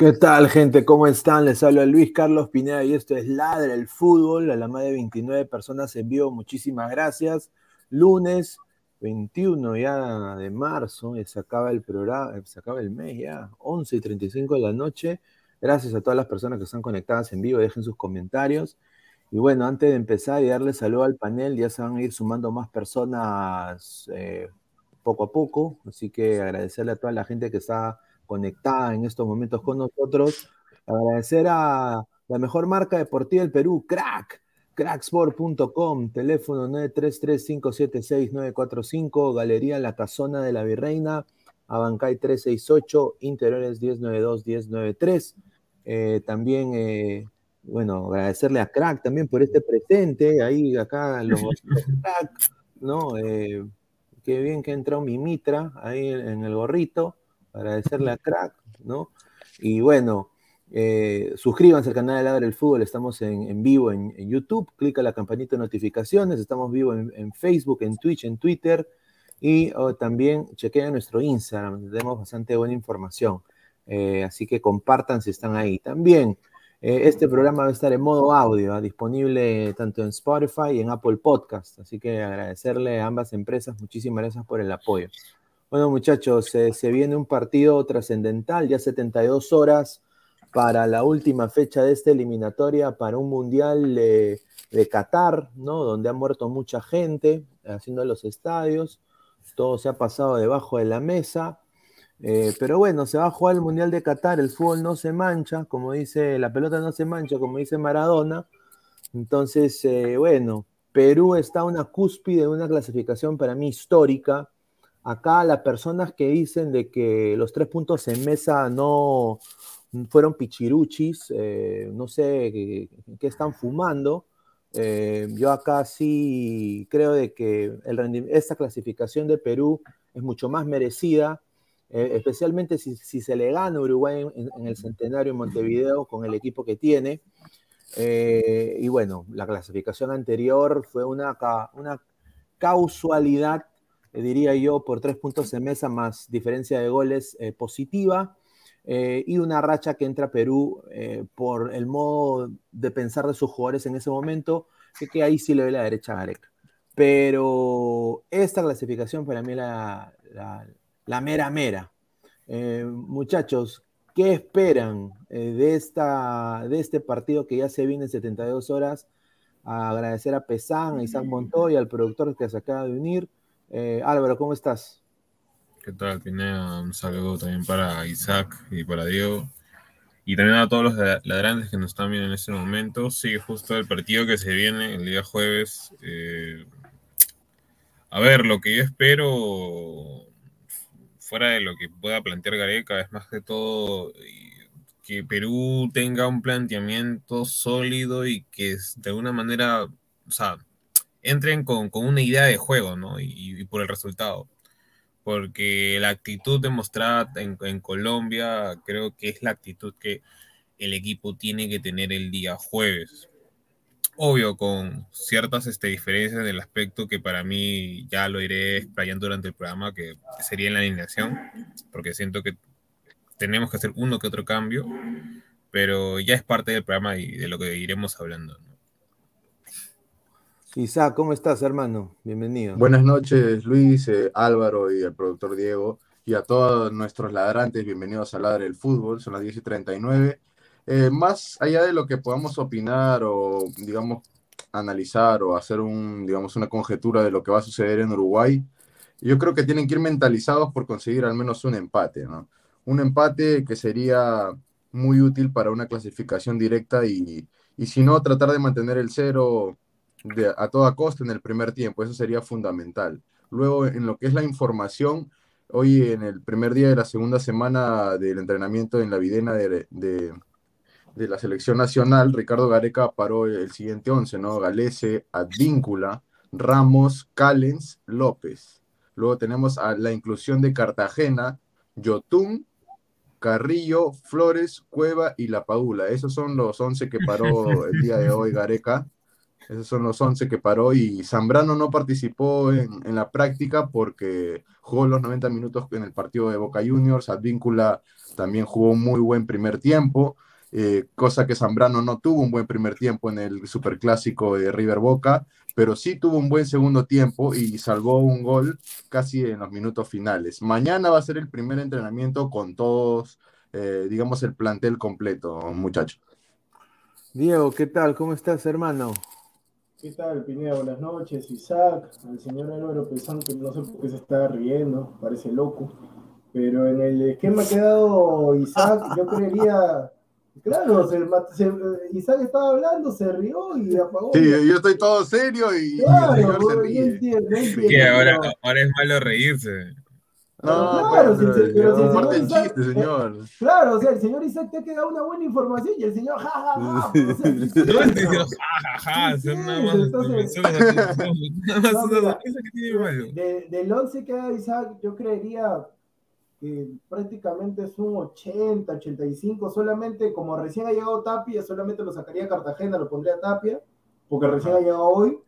¿Qué tal, gente? ¿Cómo están? Les habla Luis Carlos Pineda y esto es Ladra el Fútbol. A la más de 29 personas en vivo, muchísimas gracias. Lunes 21 ya de marzo, se acaba el programa, se acaba el mes ya, 11 y 35 de la noche. Gracias a todas las personas que están conectadas en vivo, dejen sus comentarios. Y bueno, antes de empezar y darle saludo al panel, ya se van a ir sumando más personas eh, poco a poco. Así que agradecerle a toda la gente que está conectada en estos momentos con nosotros. Agradecer a la mejor marca deportiva del Perú, Crack. Cracksport.com, teléfono 933-576-945, Galería La Casona de la Virreina, Abancay 368, Interiores 1092-1093. Eh, también, eh, bueno, agradecerle a Crack también por este presente, ahí acá los, Crack, ¿no? Eh, qué bien que ha entrado mi mitra ahí en el gorrito, agradecerle a Crack, ¿no? Y bueno, eh, suscríbanse al canal de Ladra el Fútbol, estamos en, vivo en, YouTube, clica la campanita de notificaciones, estamos vivos en, Facebook, en Twitch, en Twitter y oh, también chequen nuestro Instagram, tenemos bastante buena información, eh, así que compartan si están ahí. También eh, este programa va a estar en modo audio, ¿ah? disponible tanto en Spotify y en Apple Podcast, así que agradecerle a ambas empresas, muchísimas gracias por el apoyo. Bueno muchachos, se viene un partido trascendental, ya 72 horas para la última fecha de esta eliminatoria para un mundial de, Qatar, ¿no? Donde ha muerto mucha gente haciendo los estadios, todo se ha pasado debajo de la mesa. Eh, pero bueno, se va a jugar el Mundial de Qatar, el fútbol no se mancha, como dice, la pelota no se mancha, como dice Maradona. Entonces, eh, bueno, Perú está a una cúspide de una clasificación para mí histórica. Acá las personas que dicen de que los tres puntos en mesa no, fueron pichiruchis, eh, no sé qué, están fumando. Eh, yo acá sí creo de que esta clasificación de Perú es mucho más merecida, eh, especialmente si, se le gana a Uruguay en, el centenario en Montevideo con el equipo que tiene. y bueno, la clasificación anterior fue una, una causalidad, diría yo, por tres puntos de mesa más diferencia de goles positiva. Eh, y una racha que entra Perú eh, por el modo de pensar de sus jugadores en ese momento, que, ahí sí le doy la derecha a Gareca. Pero esta clasificación para mí la, la, mera mera. Eh, muchachos, ¿qué esperan de, esta, de este partido que ya se viene en 72 horas? A agradecer a Pesán, a Isaac Montoya, al productor que se acaba de unir. Álvaro, ¿cómo estás? ¿Qué tal, Pineda? Un saludo también para Isaac y para Diego. Y también a todos los ladrantes que nos están viendo en este momento. Sigue justo el partido que se viene el día jueves. Eh, a ver, lo que yo espero, fuera de lo que pueda plantear Gareca, es más que todo que Perú tenga un planteamiento sólido y que de alguna manera, o sea, entren con, una idea de juego, ¿no? y por el resultado porque la actitud demostrada en, Colombia creo que es la actitud que el equipo tiene que tener el día jueves. Obvio, con ciertas este, diferencias del aspecto que para mí ya lo iré explayando durante el programa, que sería en la alineación, porque siento que tenemos que hacer uno que otro cambio, pero ya es parte del programa y de lo que iremos hablando. Isaac, ¿cómo estás, hermano? Bienvenido. Buenas noches, Luis, eh, Álvaro y el productor Diego. Y a todos nuestros ladrantes, bienvenidos a Ladre el Fútbol. Son las 10 y 39. Eh, más allá de lo que podamos opinar o, digamos, analizar o hacer un, digamos, una conjetura de lo que va a suceder en Uruguay, yo creo que tienen que ir mentalizados por conseguir al menos un empate, ¿no? Un empate que sería muy útil para una clasificación directa y, y si no, tratar de mantener el cero a toda costa en el primer tiempo, eso sería fundamental. Luego, en lo que es la información, hoy en el primer día de la segunda semana del entrenamiento en la videna de, de, la selección nacional, Ricardo Gareca paró el siguiente once, ¿no? Galese, Advíncula, Ramos, Callens, López. Luego tenemos a la inclusión de Cartagena, Yotun, Carrillo, Flores, Cueva y La Paula. Esos son los once que paró el día de hoy Gareca. Esos son los 11 que paró y Zambrano no participó en, la práctica porque jugó los 90 minutos en el partido de Boca Juniors. Advíncula también jugó un muy buen primer tiempo, eh, cosa que Zambrano no tuvo un buen primer tiempo en el superclásico de River Boca, pero sí tuvo un buen segundo tiempo y salvó un gol casi en los minutos finales. Mañana va a ser el primer entrenamiento con todos, eh, digamos, el plantel completo, muchachos. Diego, ¿qué tal? ¿Cómo estás, hermano? ¿Qué tal, Pineda? Buenas noches, Isaac, al señor Álvaro pensando que no sé por qué se está riendo, parece loco. Pero en el esquema que ha dado Isaac, yo creería, Claro, se, se, Isaac estaba hablando, se rió y apagó. Sí, yo estoy todo serio y, claro, y el señor se ríe. Entiendo, ahora, ahora es malo reírse. No, Claro, pero, si- pero si el señor Isaac- chiste, señor. Claro, o sea, el señor Isaac te ha quedado una buena información y el señor ja, ja, ja. o sea, No estoy diciendo ja, ja, ja, Sí, son nada más. del 11 que da Isaac, yo creería que prácticamente es un 80, 85, solamente como recién ha llegado Tapia, solamente lo sacaría a Cartagena, lo pondría a Tapia, porque recién ha llegado hoy,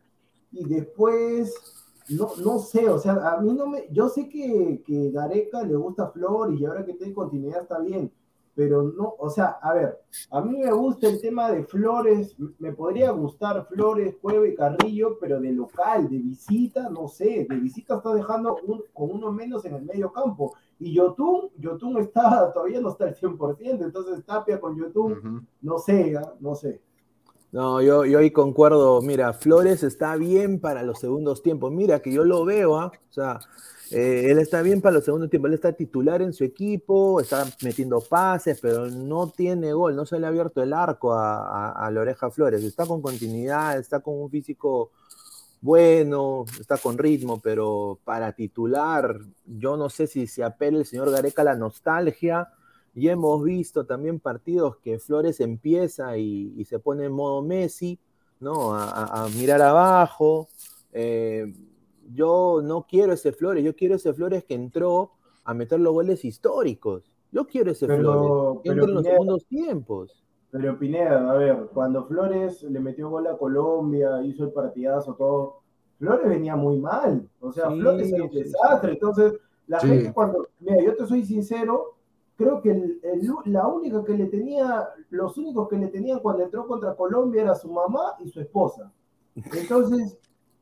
y después, no, no sé, o sea, a mí no me, yo sé que, que Gareca le gusta Flores y ahora que tiene continuidad está bien, pero no, o sea, a ver, a mí me gusta el tema de Flores, me podría gustar Flores, Cueva y Carrillo, pero de local, de visita, no sé, de visita está dejando un- con uno menos en el medio campo. Y Yotun, Yotun está, todavía no está al 100%, entonces Tapia con Yotun, no sé, ¿ah? no sé. No, yo, yo ahí concuerdo. Mira, Flores está bien para los segundos tiempos. Mira, que yo lo veo, ¿ah? O sea, eh, él está bien para los segundos tiempos. Él está titular en su equipo, está metiendo pases, pero no tiene gol. No se le ha abierto el arco a, a- la oreja Flores. Está con continuidad, está con un físico bueno, está con ritmo, pero para titular, yo no sé si se apela el señor Gareca a la nostalgia. Y hemos visto también partidos que Flores empieza y, y se pone en modo Messi, ¿no? A, a- a mirar abajo. Eh, yo no quiero ese Flores, yo quiero ese Flores que entró a meter los goles históricos. Yo quiero ese Pero- Flores, que en los Pineda- segundos tiempos. Pero Pineda, a ver, cuando Flores le metió gol a Colombia, hizo el partidazo, todo, Flores venía muy mal. O sea, Sí, Flores era un desastre. Entonces, la Sí. gente cuando, mira, yo te soy sincero, creo que el- el- la única que le tenía, los únicos que le tenían cuando entró contra Colombia era su mamá y su esposa. Entonces,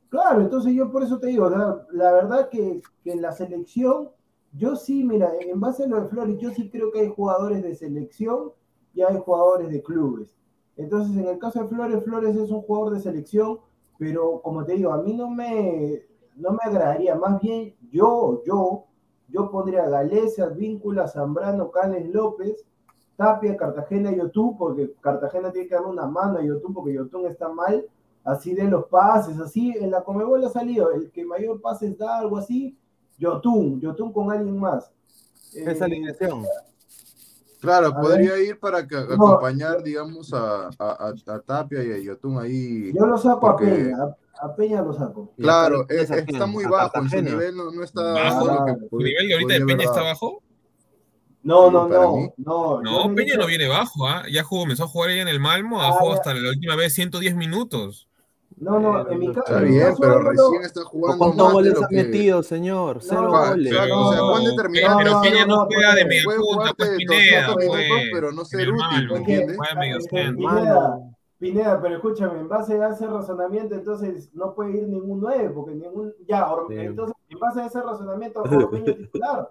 claro, entonces yo por eso te digo, la, verdad que, que en la selección, yo sí, mira, en base a lo de Flores, yo sí creo que hay jugadores de selección y hay jugadores de clubes. Entonces, en el caso de Flores, Flores es un jugador de selección, pero como te digo, a mí no me, no me agradaría, más bien yo, yo, yo pondría a Galeza, Víncula, Zambrano, Canes, López, Tapia, Cartagena y Yotún, porque Cartagena tiene que darle una mano a Yotún porque Yotún está mal, así de los pases, así, en la Comebol ha salido, el que mayor pases da, algo así, Yotún, Yotún con alguien más. Esa Eh, alineación. Claro, A podría ir para que, No. acompañar, digamos, a, a, a- a Tapia y a Yotun ahí. Yo lo saco porque- a Peña, a, a Peña lo saco. ¿Y Claro, es- a está muy ¿A bajo, en su nivel no, no está ¿Bajo? lo que ¿Su ¿Su pod- nivel de ahorita de Peña está bajo? No, no, no, no. No, Peña no viene bajo, ¿ah? Ya jugó, comenzó a jugar ahí en el Malmo, ha Ah, jugado hasta la última vez 110 minutos. No, no, Eh, en mi, no ca- Está bien, caso pero recién está ¿O jugando ¿Cuántos más de goles lo ha que... metido, señor? Cero goles. O sea, Juan determinado. pero No, Peña juega de media punta, pues 200 Pineda, pero no ser útil, Malmo, ¿me Es que- entiendes? Pineda, pero escúchame, en base a ese razonamiento, entonces no puede ir ningún 9, porque ningún. Ya, Or- Sí. entonces, en base a ese razonamiento, Ormeño titular.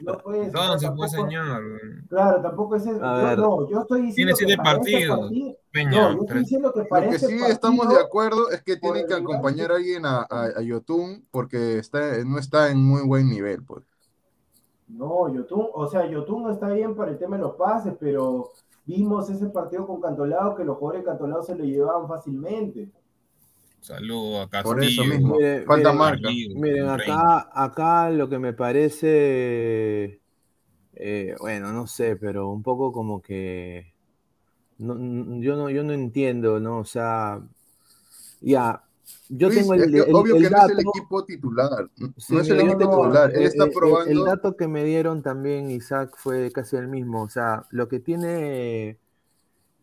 No puede ser. Entonces, pues, tampoco- señor. Claro, tampoco es eso. Yo, no, yo estoy diciendo. Tiene siete partidos. partido- Peña. no, yo estoy diciendo que Lo para que sí estamos de acuerdo es que tienen que acompañar a alguien a, a, a Yotun porque está, no está en muy buen nivel, pues. No, Yotun, o sea, Yotun no está bien para el tema de los pases, pero vimos ese partido con Cantolao que los jugadores de Cantolao se lo llevaban fácilmente. Saludo a Castillo. Por eso mismo. Mire, Falta mire, marca. Miren, acá, acá lo que me parece, eh, bueno, no sé, pero un poco como que no- yo no, yo no entiendo, ¿no? O sea, ya, yo Luis, tengo es el, que el- obvio el que no es el dato, equipo titular. No sí, es el equipo no, titular. Él está probando. El, dato que me dieron también, Isaac, fue casi el mismo. O sea, lo que tiene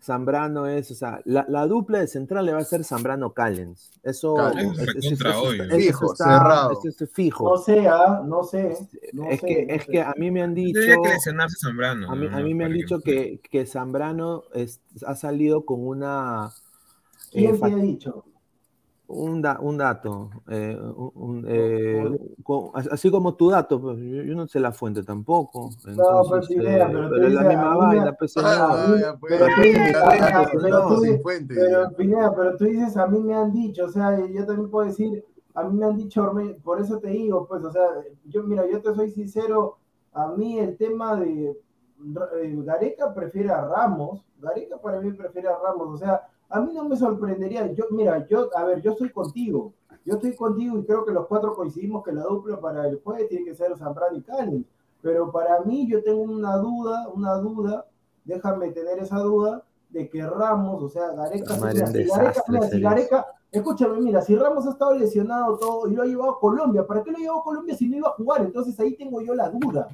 Zambrano es, o sea, la, la dupla de central le va a ser Zambrano Callens. Eso, Callens. es- eso Fijo, está- cerrado. eso es fijo. No sé, ah, no sé. no es sé, que, no es sé. que a mí me han dicho, que lesionarse Zambrano. a mí, a ¿no? mí me han dicho que, que Zambrano es- ha salido con una, ¿Quién eh, te ha dicho? Un, da- un dato, eh, un- eh, con- así como tu dato, pues, yo, yo no sé la fuente tampoco. Entonces, idea, eh, pero es la dices, misma a mí me- vaina, pero tú dices, a mí me han dicho, o sea, yo también puedo decir, a mí me han dicho, por eso te digo, pues, o sea, yo, mira, yo te soy sincero, a mí el tema de, eh, Gareca prefiere a Ramos, Gareca para mí prefiere a Ramos, o sea, a mí no me sorprendería, yo, mira, yo, a ver, yo estoy contigo, yo estoy contigo y creo que los cuatro coincidimos que la dupla para el jueves tiene que ser Zambrano y Cali, pero para mí yo tengo una duda, una duda, déjame tener esa duda, de que Ramos, o sea, Gareca, mira, si Gareca, mira, si Gareca, escúchame, mira, si Ramos ha estado lesionado todo y lo ha llevado a Colombia, ¿para qué lo llevó a Colombia si no iba a jugar? Entonces ahí tengo yo la duda.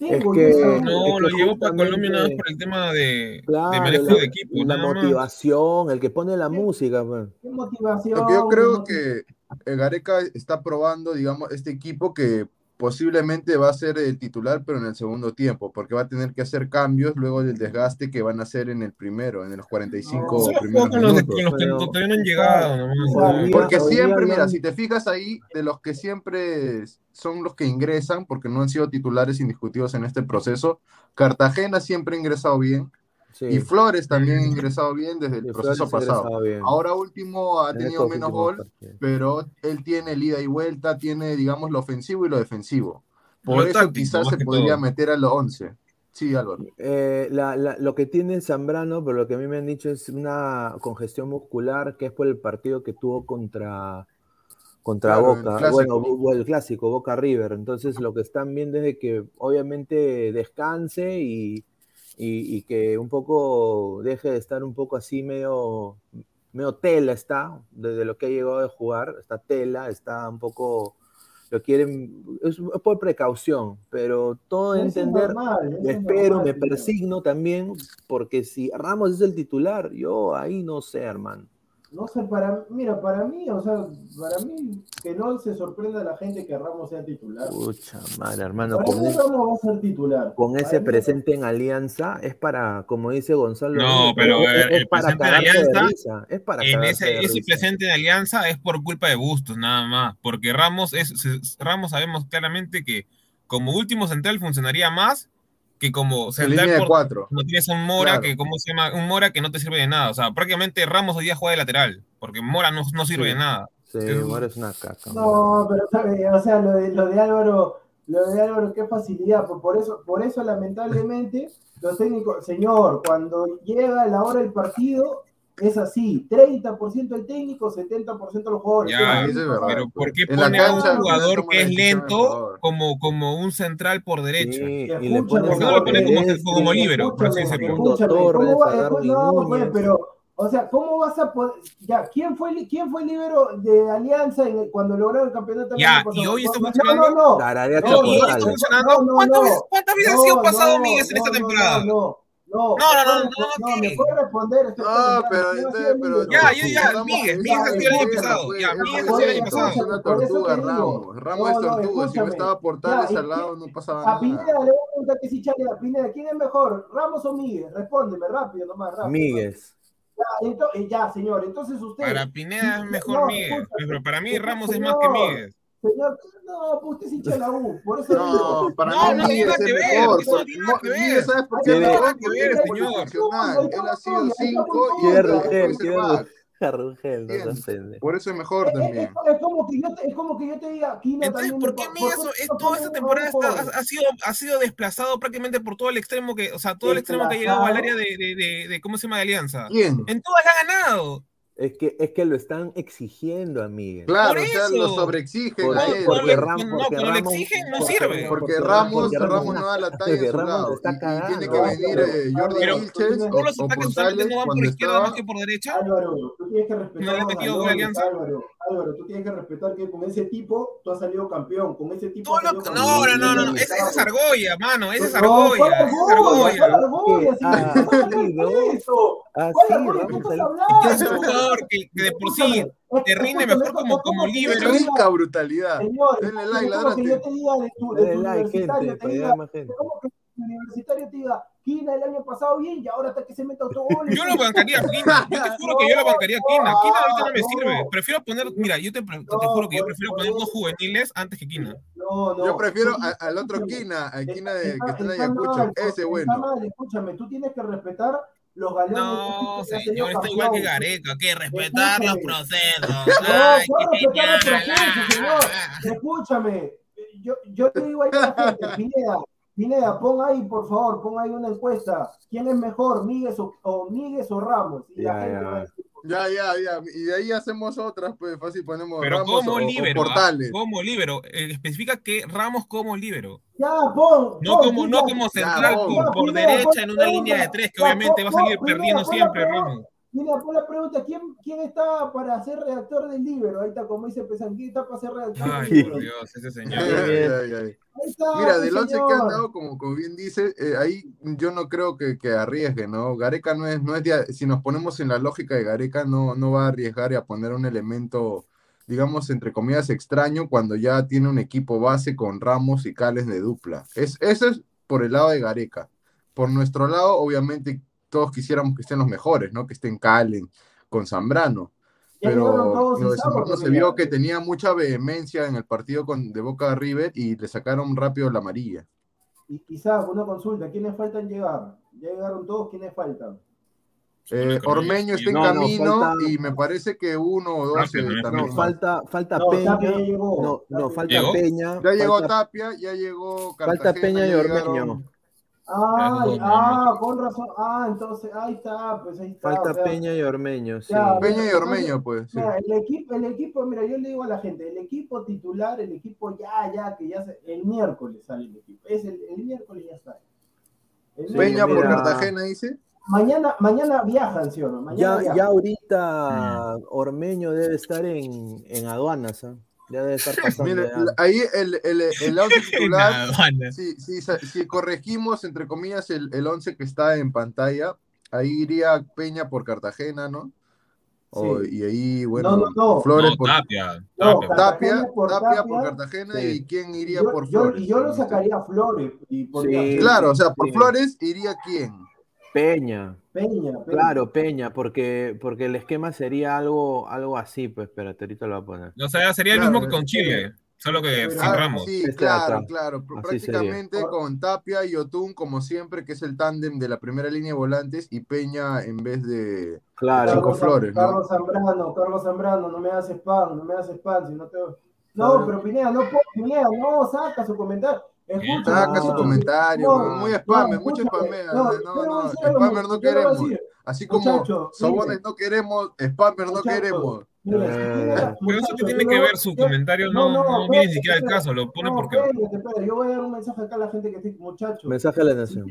Tengo es que, no, lo llevó para Colombia nada más por el tema de, claro, de manejo de equipo. La motivación, más. el que pone la música. Man. ¿Qué motivación? Porque yo creo que Gareca está probando, digamos, este equipo que posiblemente va a ser el titular, pero en el segundo tiempo, porque va a tener que hacer cambios luego del desgaste que van a hacer en el primero, en los 45 no, primeros con minutos. Los, que, los que todavía no han llegado. No, porque siempre, mira, si te fijas ahí, de los que siempre son los que ingresan, porque no han sido titulares indiscutidos en este proceso, Cartagena siempre ha ingresado bien, y Flores también ha ingresado bien desde el proceso pasado. Ahora último ha tenido menos gol, pero él tiene el ida y vuelta, tiene, digamos, lo ofensivo y lo defensivo. Por eso quizás se podría meter a los 11. Sí, Álvaro. Eh, lo que tiene Zambrano, pero lo que a mí me han dicho es una congestión muscular que es por el partido que tuvo contra, contra Boca. Bueno, el clásico, Boca River. Entonces lo que están viendo es de que obviamente descanse y y, que un poco deje de estar un poco así medio, medio tela está, desde lo que ha llegado a jugar, está tela, está un poco, lo quieren, es por precaución, pero todo entender, me espero, me persigno también, porque si Ramos es el titular, yo ahí no sé, hermano. No sé, para, mira, para mí, o sea, para mí, que no se sorprenda la gente que Ramos sea titular. Pucha madre, hermano. con ese, Ramos va a ser titular. Con ese presente en alianza, es para, como dice Gonzalo. No, pero el, presente en alianza, es para en ese, ese presente en alianza es por culpa de Bustos, nada más. Porque Ramos, es, Ramos sabemos claramente que como último central funcionaría más que como central por, cuatro. no tienes un Mora que cómo se llama un Mora que no te sirve de nada. O sea prácticamente Ramos hoy día juega de lateral porque Mora no, no sirve de nada. Sí Mora es una caca no pero o sea lo de, lo de Álvaro lo de Álvaro qué facilidad. Por eso por eso lamentablemente los técnicos señor cuando llega la hora del partido es así, 30% el técnico, 70% los jugadores. Ya, pero ¿por qué pone a un jugador que es lento como, como un central por derecha? y le pone, no lo pone como, como libero, por así decirlo? No, pero o sea, ¿cómo vas a poder.? Ya, ¿quién fue, quién fue el libero de Alianza en cuando lograron el campeonato? Ya, y hoy está funcionando. No, no, no. ¿Cuántas veces, cuántas veces ha sido pasado Miguel en esta temporada? no. No, no, no, no, no, me puede responder. No, pero, pero ya, ya, ya, Miguel, Miguel ha sido el año pasado. Ya, Miguel ha sido el año pasado. Es una tortuga, Ramos. Ramos es tortuga. Si no estaba Portales al lado, no pasaba nada. A Pineda le voy a preguntar que si chale a Pineda, ¿quién es mejor, Ramos o Miguel? Respóndeme rápido, nomás, rápido. Miguel. Ya, entonces, ya, señor, entonces usted. Para Pineda es mejor Miguel, pero para mí Ramos es más que Miguel. Señor, no, pues usted es hincha de la U, por eso no, digo, para no, mí no tiene nada que ver, mejor, eso no tiene nada que ver. ¿Sabes por qué? No tiene nada que ver, señor. Él ha sido cinco y Quiere él Rugel, es back. Rugel, no se. Por eso es mejor es, también. es, es, como que yo te, es como que yo te diga, Kina Entonces, también. ¿por qué eso, toda esta temporada ha, sido, ha sido desplazado prácticamente por todo el extremo que, o sea, todo el extremo que ha llegado al área de, de, de, de ¿cómo se llama? de Alianza? ¿Quién? En todas ha ganado. Es que, es que lo están exigiendo a Miguel. Claro, o sea, lo sobreexigen Por- a él. porque no, Ramos- no, porque Ramos- exigen no sirve. Porque porque- Ramos, porque Ramos Ramos no da la talla a su Ramos lado. está Y- y cagando. tiene que venir eh, Jordi Pero Vilches todos los ataques no van por izquierda más que por derecha. Álvaro, tú tienes que respetar. Álvaro, Álvaro, tú tienes que respetar que con ese tipo tú has salido campeón. Con ese tipo. Has lo- salido no, no, no, no, ese, ese es Argolla, mano, ese es No, Argolla, ¿cuál ese es Argolla? ¿Cuál Argolla. Argolla? Si Ah, no ¿no? eso. Ah, ¿Cuál sí, Argolla? Es un jugador que, que de por sí te rinde mejor como, ¿cómo- como diga- Rica brutalidad. Señor, Denle es like, ladrante. yo te diga de tu, de Dale tu like, gente, te para llegar más gente. Universitario te diga, Kina el año pasado bien y ahora hasta que se meta autogoles. Yo lo bancaría a Kina, yo te juro que yo lo bancaría a Kina. Kina ahorita no me sirve. Prefiero poner, mira, yo te, te juro que yo prefiero poner dos juveniles antes que Kina. No, no. Yo prefiero a- al otro Kina, al Kina está- de, que está en Ayacucho. Ese bueno. mal, escúchame, tú tienes que respetar los galones. No, señor, está igual que. Gareca, que respetar los procesos. No, Ay, ¿cuál qué respetar los procesos, señor? Escúchame, yo, yo te digo ahí a la gente, Pineda, Pineda, pon ahí, por favor, pon ahí una encuesta. ¿Quién es mejor, Míguez o, o, Míguez o Ramos? Y la Ya, gente ya. va a decir, Ya, ya, ya. Y de ahí hacemos otras, pues fácil ponemos Pero Ramos como o- o, libero, ¿ah? Portales. como libero. Eh, especifica que Ramos como libero. Ya, pon. No pon, como, no como Ya, central pon. por, por Pineda, derecha pon en una línea de tres, que Ya, obviamente va a salir pon, perdiendo siempre. Ramos. Mira, pon la pregunta, ¿quién, ¿quién está para ser redactor del libro? Ahí está, como dice Pesan, ¿quién está para ser redactor del Ay, por Dios, ese Ay, señor. Mira, del once que señor. han dado, como, como bien dice, eh, ahí yo no creo que, que arriesgue, ¿no? Gareca no es, no es de- si nos ponemos en la lógica de Gareca, no, no va a arriesgar y a poner un elemento, digamos, entre comillas, extraño cuando ya tiene un equipo base con Ramos y Cales de dupla. Es, eso es por el lado de Gareca. Por nuestro lado, obviamente, todos quisiéramos que estén los mejores, ¿no? Que estén Calen con Zambrano. Ya llegaron Pero sábado, se vio que tenía mucha vehemencia en el partido con, de Boca River y le sacaron rápido la amarilla. Y quizás una consulta, ¿quiénes faltan llegar? Ya llegaron todos, ¿quiénes faltan? Eh, Ormeño está en No, no, camino falta- y me parece que uno o dos eh, ¿no? No, falta, falta No, Peña. Tapia ya llegó. No, no, falta ¿Llegó? Peña. Ya llegó falta, Tapia, ya llegó falta Cartagena, Peña y Ormeño. llegaron- Ah, dos ah, con razón. Ah, entonces, ahí está, pues ahí está. Falta o sea, Peña y Ormeño, sí. Ya, Peña y Ormeño, pues. sí. Mira, el equipo, el equipo, mira, yo le digo a la gente, el equipo titular, el equipo ya, ya, que ya se, el miércoles sale el equipo. Es el, el miércoles ya está. El Sí, Peña por. Cartagena, dice. Mañana, mañana viajan, ¿sí o no? Mañana Ya, viajan. ya ahorita Ormeño debe estar en, en aduanas, ¿ah? Ya debe estar pasando. Mira, ya. ahí el, el, el once En titular, si, si, si corregimos, entre comillas, el, el once que está en pantalla, ahí iría Peña por Cartagena, ¿no? Sí. y ahí, bueno, No, no, no. Flores No, por Tapia. No, Tapia. Tapia, por Tapia por. Cartagena Sí. y quién iría Yo- por yo- Flores. y yo lo sacaría a Flores. Y Sí. a Claro, o sea, por Sí. Flores iría quién. Peña, Peña, Peña. claro, Peña, porque, porque el esquema sería algo, algo así, pues espérate, ahorita lo voy a poner. O sea, sería el mismo que con Chile, solo que Pero- sin Ramos. sí, Este claro, claro. Sería. Prácticamente con Tapia y Otún, como siempre, que es el tándem de la primera línea de volantes, y Peña en vez de. Claro, Cinco Carlos, Flores, ¿no? Carlos Zambrano, Carlos Zambrano, no me haces spam, no me haces spam, si no te... No, pero Pineda, no, Pineda, no, saca su comentario. Escucha, Saca su comentario, No, muy spam, no, mucho escúchame, spamea. no, No, spammer no queremos. Así como Sobones no queremos, spammer no queremos. mira, Eh, Pero eso que tiene que ver su comentario, no, no, viene ni siquiera al espérate. caso, lo pone porque. yo voy a dar un mensaje acá a la gente que esté, muchacho. mensaje a la nación.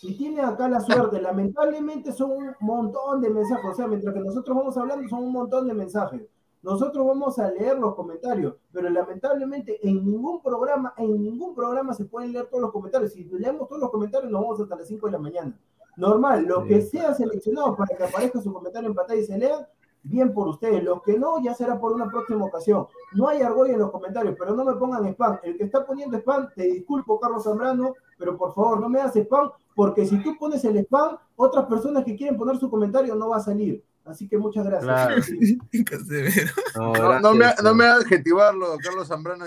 Si tiene acá la suerte, lamentablemente son un montón de mensajes, o sea, mientras que nosotros vamos hablando son un montón de mensajes. Nosotros vamos a leer los comentarios, pero lamentablemente en ningún programa, en ningún programa se pueden leer todos los comentarios. Si leemos todos los comentarios nos vamos hasta las 5 de la mañana. Normal, que Sí. sean seleccionados para que aparezca su comentario en pantalla y se lean, bien por ustedes. Los que no, ya será por una próxima ocasión. No hay argolla en los comentarios, pero no me pongan spam. El que está poniendo spam, te disculpo, Carlos Zambrano, pero por favor, no me hagas spam, porque si tú pones el spam, otras personas que quieren poner su comentario no va a salir. Así que muchas gracias. Claro. Sí. Casemiro. No, No, no me, gracias, no me adjetivarlo, Carlos Zambrano.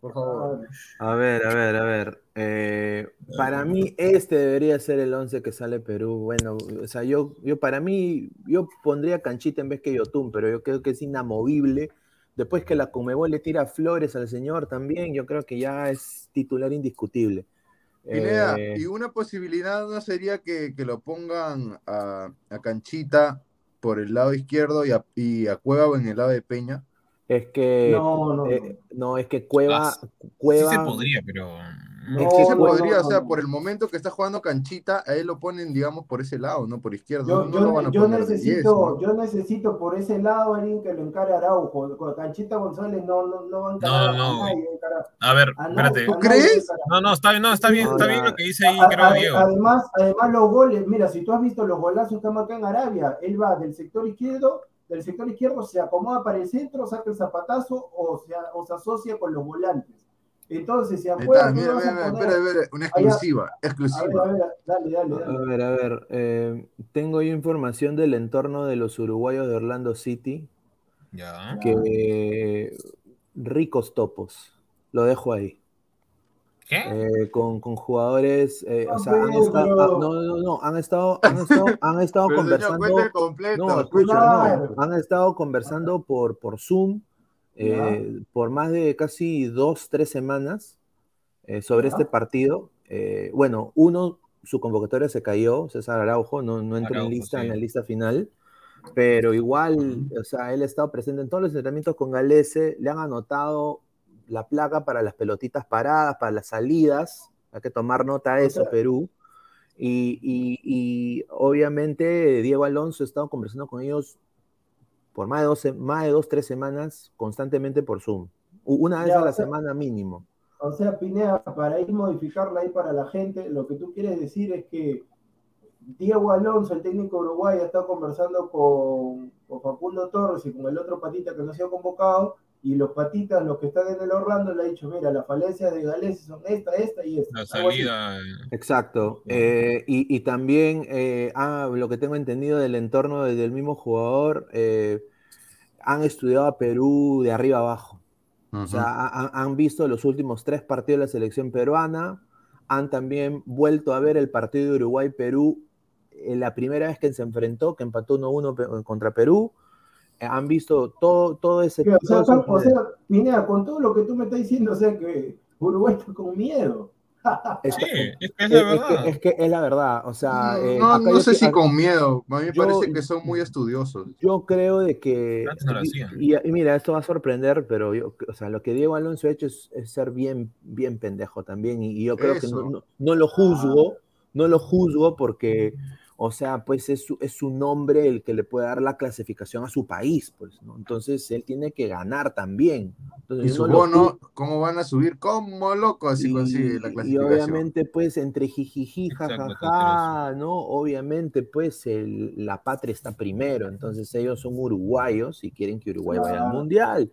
Por favor. A ver, a ver, a ver. eh, para mí este debería ser el 11 que sale Perú. Bueno, o sea, yo, yo para mí, yo pondría Canchita en vez que Yotun, pero yo creo que es inamovible. Después que la Comebol le tira flores al señor también, yo creo que ya es titular indiscutible. Pineda, Eh, y una posibilidad no sería que, que lo pongan a, a Canchita por el lado izquierdo y a, y a Cueva en el lado de Peña. es que No, no, eh, no, es que Cueva, Ah, Cueva Sí se podría, pero. No, Sí se podría, no, o sea, no. por el momento que está jugando Canchita, a él lo ponen, digamos, por ese lado, no por izquierdo. Yo, no, yo- lo van a yo poner de necesito, 10, ¿no? yo necesito por ese lado alguien que lo encare a Araujo. Con Canchita González no, no, no va a encarar No, no. a nadie. encarar- A ver, a espérate. ¿Tú crees? No, no, está bien, no, está bien, está bien lo que dice ahí, A- creo, a- Diego. Además, además los goles, mira, si tú has visto los golazos que marca en Arabia, él va del sector izquierdo, del sector izquierdo se acomoda para el centro, saca el zapatazo o se, o se asocia con los volantes. Entonces, si afuera mira, a mira, mira, poner- espera, espera, una exclusiva, a ver, a exclusiva. ver, dale, dale, A dale. ver, a ver, eh, tengo yo información del entorno de los uruguayos de Orlando City, Ya. que ricos topos, lo dejo ahí. ¿Qué? Eh, con, con jugadores, eh, o sea, han pero- estado, ah, no, no, no, han estado, han estado, han estado Pero señor, conversando, no, escucha, no, han estado conversando por, por Zoom eh, por más de casi dos, tres semanas. eh, sobre Ya. este partido. Eh, bueno, uno, su convocatoria se cayó, César Araujo, no, no entró en Araujo, lista, sí. en la lista final, pero igual, o sea, él ha estado presente en todos los entrenamientos con Galese, le han anotado la placa para las pelotitas paradas, para las salidas, hay que tomar nota de eso, sea- Perú. Y, y- y obviamente Diego Alonso ha estado conversando con ellos por más de dos, más de dos tres semanas constantemente por Zoom. Una vez Ya, a la sea- semana mínimo. O sea, Pineda, para ir modificarla ahí para la gente, lo que tú quieres decir es que Diego Alonso, el técnico uruguayo, ha estado conversando con, con Facundo Torres y con el otro patita que no se ha convocado, y los patitas, los que están en el Orlando, le ha dicho, mira, las falencias de Gales son esta, esta y esta. La salida. Exacto. Eh, y, y también, eh, ah, lo que tengo entendido del entorno de- del mismo jugador, eh, han estudiado a Perú de arriba abajo. O sea, ha- ha- han visto los últimos tres partidos de la selección peruana, han también vuelto a ver el partido de Uruguay-Perú, eh, la primera vez que se enfrentó, que empató 1-1 pe- contra Perú. Han visto todo, todo ese... Que, o sea, todo o sea, Pineda, con todo lo que tú me estás diciendo, o sea, que Uruguay está con miedo. es- Sí, es- que es es- la es que- verdad. es que es la verdad. O sea, eh, no, no sé si con miedo, a mí me yo- parece que son muy estudiosos. Yo creo de que. Y-. Y, y mira, esto va a sorprender, pero yo, o sea, lo que Diego Alonso ha hecho es, es ser bien, bien pendejo también. Y, y yo creo que no, Eso. no- no lo juzgo, no lo juzgo porque, o sea, pues es su, es su nombre el que le puede dar la clasificación a su país, pues, ¿no? Entonces él tiene que ganar también. Entonces, Y su no bono, ¿cómo van a subir? Como loco, así consigue la y, y clasificación. obviamente, pues, entre jijiji, jajaja, ¿no? Obviamente, pues, el- la patria está primero, entonces ellos son uruguayos y quieren que Uruguay vaya al. Mundial.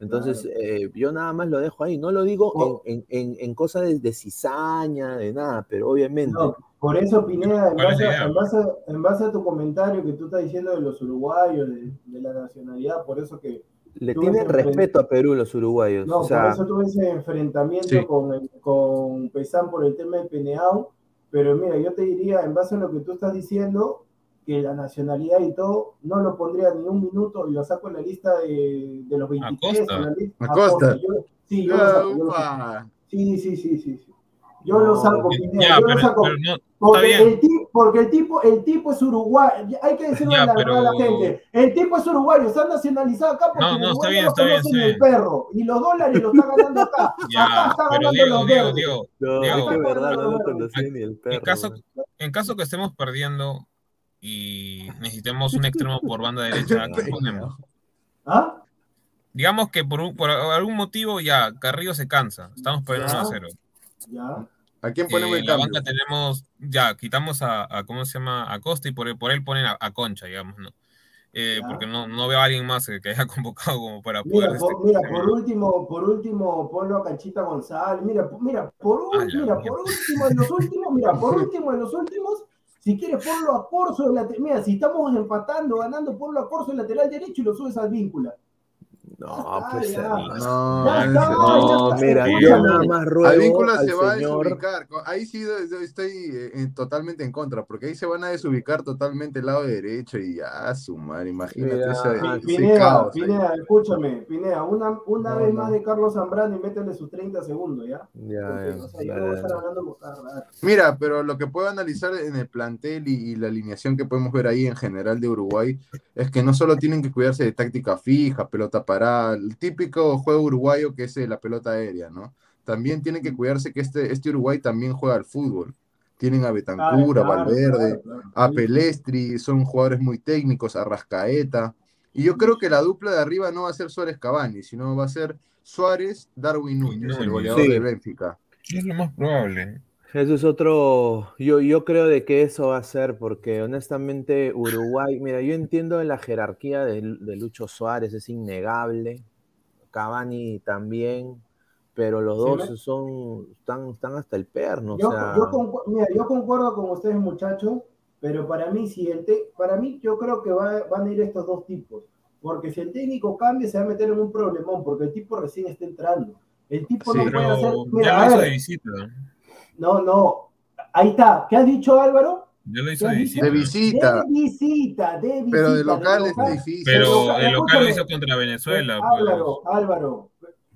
Entonces, eh, yo nada más lo dejo ahí, no lo digo Oh. en, en, en, en cosa de, de cizaña, de nada, pero obviamente. No, por eso, Pineda, en ¿Cuál es base, en, base en base a tu comentario que tú estás diciendo de los uruguayos, de, de la nacionalidad, por eso que Le tienen respeto a Perú los uruguayos. No, o sea, por eso tuve ese enfrentamiento Sí. con, el- con Pesán por el tema de Peneau, pero mira, yo te diría, en base a lo que tú estás diciendo, que la nacionalidad y todo, no lo pondría ni un minuto y lo saco en la lista de, de los 23. Acosta. la lista- Acosta. Yo- sí, yo lo saco, yo lo saco. upa. Sí, sí, sí, sí, sí. Yo lo saco, Ya, yo lo pero, saco. pero no, Porque el, tipo, porque el tipo, el tipo es uruguayo, hay que decirle Ya, la verdad a la pero- gente. El tipo es uruguayo, está nacionalizado acá porque No, no, está Uruguay bien, lo está bien, conocen sí. el perro y los dólares lo está ganando acá. acá Ya, está pero ganando Diego, los Diego. Diego, no, Diego, es que verdad, no lo pero- conocía ni el perro. en caso, en caso que estemos perdiendo y necesitemos un extremo por banda derecha. ¿Ah? Digamos que por, un- por algún motivo ya Carrillo se cansa, estamos perdiendo Ya. 1 a 0. Ya. ¿A quién ponemos Eh, el la cambio? banca tenemos, ya, quitamos a, a, ¿cómo se llama? A Costa y por, por él ponen a, a Concha, digamos, ¿no? Eh, porque no, no veo a alguien más que, que haya convocado como para poder... Mira, este, por, mira, ¿cómo se por último, por último, ponlo a Canchita González. Mira, mira, por, un- A la mira, mierda. por último, en los últimos, mira, por último, en los últimos, si quieres ponlo a Corso de lateral. Mira, si estamos empatando, ganando, ponlo a Corso de lateral derecho y lo subes al víncula. No, pues. ya. hermano. No, ese- No, está. mira, yo nada más A ruego Víncula al se va a desubicar. Ahí sí estoy eh, totalmente en contra, porque ahí se van a desubicar totalmente el lado derecho y ya, su madre, imagínate Mira, ese, Ah, ese Pineda, caos. ahí. Pineda, escúchame, Pineda, una, una No, vez no. más de Carlos Zambrano y métele sus 30 segundos, ¿ya? Porque, o sea, no. Mira, pero lo que puedo analizar en el plantel y, y la alineación que podemos ver ahí en general de Uruguay es que no solo tienen que cuidarse de táctica fija, pelota parada, el típico juego uruguayo que es eh, la pelota aérea, ¿no? También tienen que cuidarse que este, este Uruguay también juega al fútbol. Tienen a Betancur, a Valverde, claro, claro. a Pelestri, son jugadores muy técnicos, a Rascaeta. Y yo creo que la dupla de arriba no va a ser Suárez Cavani, sino va a ser Suárez, Darwin Núñez, el goleador Sí. de Benfica. Es lo más probable. Eso es otro, yo, yo creo de que eso va a ser, porque honestamente Uruguay, mira, yo entiendo la jerarquía de, de Lucho Suárez, es innegable, Cavani también, pero los Sí, dos me- son, están, están hasta el perno, Yo, o sea, yo concu- mira, yo concuerdo con ustedes, muchachos, pero para mí, si el te- para mí, yo creo que va- van a ir estos dos tipos. Porque si el técnico cambia, se va a meter en un problemón, porque el tipo recién está entrando. El tipo Sí, no Pero puede hacer. ya Mira, lo a hizo ver, de visita. No, no. Ahí está. ¿Qué has dicho, Álvaro? Ya lo hizo Ya de visita. De visita, De visita, de visita. pero de local es local- difícil. Pero el local lo hizo contra Venezuela. Álvaro, pues. Álvaro,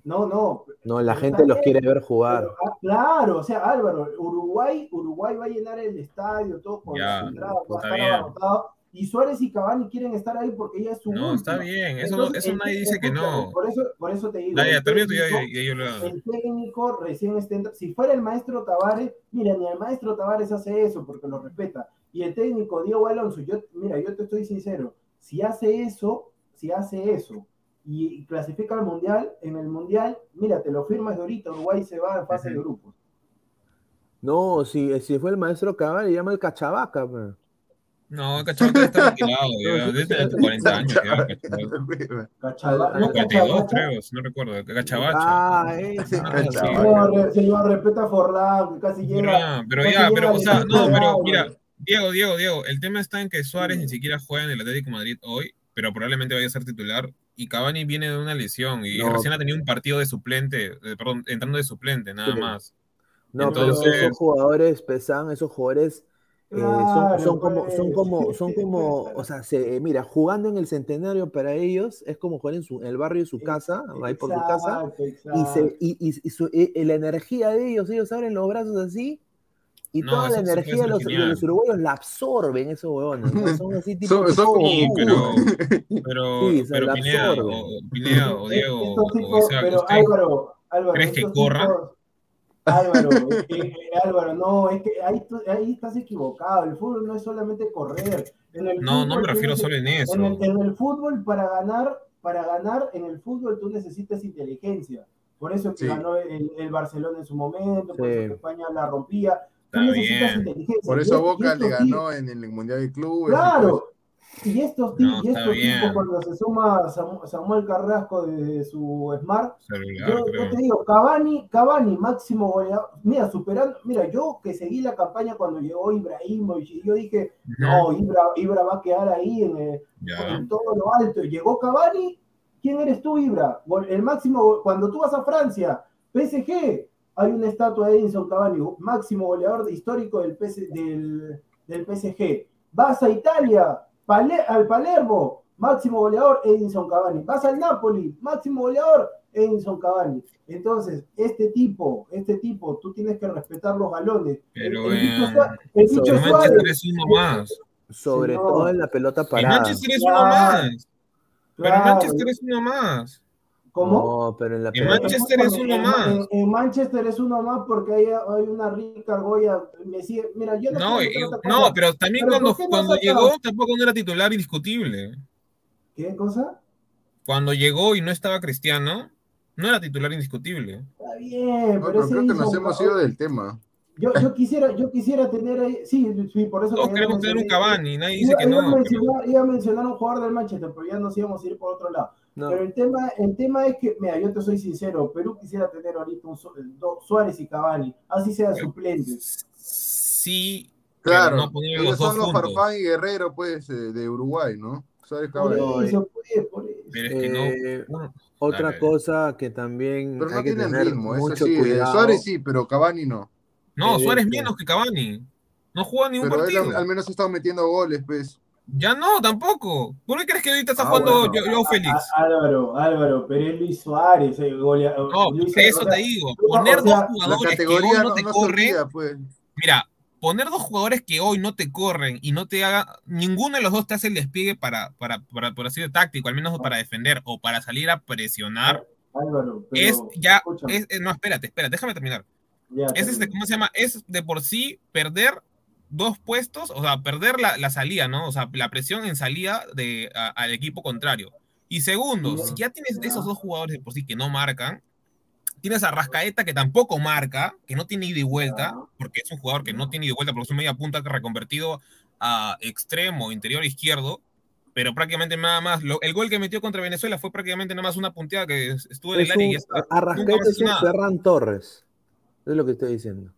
No, no. No, la gente los quiere ver jugar. Pero, ah, claro, o sea, Álvaro, Uruguay, Uruguay va a llenar el estadio, todo con Ya, las entradas, va a estar abarrotado. Y Suárez y Cavani quieren estar ahí porque ya es su No, está bien, eso, Entonces, eso el- nadie dice que no. Por eso, por eso te digo. Dale, el técnico- ya yo lo el técnico recién está entrando. Si fuera el maestro Tavares, mira, ni el maestro Tavares hace eso porque lo respeta. Y el técnico Diego Alonso, yo, mira, yo te estoy sincero, si hace eso, si hace eso y clasifica al mundial, en el mundial, mira, te lo firmas de ahorita, Uruguay se va a fase de grupos. No, si, si fue el maestro Cabal, le llama el Cachabaca. pe. No, el Cachabaca está retirado, ya. Debe tener 40 años ya, Ah, no, 42 Cachabacha. creo, si no recuerdo. Cachabacha. Ah, ese. Ah. Señor, re- señor, respeta a Forlán, que casi llega. pero ya, pero, o sea, no, pero mira, Diego, Diego, Diego, el tema está en que Suárez ni siquiera juega en el Atlético de Madrid hoy, pero probablemente vaya a ser titular. Y Cavani viene de una lesión y No. recién ha tenido un partido de suplente, eh, perdón, entrando de suplente, nada Sí. más. No, Entonces- pero esos jugadores pesan, esos jugadores eh, son, son como, son pues. como, son como, o sea, se, mira, jugando en el centenario para ellos es como jugar en su, en el barrio de su casa, ahí por su casa, Exacto, y, exacto. se, y, y- y su- y- y la energía de ellos, ellos abren los brazos así, y No, toda la energía de los, los uruguayos la absorben esos huevones, ¿no? son así tipo, Son- como Sí, pero, pero, Sí, pero la Pineda, o, Pineda, o Diego, Estos o tipos, Isaac, pero ¿ustedes Álvaro, Álvaro, crees que corran? tipos- Álvaro, es que, Álvaro, no, es que ahí, estás equivocado. El fútbol no es solamente correr. En el No, no fútbol me refiero solo en eso. En el, en el fútbol, para ganar, para ganar en el fútbol tú necesitas inteligencia. Por eso es que Sí. ganó el, el Barcelona en su momento, por eso que España la rompía. Tú Está necesitas bien. inteligencia. Por eso Boca le ganó en el Mundial de Clubes. Claro. Y estos, No, y estos tipos, cuando se suma Samu- Samuel Carrasco de su Smart, Celular, yo, te digo, Cavani, Cavani, máximo goleador. Mira, superando, mira, yo que seguí la campaña cuando llegó Ibrahimovic, y yo dije, no, Ibra, Ibra va a quedar ahí en, el- en todo lo alto. Llegó Cavani, ¿quién eres tú, Ibra? El máximo, cuando tú vas a Francia, PSG, hay una estatua de Edinson Cavani, máximo goleador histórico del, PS del, del PSG. Vas a Italia, Pale- al Palermo, máximo goleador Edinson Cavani. Vas al Napoli, máximo goleador Edinson Cavani. Entonces, este tipo, este tipo, tú tienes que respetar los galones. Pero el, el Sobre El Manchester es uno más. sobre Señor. todo en la pelota El parada. Manchester es uno más. Pero el Claro. Manchester es uno más. ¿Cómo? No, pero en la En Manchester es uno más. En, en Manchester es uno más porque hay, hay una rica Goya. Me sigue, mira, yo no, No, y- no, pero también Pero cuando, ¿por qué no cuando llegó tampoco no era titular indiscutible. ¿Qué cosa? Cuando llegó y no estaba Cristiano, no era titular indiscutible. Está bien, No, pero creo que nos hemos ido del tema. yo, yo quisiera, yo quisiera tener ahí, sí, sí, por eso Todos queremos tener un Cavani, nadie dice Iba, que iba a no. pero- iba a mencionar un jugador del Manchester, pero ya nos íbamos a ir por otro lado. No. Pero el tema, el tema es que, mira, yo te soy sincero, Perú quisiera tener ahorita un Suárez y Cavani, así sean suplentes. Sí, Claro, pero no poner ellos son los. Farfán y Guerrero, pues, eh, de Uruguay, ¿no? Suárez Por Caballero. eso, pues, por eso. Pero es que no. Eh, Otra Dale. cosa que también Pero no hay que tener ritmo, eso mucho sí. eh, cuidado. Suárez sí, pero Cavani no. No, Eh, Suárez este- menos que Cavani. No juega ningún Pero partido. al, al menos ha estado metiendo goles, pues. Ya no, tampoco. ¿Por qué crees que ahorita está Ah, jugando bueno. yo, yo Félix? Álvaro, Álvaro, pero es Luis Suárez, el goleador. No, Luis eso te digo. o Poner sea, dos jugadores que hoy no no, te no corren. olvida, pues. Mira, poner dos jugadores que hoy no te corren y no te haga. Ninguno de los dos te hace el despliegue para, para, para por así decirlo, táctico, al menos para defender o para salir a presionar. Álvaro, pero, Es ya. Es, eh, no, espérate, espérate, déjame terminar. ya, es este, ¿cómo se llama? Es de por sí perder dos puestos, o sea, perder la, la salida, ¿no? O sea, la presión en salida de, a- al equipo contrario. Y segundo, si ya tienes esos dos jugadores de por sí que no marcan, tienes a Rascaeta que tampoco marca, que no tiene ida y vuelta, porque es un jugador que no tiene ida y vuelta, porque es un media punta que reconvertido a extremo, interior izquierdo, pero prácticamente nada más. Lo- el gol que metió contra Venezuela fue prácticamente nada más una punteada que estuvo en Es el área y ya está. Es un. Ferran Torres. Es lo que estoy diciendo.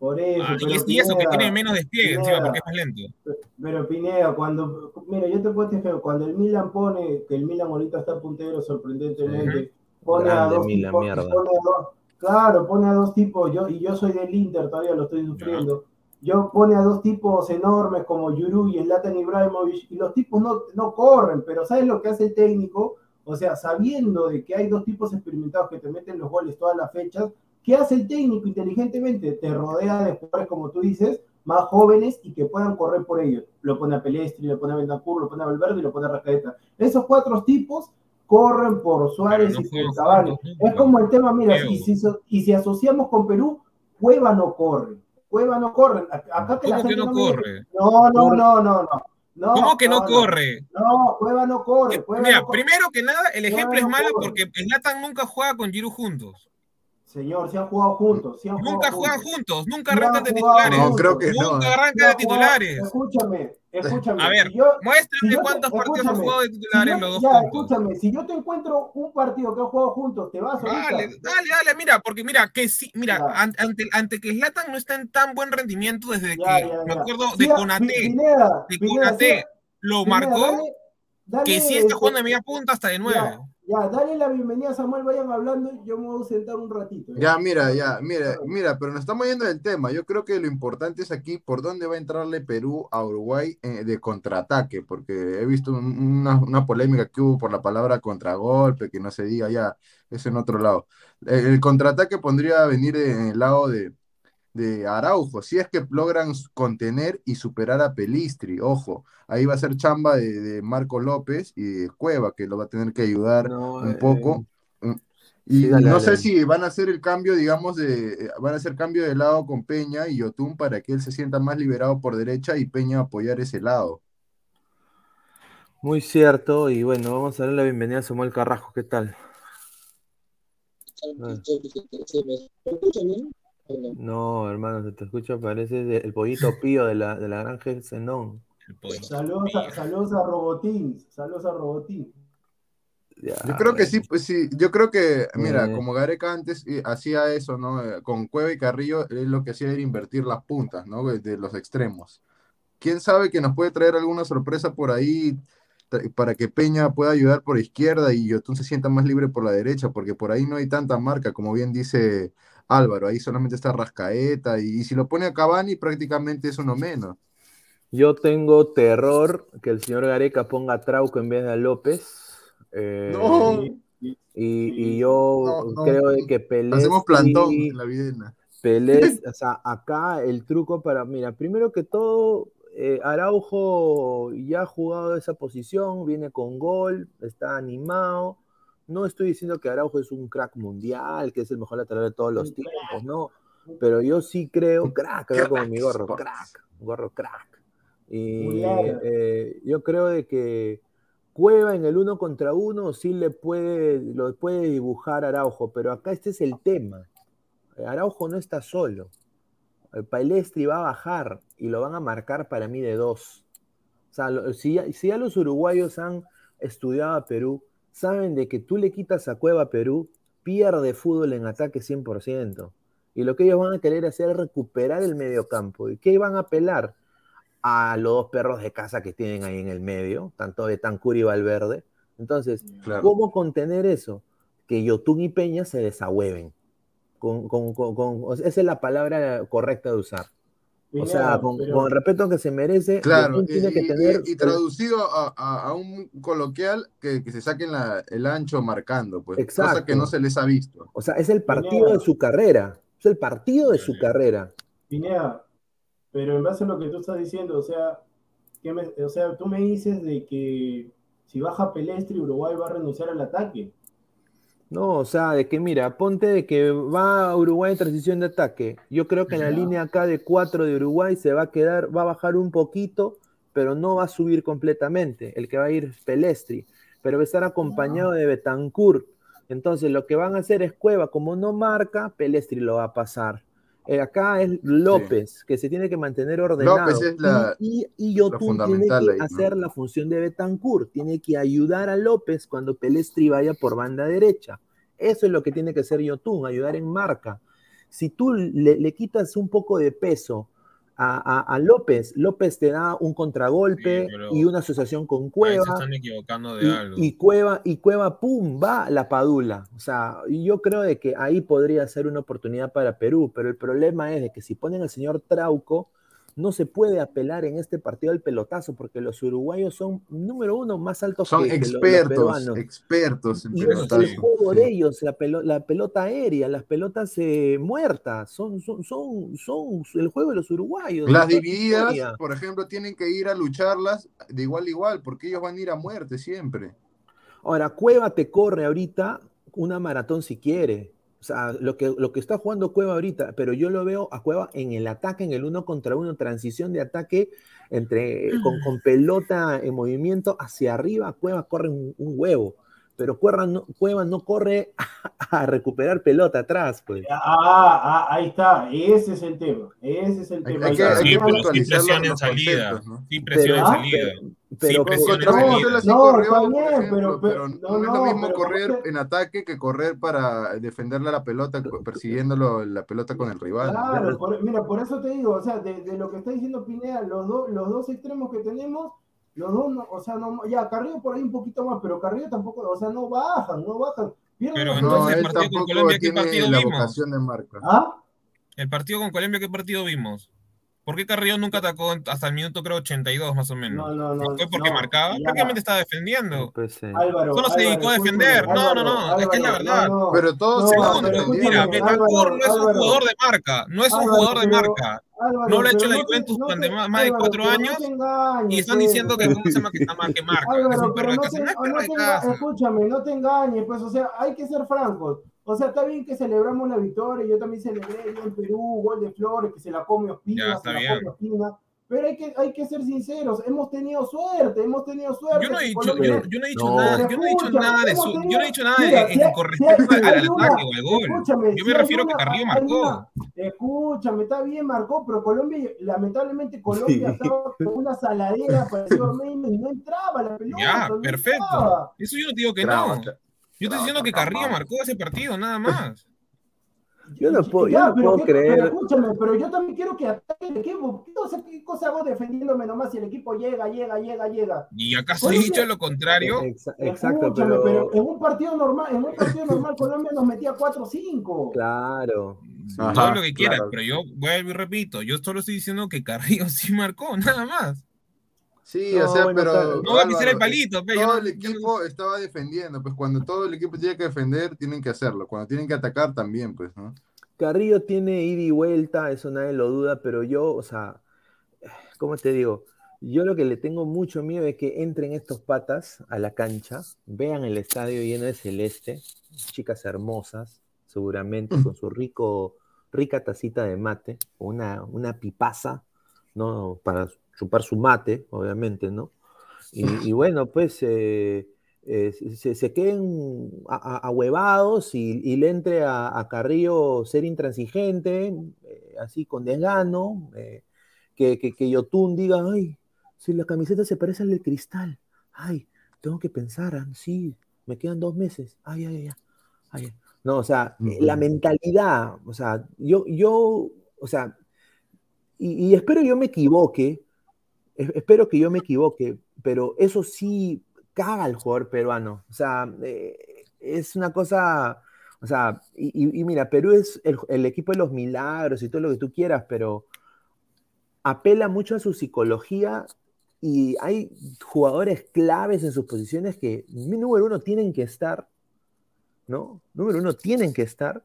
Por eso, Ah, y, es- y eso que Pineda, tiene menos despliegue encima Pineda. porque es más lento. Pero Pineda, cuando, mira, yo te puedo decir, cuando el Milan pone, que el Milan ahorita está puntero sorprendentemente, pone a dos Milan, tipos, mierda. pone a dos- claro, pone a dos tipos, yo, y yo soy del Inter, todavía lo estoy sufriendo, yo pone a dos tipos enormes como Yuru y Zlatan Ibrahimovic, y los tipos no, no corren, pero ¿sabes lo que hace el técnico? O sea, sabiendo de que hay dos tipos experimentados que te meten los goles todas las fechas, ¿qué hace el técnico inteligentemente? Te rodea de jugadores, como tú dices, más jóvenes y que puedan correr por ellos. Lo pone a Pelestri, lo pone a Bentancur, lo pone a Valverde y lo pone a Rascaeta. Esos cuatro tipos corren por Suárez no y Cavani. nunca. Es como el tema, mira, y si, y si asociamos con Perú, Cueva no corre. Cueva no corre. Acá que la ¿Cómo que gente no diga- corre? No, no, no, no, no. No, ¿Cómo que no no, corre? No, Cueva no corre. Eh, Cueva Mira, no corre. primero que nada, el ejemplo es no malo porque Zlatan nunca juega con Giroud juntos. Señor, se han jugado juntos. se han jugado Nunca juegan juntos. juntos, nunca No arrancan de titulares. No, creo que no. Nunca Se arrancan de titulares. Escúchame, escúchame. A ver, si yo, Muéstrame si yo te- cuántos partidos han jugado de si titulares yo- los dos ya, juntos. escúchame, si yo te encuentro un partido que han jugado juntos, te vas ahorita. Dale, dale, dale, mira, porque mira, que sí, mira, Ya. an- ante, ante que Zlatan no está en tan buen rendimiento desde Ya, que, ya, me acuerdo, de Conate, de Conate, lo Pineda, marcó, dale- dale, que sí está jugando de media punta hasta de nueve. Ya, dale la bienvenida a Samuel, vayan hablando, yo me voy a sentar un ratito. Ya, mira, ya, mira, mira, pero nos estamos yendo del tema. Yo creo que lo importante es aquí por dónde va a entrarle Perú a Uruguay eh, de contraataque, porque he visto un- una, una polémica que hubo por la palabra contragolpe, que no se diga ya, es en otro lado. El, contraataque pondría venir en el lado de, de Araujo, si es que logran contener y superar a Pelistri, ojo, ahí va a ser chamba de, de Marco López y de Cueva, que lo va a tener que ayudar No, un eh, poco. Y sí, dale, no dale. sé si van a hacer el cambio, digamos, de, eh, van a hacer cambio de lado con Peña y Yotun para que él se sienta más liberado por derecha y Peña apoyar ese lado. Muy cierto, y bueno, vamos a darle la bienvenida a Samuel Carrasco, ¿qué tal? Ah. No, hermano, se te escucha, parece el pollito pío de la, de la granja del Zenón. Saludos a, saludos a Robotín, saludos a Robotín. Ya, Yo creo que sí, pues sí, yo creo que, mira, Eh. como Gareca antes eh, hacía eso, ¿no? Eh, Con Cueva y Carrillo, él lo que hacía era invertir las puntas, ¿no? De, de los extremos. ¿Quién sabe que nos puede traer alguna sorpresa por ahí para que Peña pueda ayudar por izquierda y Yotun se sienta más libre por la derecha? Porque por ahí no hay tanta marca, como bien dice Álvaro, ahí solamente está Rascaeta y, y si lo pone a Cavani prácticamente es uno menos. Yo tengo terror que el señor Gareca ponga a Trauco en vez de a López. eh, No. y, y yo No, no. creo de que Pelé. Hacemos plantón en la videna. Pelé, o sea, acá el truco para, mira, primero que todo, eh, Araujo ya ha jugado esa posición, viene con gol, está animado. No estoy diciendo que Araujo es un crack mundial, que es el mejor lateral de todos los tiempos, no. Pero yo sí creo, crack, acá como mi gorro, Crack. gorro crack. Y eh, yo creo de que Cueva en el uno contra uno sí le puede, lo puede dibujar Araujo, pero acá este es el tema. Araujo no está solo. El Palestri va a bajar y lo van a marcar para mí de dos. O sea, lo- si, ya, si ya los uruguayos han estudiado a Perú, saben de que tú le quitas a Cueva Perú, pierde fútbol en ataque 100%. Y lo que ellos van a querer hacer es recuperar el mediocampo. ¿Y qué van a apelar? A los dos perros de casa que tienen ahí en el medio, tanto Betancur y Valverde. Entonces, Claro. ¿Cómo contener eso? Que Yotun y Peña se desahueven. Con, con- con- esa es la palabra correcta de usar. O sea, con, pero- con el respeto que se merece, Claro, y, tiene que y- tener. y- y traducido a, a- a un coloquial que, que se saquen la- el ancho marcando, pues, cosa Exacto. que no se les ha visto. O sea, es el partido Pineda. de su carrera. Es el partido de su carrera. Pineda, pero en base a lo que tú estás diciendo, o sea, ¿qué me- o sea, tú me dices de que si baja Pelestri, Uruguay va a renunciar al ataque. No, o sea, de que mira, ponte de que va a Uruguay en transición de ataque. Yo creo que en la línea acá de 4 de Uruguay se va a quedar, va a bajar un poquito, pero no va a subir completamente. El que va a ir es Pelestri, pero va a estar acompañado de Betancourt. Entonces, lo que van a hacer es Cueva, como no marca, Pelestri lo va a pasar. Eh, acá es López, que se tiene que mantener ordenado. López es la- y, y, y Yotun tiene que ahí, ¿no? hacer la función de Betancourt, tiene que ayudar a López cuando Pelestri vaya por banda derecha. Eso es lo que tiene que hacer Yotun, ayudar en marca. Si tú le, le quitas un poco de peso a, a- a López, López te da un contragolpe Sí, y una asociación con Ahí se Cueva. están equivocando de Y, algo. y Cueva, y Cueva, pum, va la padula. O sea, yo creo de que ahí podría ser una oportunidad para Perú, pero el problema es de que si ponen al señor Trauco, no se puede apelar en este partido al pelotazo, porque los uruguayos son, número uno, más altos Son que, que los- los expertos, peruanos. expertos en Y pelotazo. el juego de ellos, la, pelo- la pelota aérea, las pelotas eh, muertas, son, son, son, son el juego de los uruguayos. Las divididas, historia. por ejemplo, tienen que ir a lucharlas de igual a igual, porque ellos van a ir a muerte siempre. Ahora, Cueva te corre ahorita una maratón si quiere. O sea, lo que, lo que está jugando Cueva ahorita, pero yo lo veo a Cueva en el ataque, en el uno contra uno, transición de ataque entre, con, con pelota en movimiento hacia arriba, Cueva corre un, un huevo, pero Cueva no, Cueva no corre a, recuperar pelota atrás, pues. Ah, ah, ahí está, ese es el tema, ese es el Hay- tema. hay Ahí que- hay Sí, que pero los- presión en salida. Sí presión en salida. pero- No, Venezuela salida. sí no, corrió, está por bien, ejemplo, pero- pero pero- no, no, es lo mismo pero correr a- en ataque que correr para defenderle la pelota, persiguiéndolo la pelota con el rival. Claro, por- mira, por eso te digo, o sea, de, de lo que está diciendo Pineda, los, dos los dos extremos que tenemos, los dos, no, o sea, no, ya Carrillo por ahí un poquito más, pero Carrillo tampoco, o sea, no bajan, no bajan. Pierden Pero entonces, el él partido con Colombia, ¿qué tiene partido la vimos? vocación de marca. ¿Ah? El partido con Colombia, ¿qué partido vimos? ¿Por qué Carrillo nunca atacó hasta el minuto, creo, 82 más o menos? No, no, no. ¿Fue porque no, marcaba? ya. Prácticamente estaba defendiendo. Pues, eh, Álvaro, Solo se dedicó a defender. No, no, no, es que es la verdad. no, no. Pero se Segundo, mira, Betancourt no es un jugador de marca, no es un jugador de marca. Álvaro, No lo ha hecho la Juventus no durante más- de cuatro años no Y están pues, diciendo que cómo se llama que está mal, que marca, que es un perro de casa. te, perro de casa. escúchame, no te engañes, pues, o sea, hay que ser francos. O sea, está bien que celebramos la victoria, yo también celebré yo en Perú, gol de Flores, que se la come Ospina, se la bien. come Ospina. Pero hay que, hay que ser sinceros, hemos tenido suerte, hemos tenido suerte. Yo no he dicho, yo, yo no he dicho No. nada, yo no he dicho Escucha, nada de tenido- yo no he dicho nada Mira, de- si en hay- con si hay- respecto si al hay una- ataque o al gol. Escúchame, Yo me refiero una- que Carrillo marcó. una- escúchame, está bien, marcó, pero Colombia, lamentablemente Colombia Sí. estaba con una saladera para el y no entraba la pelota. Ya, no perfecto. entraba. Eso yo no digo que Traba, no. Yo estoy diciendo que Carrillo marcó ese partido, nada más. Yo no puedo, yo Ya, no pero puedo qué- Pero creer. escúchame, pero yo también quiero que ataque el equipo. ¿Qué cosa, qué cosa hago defendiéndome nomás si el equipo llega, llega, llega, llega? ¿Y acaso he dicho lo contrario? Exa- Exacto, Escúchame, pero, pero... en un partido normal, en un partido normal Colombia nos metía 4 o 5. claro. Ajá, Todo lo que quieras, claro. pero yo vuelvo y repito, yo solo estoy diciendo que Carrillo sí marcó, nada más. Sí, No, o sea, bueno, pero. No voy a pisar el palito, pe, Todo no- el no- equipo estaba defendiendo, pues cuando todo el equipo tiene que defender, tienen que hacerlo. Cuando tienen que atacar, también, pues, ¿no? Carrillo tiene ida y vuelta, eso nadie lo duda, pero yo, o sea, ¿cómo te digo? Yo lo que le tengo mucho miedo es que entren estos patas a la cancha, vean el estadio lleno de celeste, chicas hermosas, seguramente, con su rico, rica tacita de mate, una, una pipaza, ¿no? Para chupar su mate, obviamente, ¿no? Y, y bueno, pues eh, eh, se, se queden ahuevados y, y le entre a, a Carrillo ser intransigente, eh, así con desgano, que, que, que Yotun diga, ay, si la camiseta se parece al del cristal, ay, tengo que pensar, ah, sí, me quedan dos meses, ay, ay, ay, ay. ay". No, o sea, la mentalidad, o sea, yo, yo, o sea, y, y espero yo me equivoque, es- espero que yo me equivoque, pero eso sí caga al jugador peruano. O sea, eh, es una cosa, o sea, y- y mira, Perú es el, el equipo de los milagros y todo lo que tú quieras, pero apela mucho a su psicología y hay jugadores claves en sus posiciones que, número uno, tienen que estar, ¿no? Número uno, tienen que estar.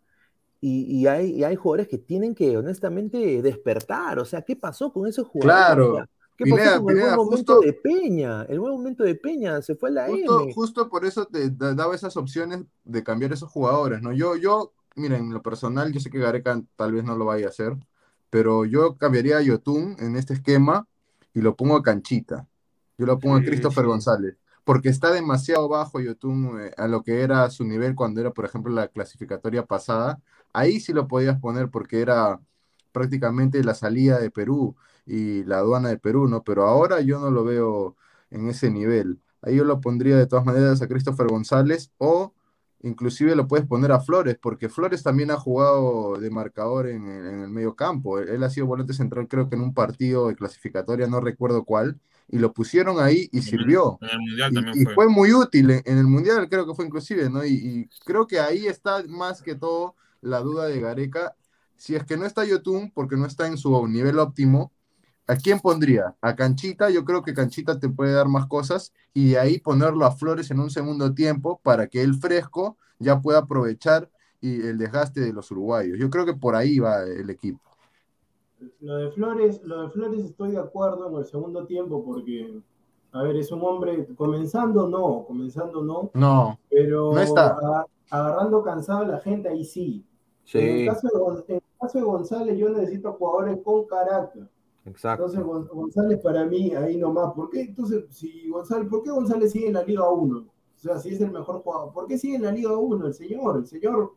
Y, y hay, y hay jugadores que tienen que, honestamente, despertar. O sea, ¿qué pasó con esos jugadores? Claro. ¿Qué Pineda, pasó con el buen momento justo- de Peña? El buen momento de Peña se fue a la Justo, M. justo por eso te da- daba esas opciones de cambiar esos jugadores, ¿no? Yo, yo, mira, en lo personal, yo sé que Gareca tal vez no lo vaya a hacer, pero yo cambiaría a Yotun en este esquema y lo pongo a Canchita. Yo lo pongo a Christopher sí. González, porque está demasiado bajo Yotun eh, a lo que era su nivel cuando era, por ejemplo, la clasificatoria pasada. Ahí sí lo podías poner porque era prácticamente la salida de Perú y la aduana de Perú, ¿no? Pero ahora yo no lo veo en ese nivel. Ahí yo lo pondría de todas maneras a Christopher González o inclusive lo puedes poner a Flores, porque Flores también ha jugado de marcador en, el- en el medio campo. Él ha sido volante central creo que en un partido de clasificatoria, no recuerdo cuál, y lo pusieron ahí y sirvió. En el Mundial Y, fue. fue muy útil en, en el Mundial, creo que fue inclusive, ¿no? Y, y creo que ahí está más que todo la duda de Gareca. Si es que no está Yotun, porque no está en su nivel óptimo, ¿A quién pondría? A Canchita, yo creo que Canchita te puede dar más cosas y de ahí ponerlo a Flores en un segundo tiempo para que él fresco ya pueda aprovechar y el desgaste de los uruguayos. Yo creo que por ahí va el equipo. Lo de Flores, lo de Flores estoy de acuerdo en el segundo tiempo porque, a ver, es un hombre, comenzando no, comenzando no, No, pero No está. aga- agarrando cansado a la gente ahí sí. En, el Sí, caso de, en el caso de González yo necesito jugadores con carácter. exacto. Entonces Gon- González para mí ahí nomás, ¿por qué entonces si González, por qué González sigue en la Liga 1? O sea, si es el mejor jugador, ¿por qué sigue en la Liga 1 el señor? El señor,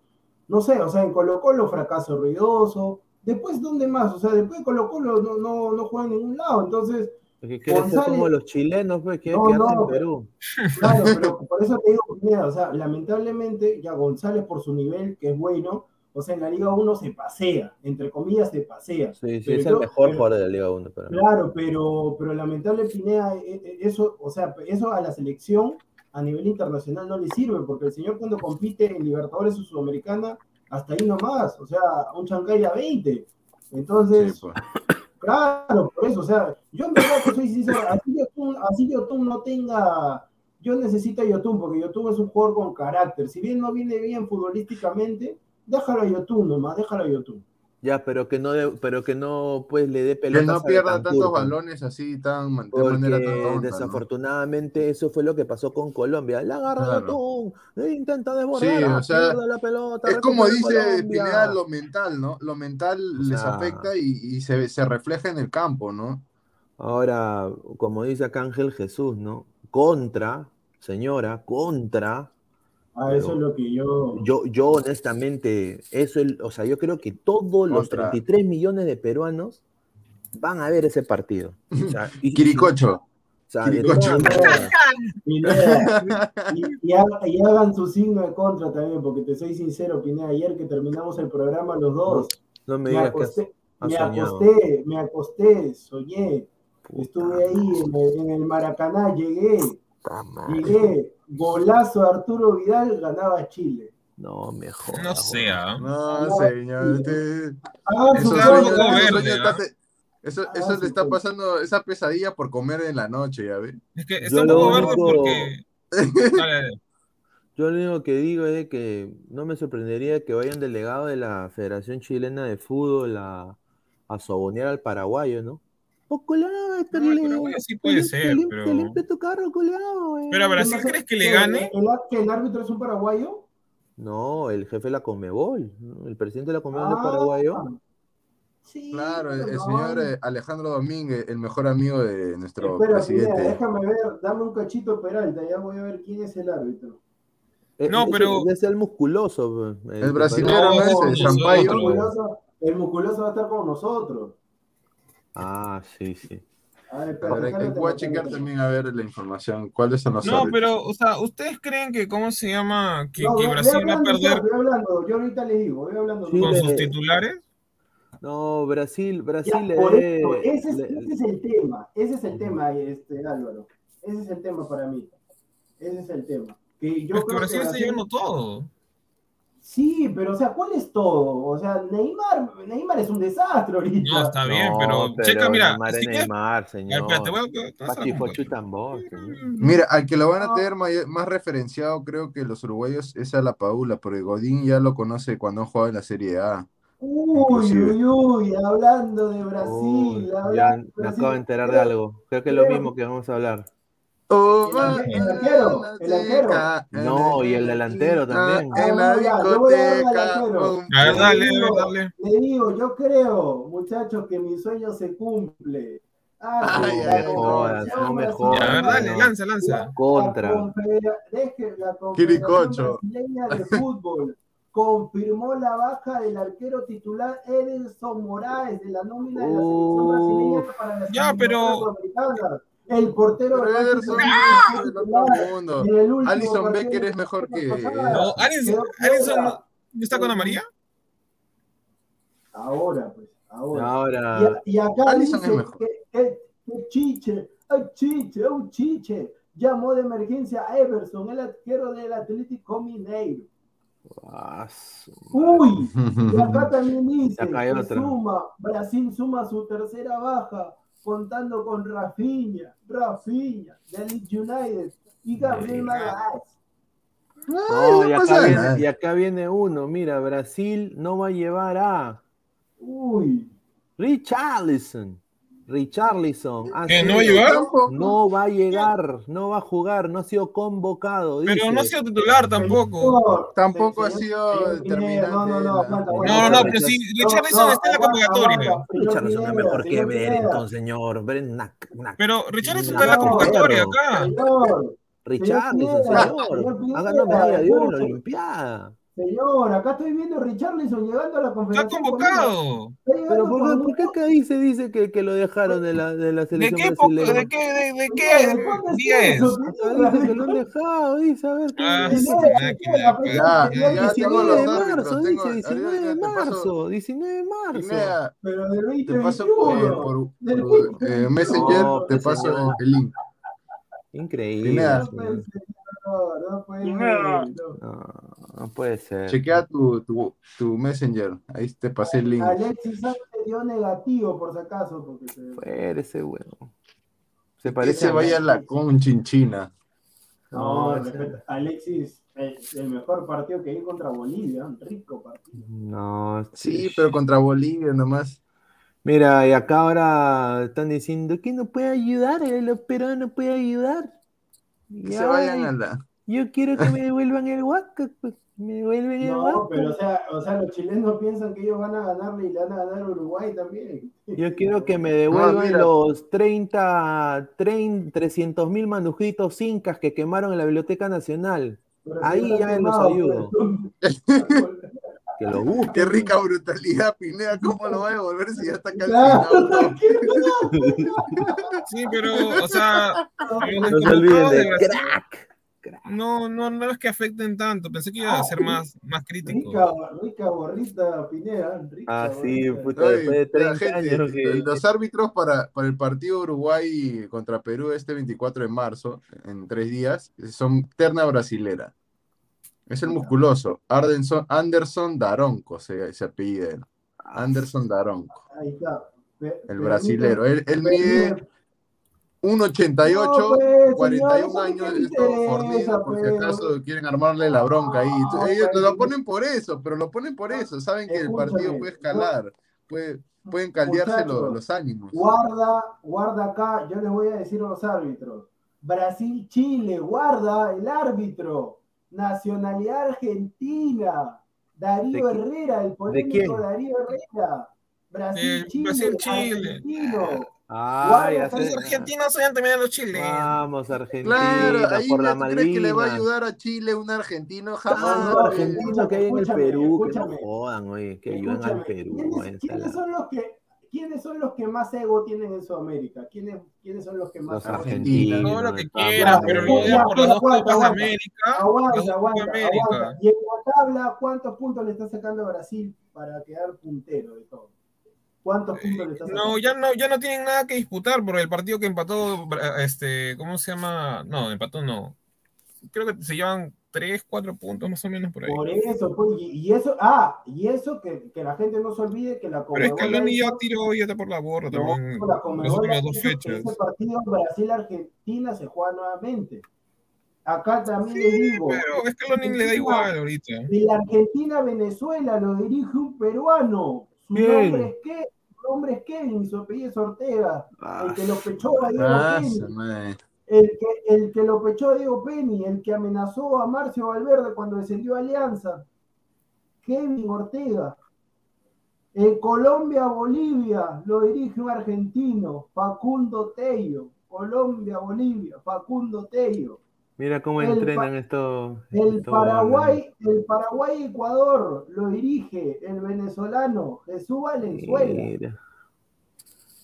no sé, o sea, en Colo Colo fracaso ruidoso. Después, ¿dónde más? O sea, después de Colo Colo no, no, no juega en ningún lado. Entonces, Porque quiere ser como los chilenos, pues, No, quedarse no, en Perú. claro, pero por eso te digo, mira, o sea, lamentablemente ya González por su nivel, que es bueno, o sea, en la Liga 1 se pasea, entre comillas se pasea. Sí, sí, Pero es el mejor jugador de la Liga 1 para mí. Claro, pero, pero lamentable Pineda, eh, eh, eso, o sea, eso a la selección a nivel internacional no le sirve, porque el señor cuando compite en Libertadores o Sudamericana, hasta ahí nomás, o sea, un Chancay a 20. Entonces, Sí, pues. claro, por eso, o sea, yo en verdad que soy sincero, así Yotun, así Yotun no tenga, yo necesito a Yotun, porque Yotun es un jugador con carácter, si bien no viene bien futbolísticamente, déjalo a Yotun nomás, déjalo a Yotun. Ya, pero que no, de- pero que no pues le dé Que pelotas no a pierda tantos balones así tan, de manera tan Porque tonta, ¿no? desafortunadamente eso fue lo que pasó con Colombia. La agarra Claro. E intenta desbordar, Sí, o sea, la pelota, Es como dice. Pineda, lo mental, ¿no? Lo mental O les afecta y, y se, se refleja en el campo, ¿no? Ahora, como dice acá Ángel Jesús, ¿no? Contra, señora, contra. Ah, eso es lo que yo... Yo, yo honestamente, eso, el- o sea, yo creo que todos los Contra. 33 millones de peruanos van a ver ese partido. O sea, y- Quiricocho. o sea, Quiricocho. y, y haga- y hagan su signo de contra también, porque te soy sincero, Pineda, ayer que terminamos el programa los dos, No me me digas que has, acosté, has me acosté, me acosté, soñé, Puta estuve ahí en el, en el Maracaná, llegué, llegué, golazo de Arturo Vidal, ganaba Chile. No, mejor. No sé, ¿ah? No, No, señor. Eso, Claro, sueño- verde, está ¿ah? eso, Ah, eso sí, le está sí. pasando, esa pesadilla por comer en la noche, ¿ya ve? Es que está un poco verde porque. Dale, dale. Yo lo único que digo es de que no me sorprendería que vayan delegado de la Federación Chilena de Fútbol a, a sobonear al paraguayo, ¿no? Oh, colado, este No, el le- sí puede ser, te lim- pero- Te limpia tu carro, colado. eh. Pero a ¿Qué Brasil? ¿crees que le ¿Qué, gane? ¿El, que el árbitro es un paraguayo? No, el jefe de la Comebol, ¿no? el presidente de la Comebol de Ah, paraguayo. Sí, Claro, el, el señor eh, Alejandro Domínguez, el mejor amigo de nuestro Espera, presidente. déjame ver, dame un cachito Peralta, ya voy a ver quién es el árbitro. Eh, No, pero- ese Es el musculoso. pues, El que brasilero No, no es el. El musculoso, el musculoso va a estar con nosotros. Ah, sí, sí. A ver, A ver, hay que- voy a checar también a ver la información. ¿Cuáles son los No, árbitros? pero, o sea, ¿ustedes creen que, ¿cómo se llama? Que, No, que Brasil voy va a hablando, perder Voy hablando, yo ahorita les digo, voy hablando. Con le- sus titulares? No, Brasil, Brasil Ya, le por esto, ese, es, le- ese es el tema, ese es el tema, este, Álvaro. Ese es el tema para mí. Ese es el tema. Que yo Pero es que creo Brasil está Brasil- llevando todo. Sí, pero o sea, ¿cuál es todo? O sea, Neymar, Neymar es un desastre ahorita. No, está bien, No, pero, checa, mira, Neymar es Neymar, señor. espérate, voy a- señor. Mira, al que lo van a No. tener más referenciado, creo que los uruguayos, es a la Paula, porque Godín ya lo conoce cuando han jugado en la Serie A. Uy, uy, uy, hablando de Brasil, Uy, hablando ya de me Brasil. acabo de enterar de algo. Creo que es lo mismo que vamos a hablar. Oh, El arque- el arquero, el arquero. No, y el delantero también. En la Ah, discoteca. dale, digo, dale. Le digo, yo creo, muchachos, que mi sueño se cumple. Ah, Ay, ay, no me jodas, Confederación no me jodas. A ver, dale, no. lanza, lanza. Contra. La, Quiricocho. Brasileña de Fútbol confirmó la baja del arquero titular Edelson Moraes de la nómina de la selección brasileña para las Ya, pero-. El portero Ederson es del otro mundo. el Alison Becker de es mejor que-. No, no, ¿no está con amarilla? Ahora, pues, ahora. Ahora, Y, y acá Alisson dice es mejor. que, que- que Chiche, ay Chiche, un Chiche, llamó de emergencia a Everson, el arquero del Atlético Mineiro. Uy, y acá también dice que suma, Brasil suma su tercera baja contando con Rafinha, Rafinha, de Leeds United y Gabriel Magalhães. No, y no acá, pasa viene, nada. y acá viene uno. Mira, Brasil no va a llevar a Uy, Richarlison. Richarlison. ha ¿Que sido- no va a llegar? No va a llegar, no va a jugar, no ha sido convocado. Pero no ha sido titular tampoco. Tampoco ha sido señor Pineda, No, no, no, determinante. No, No, no, pero si Richarlison no, está en la convocatoria. Richarlison es mejor que. Berenton, señor. Pero Richarlison está en la convocatoria acá. Richarlison, señor. ganado medalla de oro en la. Olimpiada. Señor, acá estoy viendo a Richarlison llegando a la Está conferencia. convocado. Pero ¿por qué, por qué acá dice, dice que, que lo dejaron de la, de la ¿De selección qué época? brasileña? ¿De qué, de, de ¿De qué dice que lo han dejado, dice, a ver. ¿qué Ah, dice? pues. Ya, ya, ya 19 tengo de marzo, dice, Tengo, 19 de marzo, 19 de marzo. Pero del te paso por, 2021. por- Del por, 2021. eh, Messenger, No, te pues, paso el link. Increíble. No no, no no. Puede ser. Chequea tu, tu, tu Messenger. Ahí te pasé el link. Alexis Sánchez dio negativo por si acaso. Porque se... Fuera ese huevo. Se Que parece se a vaya a la conchinchina. No, No, ese- respeta. Alexis, el, el mejor partido que vi contra Bolivia, un rico partido. No, Sí, pero contra Bolivia nomás. Mira, y acá ahora están diciendo que no puede ayudar, el peruano no puede ayudar. Que Y, se vayan ay, a la. Yo quiero que me devuelvan el huaca, pues. Me devuelven el No, pero o sea, o sea, los chilenos piensan que ellos van a ganarle y le van a ganar a Uruguay también. Yo quiero que me devuelvan mira. los 30, 300 mil manuscritos incas que quemaron en la Biblioteca Nacional. Pero Ahí ya los quemados, ayudo. Que lo busquen. Qué rica brutalidad, Pineda. ¿Cómo lo va a devolver si ya está Claro, calcinado? Sí, pero, o sea, los No se olviden de Brasil crack. no, no, no es que afecten tanto. Pensé que iba a ser más, más crítico. Rica, rica gorrita Pineda. Rica Ah, sí, puta, después de 30 gente, años que... Los árbitros para, para el partido Uruguay contra Perú este 24 de marzo, en tres días, son terna brasilera. Es el musculoso, Ardenson- Anderson Daronco, se, se apellida él. Anderson Daronco, Ahí está. El brasilero. Él, él mide 1,88, No, pues, 41 señor, eso años, no me es todo interesa, fornido, por si pues. acaso quieren armarle la bronca ahí. No, Ellos pues. lo ponen por eso, pero lo ponen por eso. Saben que el partido puede escalar, puede, pueden caldearse los, ánimos. Guarda, guarda acá, yo les voy a decir a los árbitros. Brasil-Chile, guarda el árbitro. Nacionalidad Argentina. Darío ¿De qui- Herrera, el quién? polémico Darío Herrera. Brasil-Chile, Brasil-Chile. argentino. Ah, ya Guarda, Los argentinos oyen también a los chilenos. Vamos, Argentina, Claro, ahí por la ¿tú crees que le va a ayudar a Chile un argentino? Jamás. no, argentino que hay en el escúchame, Perú, que no escúchame. jodan, oye, que ayudan al Escúchame, Perú. ¿quiénes, quiénes son los que, ¿Quiénes son los que más ego tienen en Sudamérica? ¿Quiénes, quiénes son los que más Los argentinos. Todo lo que no, quieras, no, pero no, ya no, por las no, dos aguanta, Copas aguanta. América. Aguanta, aguanta, América. aguanta. Y en la tabla, ¿cuántos puntos le está sacando a Brasil para quedar puntero de todo? ¿Cuántos puntos le está sacando? No, ya no, ya no tienen nada que disputar por el partido que empató, este, ¿cómo se llama? No, empató no. Creo que se llevan 3, 4 puntos más o menos por ahí. Por eso, pues, y, y eso, ah, y eso que, que la gente no se olvide que la Pero Conmebol Scaloni ya tiró ya está por la borda no, también. la Las últimas dos fechas. Ese partido Brasil-Argentina se juega nuevamente. Acá también Sí, digo. pero Scaloni le da igual ahorita. De la Argentina-Venezuela lo dirige un peruano. Su nombre es su nombre es Kevin y su apellido es Ortega. Ah, El que lo pechó a Diego Ah, Penny. El que, el que lo pechó a Diego Penny. El que amenazó a Marcio Valverde cuando descendió a Alianza. Kevin Ortega. En Colombia-Bolivia lo dirige un argentino, Facundo Tello. Colombia-Bolivia, Facundo Tello. Mira cómo El entrenan estos. El Paraguay, el Paraguay-Ecuador lo dirige el venezolano Jesús Valenzuela. Mira.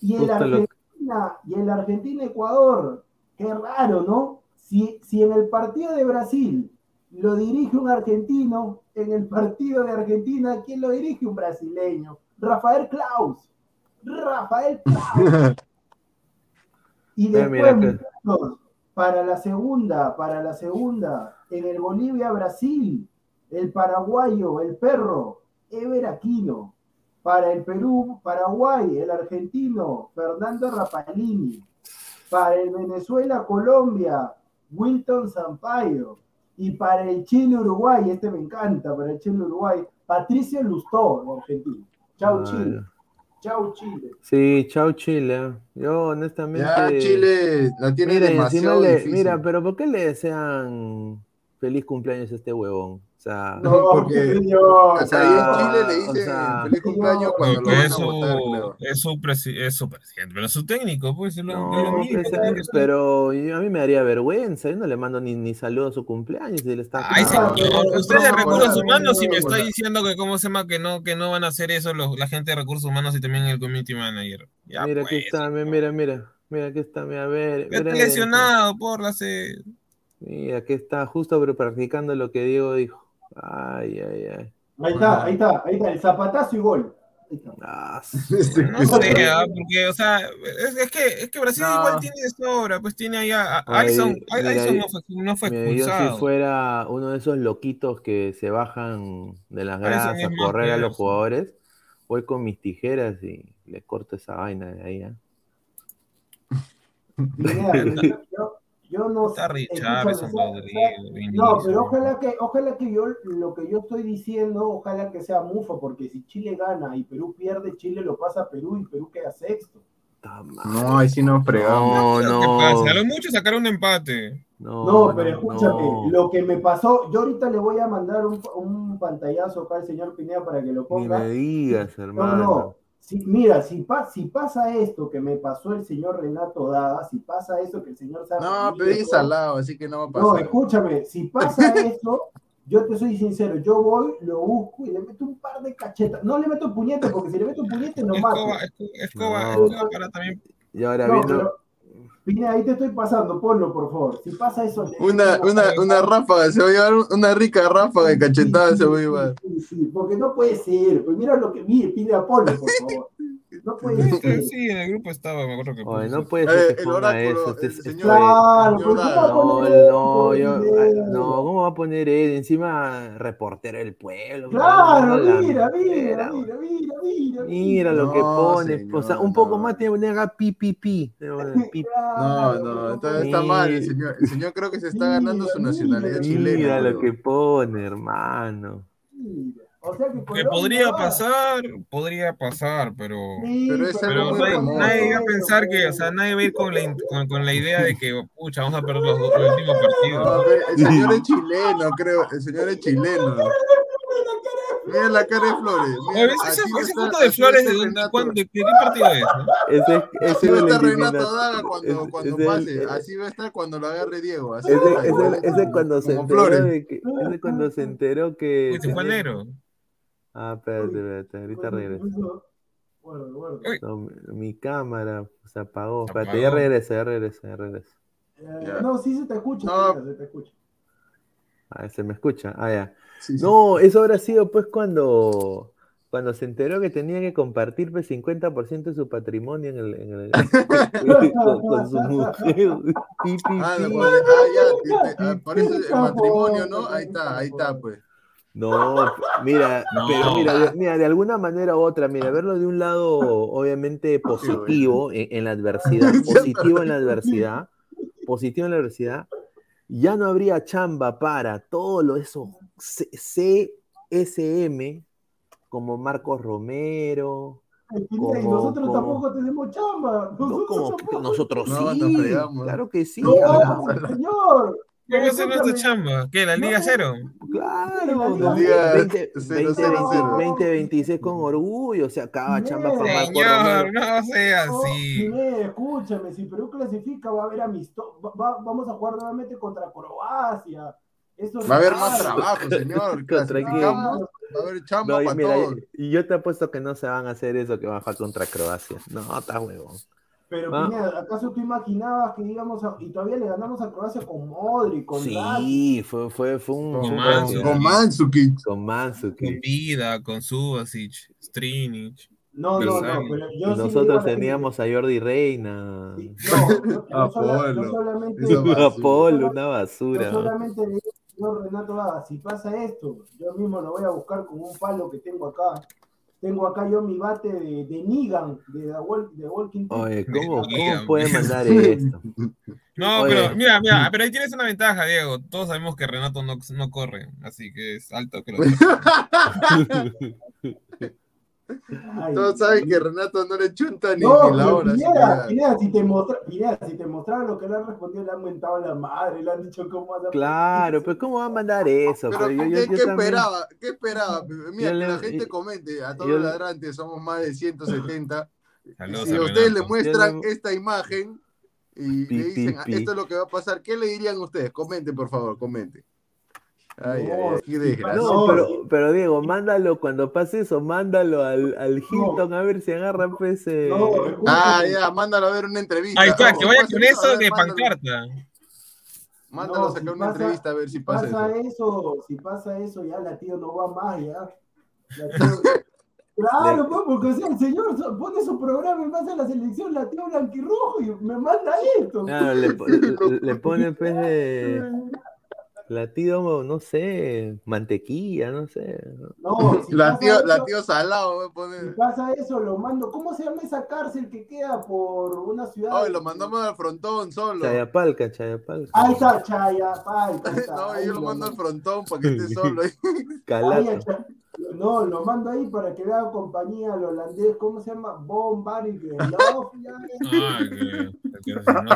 Y el Justo lo- Argentina, y el Argentina-Ecuador, qué raro, ¿no? Si, si en el partido de Brasil lo dirige un argentino, en el partido de Argentina, ¿quién lo dirige? Un brasileño. Rafael Klaus. Rafael Klaus. Y después, mira para la segunda, para la segunda, en el Bolivia-Brasil, el paraguayo, el perro, Ever Aquino. Para el Perú, Paraguay, el argentino Fernando Rapalini. Para el Venezuela, Colombia, Wilton Sampaio. Y para el Chile, Uruguay, este me encanta, para el Chile, Uruguay, Patricio Lustó, argentino. Chau, Chile. Chau, Chile. Sí, chao Chile. Yo honestamente. Ya Chile la tiene Mira, demasiado le- difícil. mira, pero ¿por qué le desean feliz cumpleaños a este huevón? O sea, No, porque acá sea, ahí en Chile le o dicen sea, feliz cumpleaños cuando lo van es a su, votar, creo. es su, presi- es su presidente, pero es su técnico, pues. Es lo, no, es lo mismo pues, ser. pero yo- a mí me daría vergüenza. Yo no le mando ni, ni saludo a su cumpleaños. Y él está Ay, usted de recursos no, humanos y me no, está no. diciendo que cómo se llama que no, que no van a hacer eso los- la gente de recursos humanos y también el community manager. Ya, mira, aquí pues, está, señor. mira, mira, mira, aquí está, mira, a ver. Está mira, lesionado por la se- Mira, aquí está, justo pero practicando lo que Diego dijo. Ay, ay, ay. Ahí está, ahí está, ahí está, el zapatazo y gol. Ahí está. Ah, No sé, ah, porque, o sea, es, es que, es que Brasil No. igual tiene de sobra, pues tiene ahí a, a Ay, mira, ahí- no fue, no fue Mira, yo expulsado. si fuera uno de esos loquitos que se bajan de las gradas a correr a los jugadores, voy con mis tijeras y le corto esa vaina de ahí. ¿ah? Mira, yo, yo- no Está. No, pero ojalá que, ojalá que yo, lo que yo estoy diciendo, ojalá que sea mufa, porque si Chile gana y Perú pierde, Chile lo pasa a Perú y Perú queda sexto. No, ahí sí nos fregamos. No, ¿Qué no, pasa? A lo mucho sacar un empate. no, No, pero escúchame, no. lo que me pasó, yo ahorita le voy a mandar un, un pantallazo acá al señor Pineda para que lo Ni ponga. me digas, No, hermano. no. Si, mira, si, pa- si pasa esto que me pasó el señor Renato Dada, si pasa eso que el señor Sarri No, pero es salado, así que no va a No, pasar. escúchame, si pasa eso, yo te soy sincero, yo voy, lo busco y le meto un par de cachetas. No le meto puñete, porque si le meto puñete no mato. Escoba, escoba, escoba, No. escoba para también. Y ahora No, viendo. pero, Pina, ahí te estoy pasando, ponlo, por favor. Si pasa eso... Una, una, una ráfaga, se va a llevar una rica ráfaga de cachetada, se va a llevar. Sí, sí, porque no puede ser. Pues mira lo que... Mire, Pina, ponlo, por favor. No puede Sí, ser. sí, en el grupo estaba, me acuerdo que Oye, no puede Eh, ser que el ponga oráculo, eso. el este- señor- Claro, pues da- ¿cómo va a No, no, yo, no, ¿cómo va a poner él? Encima reportero del pueblo. Claro, mira, mira, mira, mira, mira, mira. Mira lo que pone, o sea, un poco no. más tiene que poner pi, pi. No, Claro, no, está, está mal el señor. El señor creo que se está ganando su nacionalidad mira, chilena. Mira lo que pone, hermano. Mira, O sea que, Que podría va. pasar, podría pasar, pero. Sí, Pero es Pero muy nadie, va a pensar que, o sea, nadie va a ir con la, con, con la idea de que, pucha, vamos a perder los, dos- los últimos No, partidos. pero el señor es chileno, creo. El señor es chileno. Mira la cara de Flores. mira, va a estar- foto de Flores, ¿de, dónde, cuándo- de qué partido es? no? Ese, ese Así es va a el estar Renato. Daga cuando, Es- cuando es el- pase. es- Así va a estar cuando lo agarre Diego. Así Ese, ese- igual. ese cuando se enteró de que, ese cuando se enteró que Uy, se fue tenía- enero. Ah, espérate, espérate, ahorita regreso. Bueno, bueno. No, mi, mi cámara se apagó. Se Espérate, ya apagó. regresa, ya regresa, ya regresa. Eh, Ya. no, sí se te escucha, No. mira, se te escucha. Ah, se me escucha. Ah, ya. Sí, sí. No, eso habrá sido pues cuando, cuando se enteró que tenía que compartir pues, 50% de su patrimonio en el, en el- con, con su mujer. Ah, no, pues, ah, ya, te- te- ah, por eso el matrimonio, ¿no? Ahí está, ahí está, pues. No, mira, No. pero mira, de, mira, de alguna manera u otra, mira, verlo de un lado obviamente positivo en, en la adversidad, positivo en la adversidad, positivo en la adversidad, ya no habría chamba para todo lo eso C- CSM como Marcos Romero, Y Como- nosotros como- tampoco tenemos chamba. no Nosotros como tampoco. nosotros No, sí, nos fregamos. claro que sí, No, señor. ¿Qué va a ser nuestra chamba? ¿Qué? ¿La Liga No. Cero? claro, La Liga 20, 000. 2026 con orgullo, se acaba chamba para Señor, Romero. no sea No, así. Jiménez, escúchame, si Perú clasifica va a haber amistoso, vamos a jugar nuevamente contra Croacia. Eso Va a haber más trabajo, señor. Contra Clasificamos, va a haber chamba No, y para mira, todos. y yo te apuesto que no se van a hacer eso que van a jugar contra Croacia. No, está huevón. Pero. Pineda, ¿acaso tú imaginabas que íbamos a, y todavía le ganamos a Croacia con Modric, con? Sí, fue, fue, fue un. Con. Con. Con Con Mandzukic. Vida, con Subasic, Strinic. No, no, no, pero yo sí nosotros teníamos a Jordi Reina. Sí, No, no, Apolo. no solamente. Apolo, una no basura. solamente le digo, señor Renato Vaga, si pasa esto, yo mismo lo voy a buscar con un palo que tengo acá. Tengo acá yo mi bate de, de Negan, de, The de Walking Dead. Oye, ¿cómo, cómo puede mandar esto? No, Oye. pero mira, mira, pero ahí tienes una ventaja, Diego. Todos sabemos que Renato no, no corre, así que es alto que lo Ay, Todos saben que Renato no le chunta ni, No, ni la hora. que- Pineda, si te mostra, Pineda, si te mostraron lo que le han respondido, le han mentado a la madre, le han dicho cómo hacer. Claro, pero ¿cómo va a mandar eso? Pero, Pero yo, ¿qué, yo, yo qué también- esperaba? ¿Qué esperaba? Mira, Yo que la gente y- comente, a todos yo los ladrantes somos más de 170. Saludos si a a ustedes le muestran Yo le- esta imagen y Pi, le dicen, pi, "Ah, pi". esto es lo que va a pasar, ¿qué le dirían ustedes? Comenten, por favor, comenten. Ay, No, ay, qué. No, pero, pero Diego, mándalo cuando pase eso, mándalo al, al Hilton a ver si agarra pues. eh, No, Ah, ya, mándalo a ver una entrevista. Ahí está, No, que vaya con eso, eso a ver, de mándalo- pancarta. Mándalo No, a sacar si una pasa- entrevista a ver si Si pasa, pasa eso. eso, si pasa eso, ya la tío no va más, ya. La tío- Claro, pues, porque o sea, el señor pone su programa en base a la selección, la tío blanquirrojo, y me manda esto. Claro, le, le- le pone pues de latido, no sé, mantequilla, no sé. No, si La pasa tío, la eso- tío Salado va a Si pasa eso, lo mando. ¿Cómo se llama esa cárcel que queda por una ciudad? Ay, lo mandamos al frontón solo. Chayapalca, Chayapalca. Ahí está, Chayapalca. está, No, yo lo lo mando al frontón para que esté solo ahí. No, lo mando ahí para que vea compañía al holandés, ¿cómo se llama? Bon Barry Love, ya. Ah,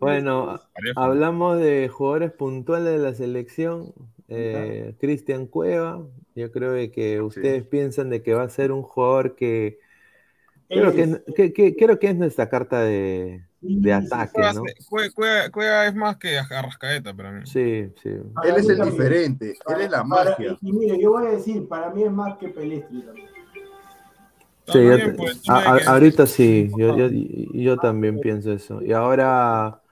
Bueno, hablamos de jugadores puntuales de la selección. Eh, Cristian Cueva, yo creo que ustedes piensan de que va a ser un jugador que creo que, es- que- que- creo que es nuestra carta de, de ataque, Cueva, ¿no? Cueva- Cueva- Cueva es más que Arrascaeta para mí. Sí, sí. Para Él es el también. diferente, él es la para- magia. Y, y mire, yo voy a decir, para mí es más que Pelestri también. Sí, yo pues, a- a- que- ahorita sí, yo, yo, yo también pienso eso. Y ahora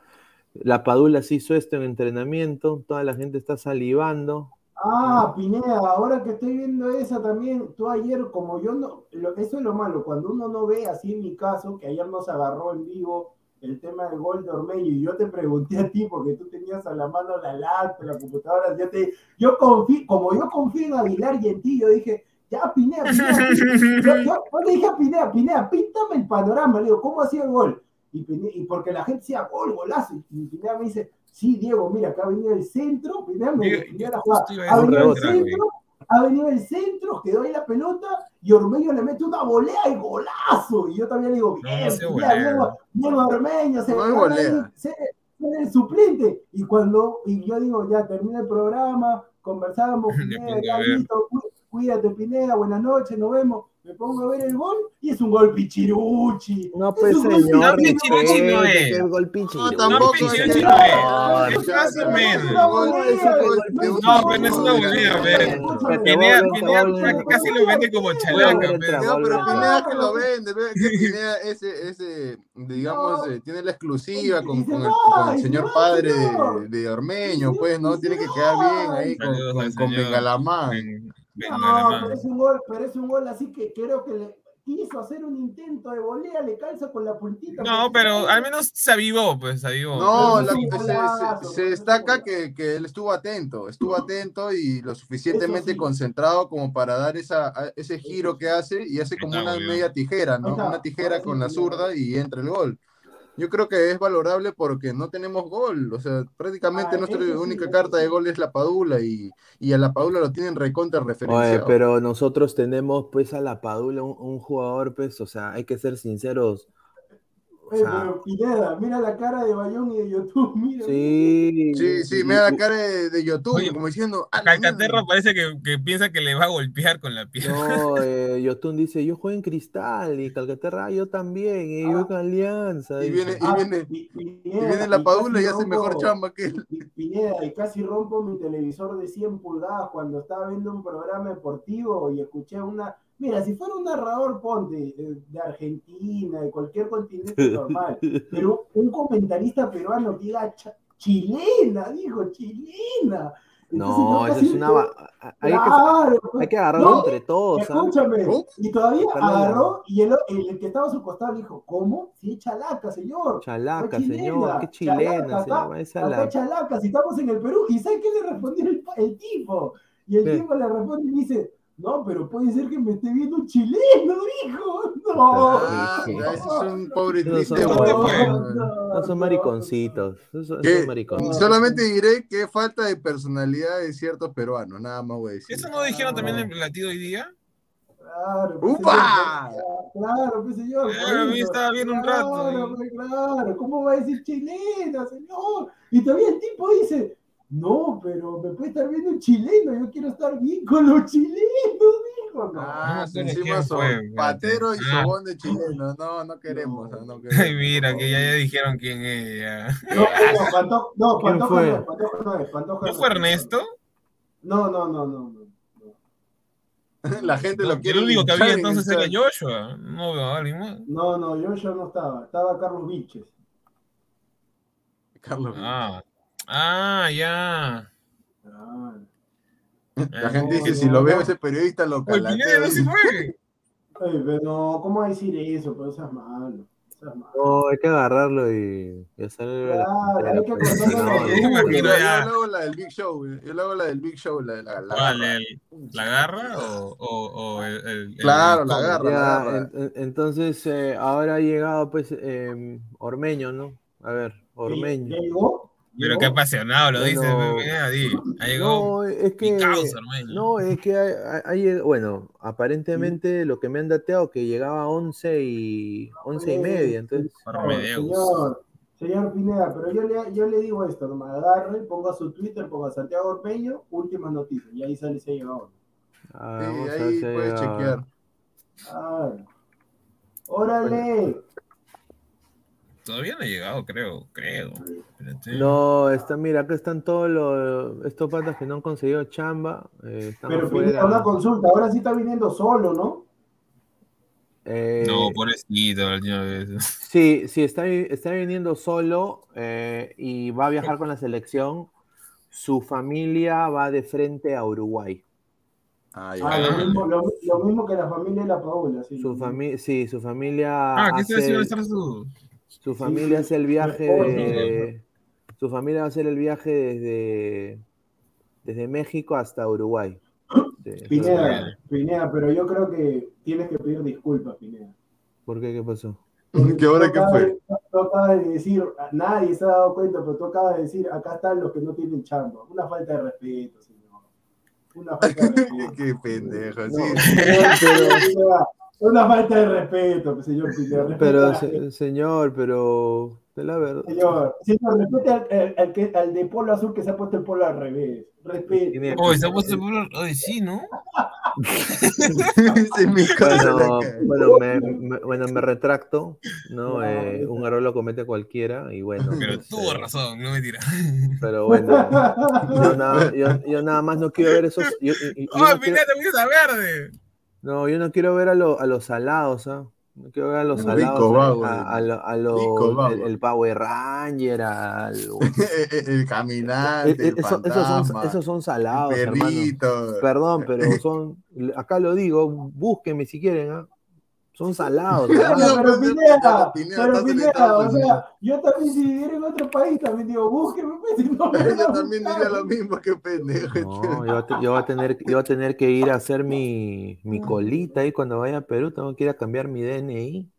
la Padula se hizo esto en entrenamiento, toda la gente está salivando. Ah, Pineda, ahora que estoy viendo esa también, tú ayer, como yo no, lo- eso es lo malo, cuando uno no ve, así en mi caso, que ayer nos agarró en vivo el tema del gol de Ormeño, y yo te pregunté a ti, porque tú tenías a la mano la laptop, la computadora, yo te, yo confío, como yo confío en Aguilar y en ti, yo dije, ya, Pineda, Pineda, Pineda. yo, yo- yo le dije a Pineda, Pineda, píntame el panorama, le digo, ¿cómo hacía el gol? Y, Pineda- y porque la gente decía, gol, golazo, y Pineda me dice, sí, Diego, mira, acá ha venido el centro, Pineda me yo la jugada, ha venido el centro, ha venido el centro, quedó ahí la pelota, y Ormeño le mete una volea y golazo, y yo también le digo, bien, bien, Ormeño, se No se el suplente, y cuando, y yo digo, ya termina el programa, conversábamos, Me Pineda, cu- cuídate Pineda, buenas noches, nos vemos, me pongo a ver el gol, y es un gol pichiruchi, No, Es pues un gol señor, No, Pichiruchi no es. el gol No, Pichiruchi. tampoco No, es Pichiruchi no es. No, Es más o menos. gol- gol pero no es una volea, a ver. Escúchame, Pineda, Pineda casi lo vende como chalaca, pero-. Pineda que lo vende, ve que Pineda ese, ese, digamos, eh, tiene la exclusiva con, con el, señor padre de, de Ormeño, pues, ¿no? Tiene que quedar bien ahí con, con, venga, No, pero es un gol, pero es un gol así que creo que le quiso hacer un intento de volea, le calza con la puntita. No, pero al menos se avivó, pues se avivó. No, la- se, destaca que, que él estuvo atento, estuvo atento y lo suficientemente sí. concentrado como para dar esa, a- ese giro que hace y hace como está, una media tijera, ¿no? está, Una tijera con la zurda y entra el gol. Yo creo que es valorable porque no tenemos gol, o sea, prácticamente Ah, nuestra sí, única carta de gol es la Padula y, y a la Padula lo tienen recontra Oye, referenciado. pero nosotros tenemos pues a la Padula un, un jugador, pues, o sea, hay que ser sinceros. Oye, pero Pineda, mira la cara de Bayón y de YouTube, mira. sí. Sí, sí, y- da la y- cara de, de YouTube, Oye, como diciendo, "A la Calcaterra mierda". parece que, que piensa que le va a golpear con la pierna. No, eh, Yotun dice, yo juego en Cristal y Calcaterra, yo también, y yo Ah. con Alianza. Y viene- Ah, viene- Pineda, Y viene la y Padula y hace mejor chamba que él. Pi- Pineda, y casi rompo mi televisor de 100 pulgadas cuando estaba viendo un programa deportivo y escuché una. Mira, si fuera un narrador, ponte, de, de Argentina, de cualquier continente normal, pero un comentarista peruano que diga "Cha- chilena, dijo, chilena. No, eso es una... Hay que, Claro, hay que agarrarlo No, entre todos. Escúchame, y todavía agarró y el, el, el que estaba a su costado dijo, ¿cómo? Sí, chalaca, señor. Chalaca, señor, qué chilena, chalaca, señor. acá- chalaca, si estamos en el Perú. ¿Y sabes qué le respondió el, el tipo? Y el tipo le responde y dice, no, pero puede ser que me esté viendo un chileno, dijo. No. Ah, Sí. ya, ese es un pobre Esos triste. son- ¿Dónde huevón. fue? No son mariconcitos. Son, esos mariconcitos. solamente diré que falta de personalidad de ciertos peruanos, nada más voy a decir. ¿Eso no dijeron también en el latido hoy día? Claro, pues, ¡Upa! Claro, pues señor. Eh, por a mí estaba viendo un rato. Claro, pues, claro. ¿Cómo va a decir chilena, señor? Y todavía el tipo dice, no, pero me puede estar viendo un chileno, yo quiero estar bien con los chilenos, dijo. No. Ah, No encima son fue, patero y Ah. sobón de chileno. No, no queremos. No. No, queremos. Ay, mira, que ya, ya dijeron quién es. ya. No, no, Pantoja, no, ¿Quién Pantoja fue? no es, Pantoja no es, Pantoja ¿No no fue es. Ernesto? No, no, no, no. no. La gente No, lo quiere. el único que había en entonces era. Joshua. No veo a alguien más. No, no, yo, yo no estaba. Estaba Carlos Vilches. Carlos. Ah, ah ya. Ah. La gente No, dice, si lo veo no. ese periodista lo Pineda no se fue. Ay, pero no, ¿cómo decir eso? Pero seas malo. Seas malo. No, hay que agarrarlo y, y hacerle la Claro, hay que Yo hago la del Big Show, yo le hago la del Big Show, la de la, la ¿Cuál? garra. el- ¿La garra o, o, o el, el- el- Claro, la garra. Ya, en- entonces eh, ahora ha llegado pues eh, Ormeño, ¿no? A ver, Ormeño. ¿Ya llegó? Pero qué apasionado lo dice. Pineda, di. Ha llegado No, es que mi causa, hermano. no, es que hay, bueno, aparentemente lo que me han dateado que llegaba a 11 y 11 y media, entonces. Señor, señor Pineda, pero yo le, yo le digo esto, nomás agarre, ponga su Twitter, ponga Santiago Orpeño, últimas noticias, y ahí sale si ha llegado. ah, Sí, ahí llegado. chequear. Ah, ¡Órale! Todavía no ha llegado, creo. Creo. Espérate. No, está, mira, acá están todos los estos patas que no han conseguido chamba, eh, están Pero. Pineda, una consulta, ahora sí está viniendo solo, ¿no? Eh, No, pobrecito, la última vez. Sí, sí, está, está viniendo solo eh, y va a viajar con la selección. Su familia va de frente a Uruguay. Ah, Ah, lo mismo, lo, lo mismo que la familia de la Paola, sí. Su familia, sí, su familia Ah, ¿qué hace, estar su.? Su familia hace el viaje de- su familia va a hacer el viaje desde, desde México hasta Uruguay. Sí, Pineda, Pineda, pero yo creo que tienes que pedir disculpas, Pineda. ¿Por qué? ¿Qué pasó? ¿Qué hora Tú que acabas fue? de- Tú acabas de decir, nadie se ha dado cuenta, pero tú acabas de decir, acá están los que no tienen chamba. Una falta de respeto, señor. Una falta de respeto. Qué pendejo, No, sí. Pineda, Una falta de respeto, señor Pineda. Respeta a Pero, la se- señor, pero de la verdad. Señor, señor, respete al, al- al que, al de polo azul que se ha puesto el polo al revés. Respete. Oh, se ha puesto el pueblo. Oye, sí, ¿no? Bueno, la bueno, me, me- bueno, me retracto, ¿no? Eh, un error lo comete cualquiera y bueno. Pero pues, tuvo eh, razón, no me tira. Pero bueno, yo nada, yo, yo nada más no quiero ver esos. yo- yo- yo ¡Oh, no, quiero, Pineda, te fuiste a verde! No, yo no quiero ver a, lo- a los salados, ¿ah? No quiero ver a los Rico salados, vago, a, a, lo- a los- rico vago. el, el Power Ranger, al. el caminante, el Eso- esos, son, fantasma, esos son salados, hermano. Perdón, pero son. Acá lo digo, búsquenme si quieren, ¿ah? Son salados, Pero, pues, Pineda, pero Pineda, o sea, yo también si viviera en otro país también digo, búsqueme, pues, no Yo también buscar. diría lo mismo que pendejo. No, yo, voy a te- yo voy a tener, yo voy a tener que ir a hacer mi, mi colita ahí cuando vaya a Perú, tengo que ir a cambiar mi DNI.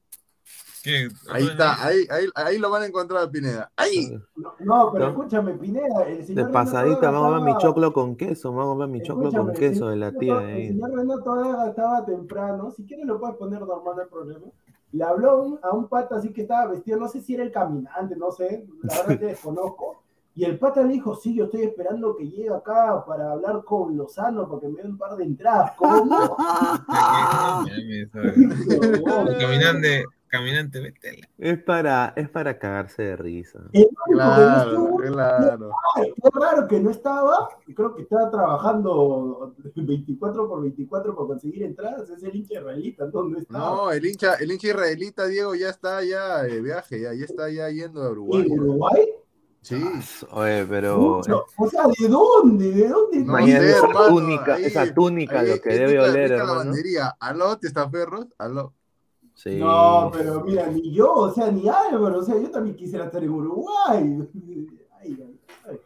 ¿Qué? Ahí está, ahí, ahí, ahí lo van a encontrar, Pineda. Ahí. No, no, pero ¿No? escúchame, Pineda, el De señor pasadita, Renato vamos a ver mi choclo con queso, vamos a ver mi choclo con queso el de la tía ahí. El señor Renato Daga estaba temprano, si quieres lo puedes poner normal, no hay problema. Le habló a un- a un pata así que estaba vestido, no sé si era el caminante, no sé, la verdad que desconozco. Y el pata le dijo, sí, yo estoy esperando que llegue acá para hablar con Lozano, porque me dé un par de entradas. ¿Cómo? Caminante, caminante, vete. Es para, es para cagarse de risa. Que no Claro, claro. Ay, qué raro que no estaba, creo que estaba trabajando 24 por 24 por conseguir entradas, es el hincha israelita, ¿dónde estaba? No, el hincha, el hincha israelita, Diego, ya está ya de viaje, ya, ya está ya yendo a Uruguay. ¿En Uruguay? Sí. Oye, pero Mucho. O sea, ¿de dónde? ¿De dónde? No Imagínate sé, esa hermano, túnica, ahí- esa túnica ahí lo que es debe oler, rica hermano. lavandería. Aló, testaferros, aló. Sí. No, pero mira, ni yo, o sea, ni Álvaro, o sea, yo también quisiera estar en Uruguay. Ay, ay, ay.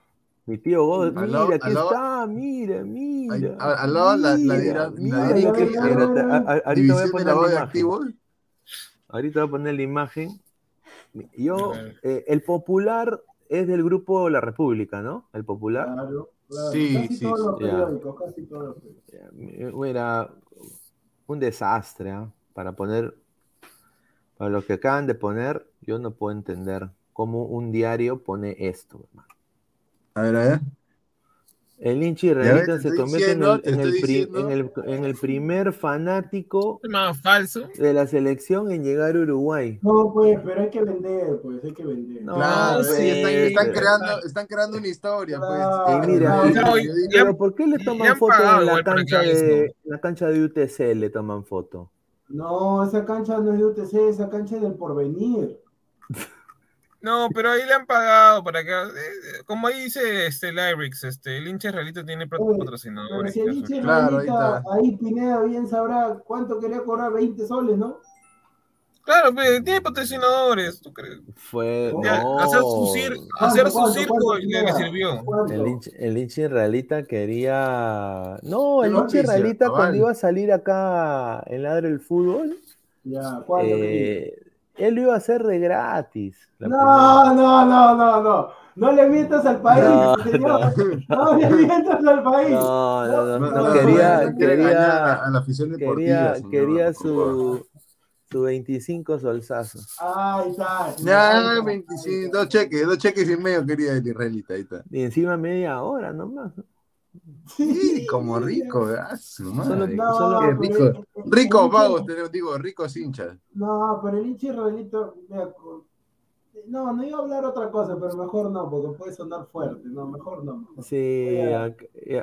Mi tío God, Al mira, lado- aquí lado- está, mira, mira. Al lado la, la, mira, la mira, ahorita voy a poner la imagen. Ahorita voy a poner la imagen. Yo, eh, el popular es del grupo La República, ¿no? El popular. Claro, claro. Sí, casi sí, todos los periódicos, casi todos los periódicos. Eh, Mira, un desastre, ¿ah? Para poner, para lo que acaban de poner, yo no puedo entender cómo un diario pone esto, hermano. A ver, a ver. El hincha Ya israelita se convierte en el, te en, el estoy pri- diciendo. en el- en el primer fanático más falso. de la selección en llegar a Uruguay. No, pues, pero hay que vender, pues, hay que vender. No, Claro, sí, están, creando, están creando una historia, pues. Y mira, Claro, y- Pero ¿por qué le toman foto pagado en la cancha de la cancha de UTC? Le toman foto. No, esa cancha no es de UTC, esa cancha es del porvenir. No, pero ahí le han pagado para que. eh, eh, como ahí dice este Lyrics, este, el hincha realito tiene patrocinadores. si el hincha Claro, ahí ahí Pineda bien sabrá cuánto quería cobrar, 20 soles, ¿no? Claro, pero tiene patrocinadores, ¿tú crees? Fue Ya, no, hacer su, cir- ¿Cuánto, hacer su circo le Pineda? sirvió. El hincha, el hincha israelita quería. No, el hincha israelita cuando iba a salir acá en Ladre el Fútbol, Ya, eh, él lo iba a hacer de gratis. No, no, no, no, no. No le mientas al país, No, señor. No, le mientas al país. No, no, no, No, no, no, quería, quería, a, la afición deportiva. quería, quería su, su 25 solsazos. Ahí está. Ya, Ahí está. 25, dos cheques, dos cheques y medio quería el israelita, ahí está. Y encima media hora nomás. Sí, como rico, ¿verdad? Su madre. No, Solo- rico. el- el- Ricos el- vagos, te digo, ricos hinchas. No, pero el hincha israelita, no, no iba a hablar otra cosa, pero mejor no, porque puede sonar fuerte, no, mejor no. mejor. Sí,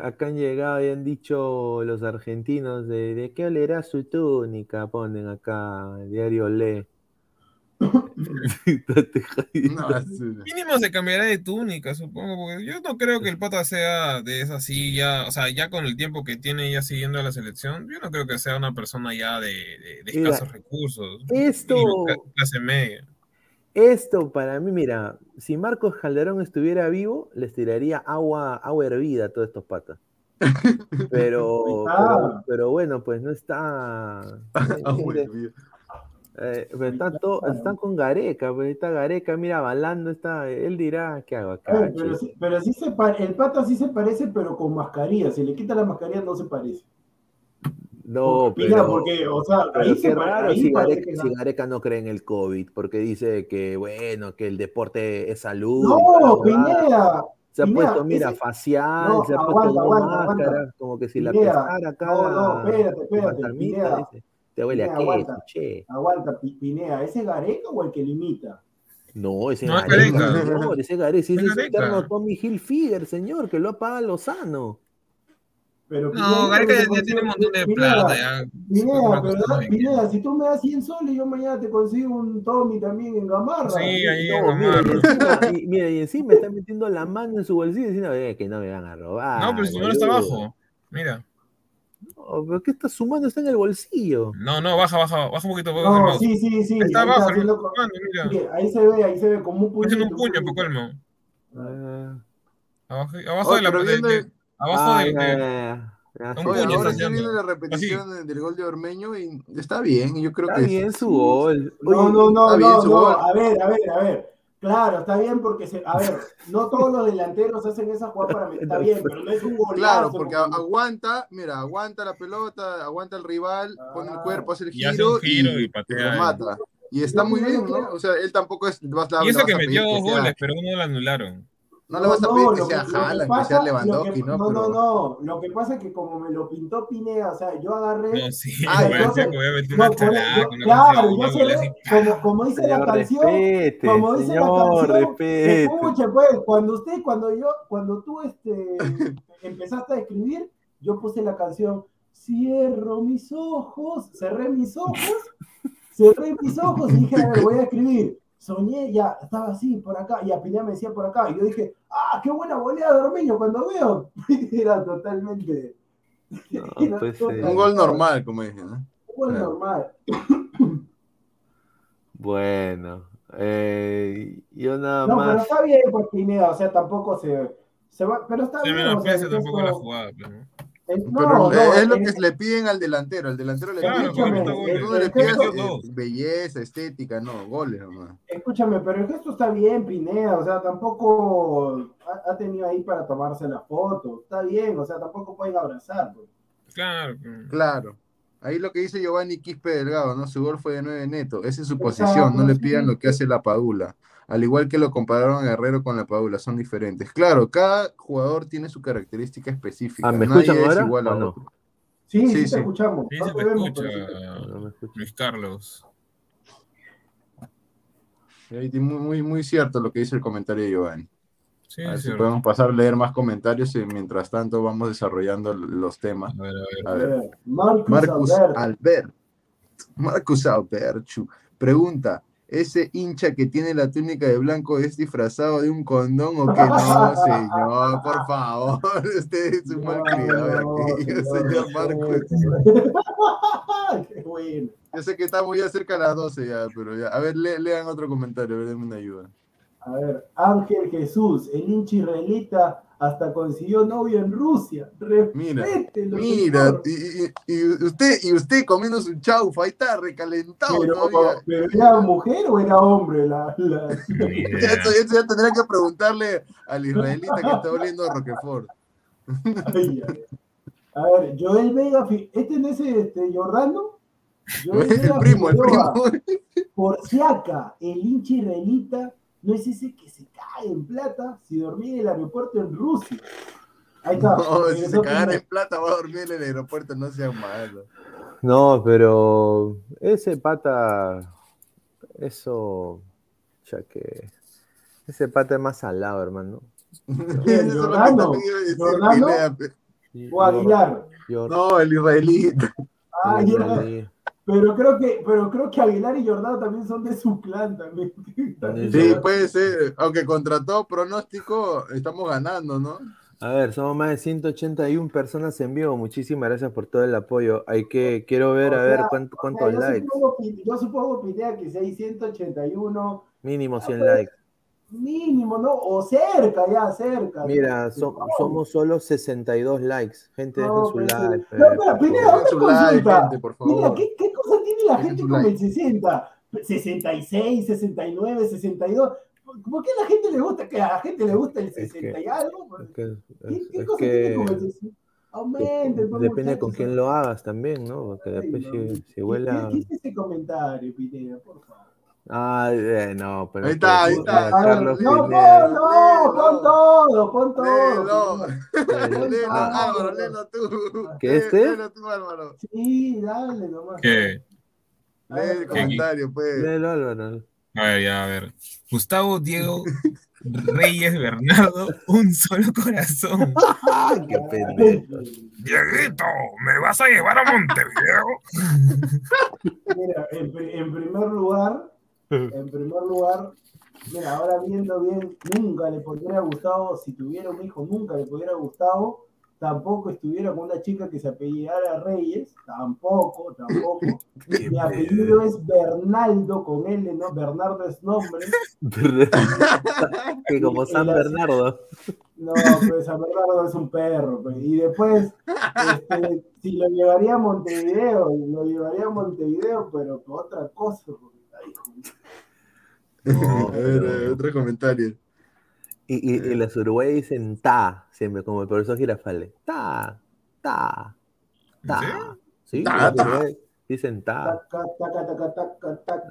acá han llegado y han dicho los argentinos de, de qué olerá su túnica, ponen acá, el diario Le. No, Mínimo se cambiará de túnica, supongo, porque yo no creo que el pata sea de esa así, ya, o sea, ya con el tiempo que tiene ya siguiendo a la selección, yo no creo que sea una persona ya de, de- de Mira, escasos recursos. esto- clase media. Esto para mí, mira, si Marcos Calderón estuviera vivo, les tiraría agua, agua hervida a todos estos patas. Pero, pero, bueno, pues no está. Eh, pero están, to- están con Gareca, pues está Gareca, mira, balando, está, él dirá, ¿qué hago acá? pero che?". sí, pero sí se el pata sí se parece, pero con mascarilla. Si le quita la mascarilla no se parece. No, pero, porque, o sea, pero ahí qué se raro ahí si Gareca, que si no. Gareca no cree en el COVID, porque dice que, bueno, que el deporte es salud. No. Pineda. Se ha Pineda, puesto, mira, ese- facial, No, se ha puesto aguanta, aguanta. como que si la Pineda, pesara acá. no, no, espérate, el espérate, Pineda. dice, Te huele a Pineda, queso, aguanta. che. Aguanta, Pi- Pinea. ¿Ese es Gareca o el que limita? No, ese No, es Gareca, señor, ese Gareca, ese Es eterno Tommy Hilfiger, señor, que lo apaga Lozano. Pero No, Gareca ya, ya tiene un montón de plata. Ya. Pineda, pero. Pineda, si tú me das 100 soles, yo mañana te consigo un Tommy también en Gamarra. Sí, ahí en No, mira, y Gamarra. y, mira, y encima está metiendo la mano en su bolsillo diciendo "Eh, que no me van a robar. No, pero el señor está boludo". abajo. Mira. No, pero ¿qué está? Su mano está en el bolsillo. No, no, baja, baja, baja un poquito. baja No, sí, sí, sí. Está ahí abajo, mira. Sí, ahí se ve, ahí se ve como un puñito. Haciendo un puño, puñito. poco el mo. Ah, Abajo, abajo Oh, de la pero de- viendo de- el- abajo ah, de, ya, de- ya, ya. Ya, Un sí, Oye, puño ya. ahora está viendo haciendo. la repetición del gol de Ormeño y está bien. Yo creo Está que bien su gol. No, Oye, no, no, está bien no, gol. A ver, a ver, a ver. Claro, está bien porque, se, a ver, no todos los delanteros hacen esa jugada para meter. Está bien, pero no es un golazo. Claro, porque como- aguanta, mira, aguanta la pelota, aguanta el rival, pone el Ah. cuerpo, hace el Y hace giro, un giro y y, patea. remata. Y está muy bien, no O sea, él tampoco es. vas- Y eso que metió dos goles, pero uno lo anularon. No le vas a pedir que lo sea Haaland, que pasa- sea lo Lewandowski, que- ¿no? No, no, Pero- no. Lo que pasa es que como me lo pintó Pineda, o sea, yo agarré. No, sí, Ah, parecía entonces- claro, yo como, como dice la canción, respete, como dice señor, la canción, respete. escuche pues, cuando usted, cuando yo, cuando tú este, empezaste a escribir, yo puse la canción, cierro mis ojos, cerré mis ojos, cerré mis ojos y dije, a ver, voy a escribir. Soñé, ya, estaba así, por acá, y a Piñá me decía por acá, y yo dije, ah, qué buena goleada de Ormeño, cuando veo, era totalmente, No, era pues, totalmente- eh, Un gol normal, como dije, ¿no? un gol Claro. normal. Bueno, eh, yo nada No, pero más. está bien, pues Pineda, o sea, tampoco se, Se va, pero está Se bien. me o sea, tampoco la jugada, pues, no, es lo el- que le piden al delantero. El delantero le Claro, pide escúchame, goles. el- Tú no le el pides gesto- eh, belleza, estética, no, goles nomás. Escúchame, pero el gesto está bien, Pineda, o sea, tampoco ha, ha tenido ahí para tomarse la foto, está bien, o sea, tampoco pueden abrazar. pues. Claro. pues. Claro. Ahí lo que dice Giovanni Quispe Delgado, ¿no? Su gol fue de 9 neto. Esa es su posición, no le pidan lo que hace la Padula. Al igual que lo compararon a Guerrero con la Padula, son diferentes. Claro, cada jugador tiene su característica específica. Ah, ¿me Nadie escuchan es ahora igual a o no? otro. Sí, sí, Sí, te escuchamos. Sí, no se escucha, me escucho. Luis Carlos. Muy, muy, muy cierto lo que dice el comentario de Giovanni. Sí, A ver es si podemos pasar a leer más comentarios y mientras tanto vamos desarrollando los temas. A ver, a ver. A ver, ver, Marcus, Marcus Albert. Albert. Marcus Alberchu. Pregunta, ¿ese hincha que tiene la túnica de blanco es disfrazado de un condón o qué? No, señor, por favor. Usted es un mal criado aquí, señor Marcus. Qué bueno. Yo sé que estamos ya cerca de las 12 ya, pero ya. A ver, le- lean otro comentario, a ver, denme una ayuda. A ver, Ángel Jesús, el hincha israelita, hasta consiguió novio en Rusia. Mira, Respételo, Mira, señor. y, y- usted, y usted comiendo su chaufa, ahí está recalentado Pero, todavía. pero ¿era mujer o era hombre? La, la-. Eso, eso ya tendría que preguntarle al israelita que está oliendo a Roquefort. Ay, ay. A ver, Joel Vega, ¿este no es este, Jordano? Joel El Vega primo, el primo. Por si acá, el hincha israelita no es ese que se cae en plata si dormía en el aeropuerto en Rusia. Ahí está. No, si se cagara en plata va a dormir en el aeropuerto, no sea malo. No, pero ese pata, eso, ya que ese pata es más salado, hermano. Jordano? ¿Jordano? O Aguilar. No, el israelita. Ah, yo- ya. Pero creo que, pero creo que Aguilar y Jordano también son de su clan también. Sí, puede ser. Aunque contra todo pronóstico, estamos ganando, ¿no? A ver, somos más de 181 personas en vivo. Muchísimas gracias por todo el apoyo. Hay que, quiero ver, O a ver cuánto- o sea, cuántos yo likes. Supongo, yo supongo, Pineda, que si hay 181, Mínimo 100 pues, likes. Mínimo, ¿no? O cerca, ya, cerca. Mira, Sí, so- somos solo 62 likes. Gente, No, dejen su like. No, espera, Pineda, una Su like, consulta. gente, Mira. ¿qué, ¿qué cosa tiene la Dejen gente con like. el 60? 66, 69, 62. ¿Por qué a la gente le gusta que a la gente le gusta el Es que- 60 y algo? Es que, ¿Qué, qué es cosa tiene con el 60? Aumente, depende con quién lo hagas también, ¿no? Porque Ay, después no. si, si ¿Qué- huele a... ¿Qué, qué es ese comentario, Pineda, por favor? Ay, eh, no, pero... Ahí está, ahí está. Carlos no, Pineda. no, léelo. pon todo, pon todo. Léelo. Léelo, Ah. Álvaro, léelo tú. ¿Qué, este? Léelo tú, Álvaro. Sí, dale nomás. ¿Qué? A Lee ver, el comentario, pues. Léelo, Álvaro. A ver, ya, a ver. Gustavo Diego Reyes Bernardo, un solo corazón. Qué pendejo. Dieguito, ¿me vas a llevar a Montevideo? Mira, en, en primer lugar, en primer lugar, mira, ahora viendo bien, nunca le podría Gustavo, si tuviera un hijo, nunca le pudiera Gustavo, tampoco estuviera con una chica que se apellidara Reyes, tampoco, tampoco. Mi apellido es Bernaldo con L, ¿no? Bernardo es nombre. que como San Bernardo. No, pues San Bernardo es un perro. pues. Y después, este, si lo llevaría a Montevideo, lo llevaría a Montevideo, pero con otra cosa. hijo, No, A ver, pero- eh, otro comentario. Y, y, y los uruguayos dicen ta, siempre, como el profesor Girafales. Ta, ta, ta. Sí, Ta, ta. dicen ta.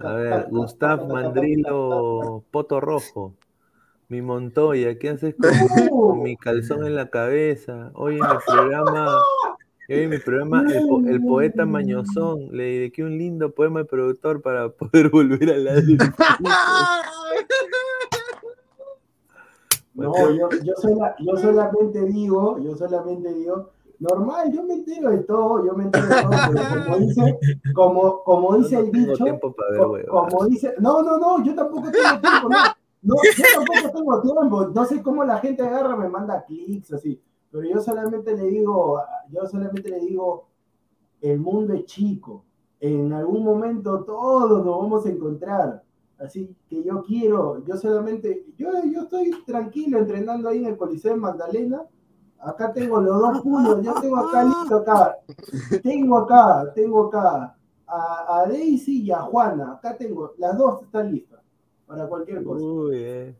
A ver, Gustav Mandrilo, Poto Rojo. Mi Montoya, ¿qué haces con, mi calzón en la cabeza? Hoy en mi programa, en mi programa, el, po- el poeta Mañozón le dediqué un lindo poema al productor para poder volver a la No, yo, yo, sola- yo solamente digo, yo solamente digo, normal, yo me entero de todo, yo me entero de todo, pero como dice, como, como dice el no tengo dicho, tiempo para ver co- huevas. como dice, no, no, no, yo tampoco tengo tiempo, no, no, yo tampoco tengo tiempo, no sé cómo la gente agarra, me manda clics así, pero yo solamente le digo, yo solamente le digo, el mundo es chico, en algún momento todos nos vamos a encontrar, Así que yo quiero, yo solamente, yo, yo estoy tranquilo entrenando ahí en el Coliseo de Magdalena. Acá tengo los dos puños, yo tengo acá listo acá. Tengo acá, tengo acá a, Daisy y a Juana. Acá tengo, las dos están listas para cualquier cosa. Uy, eh.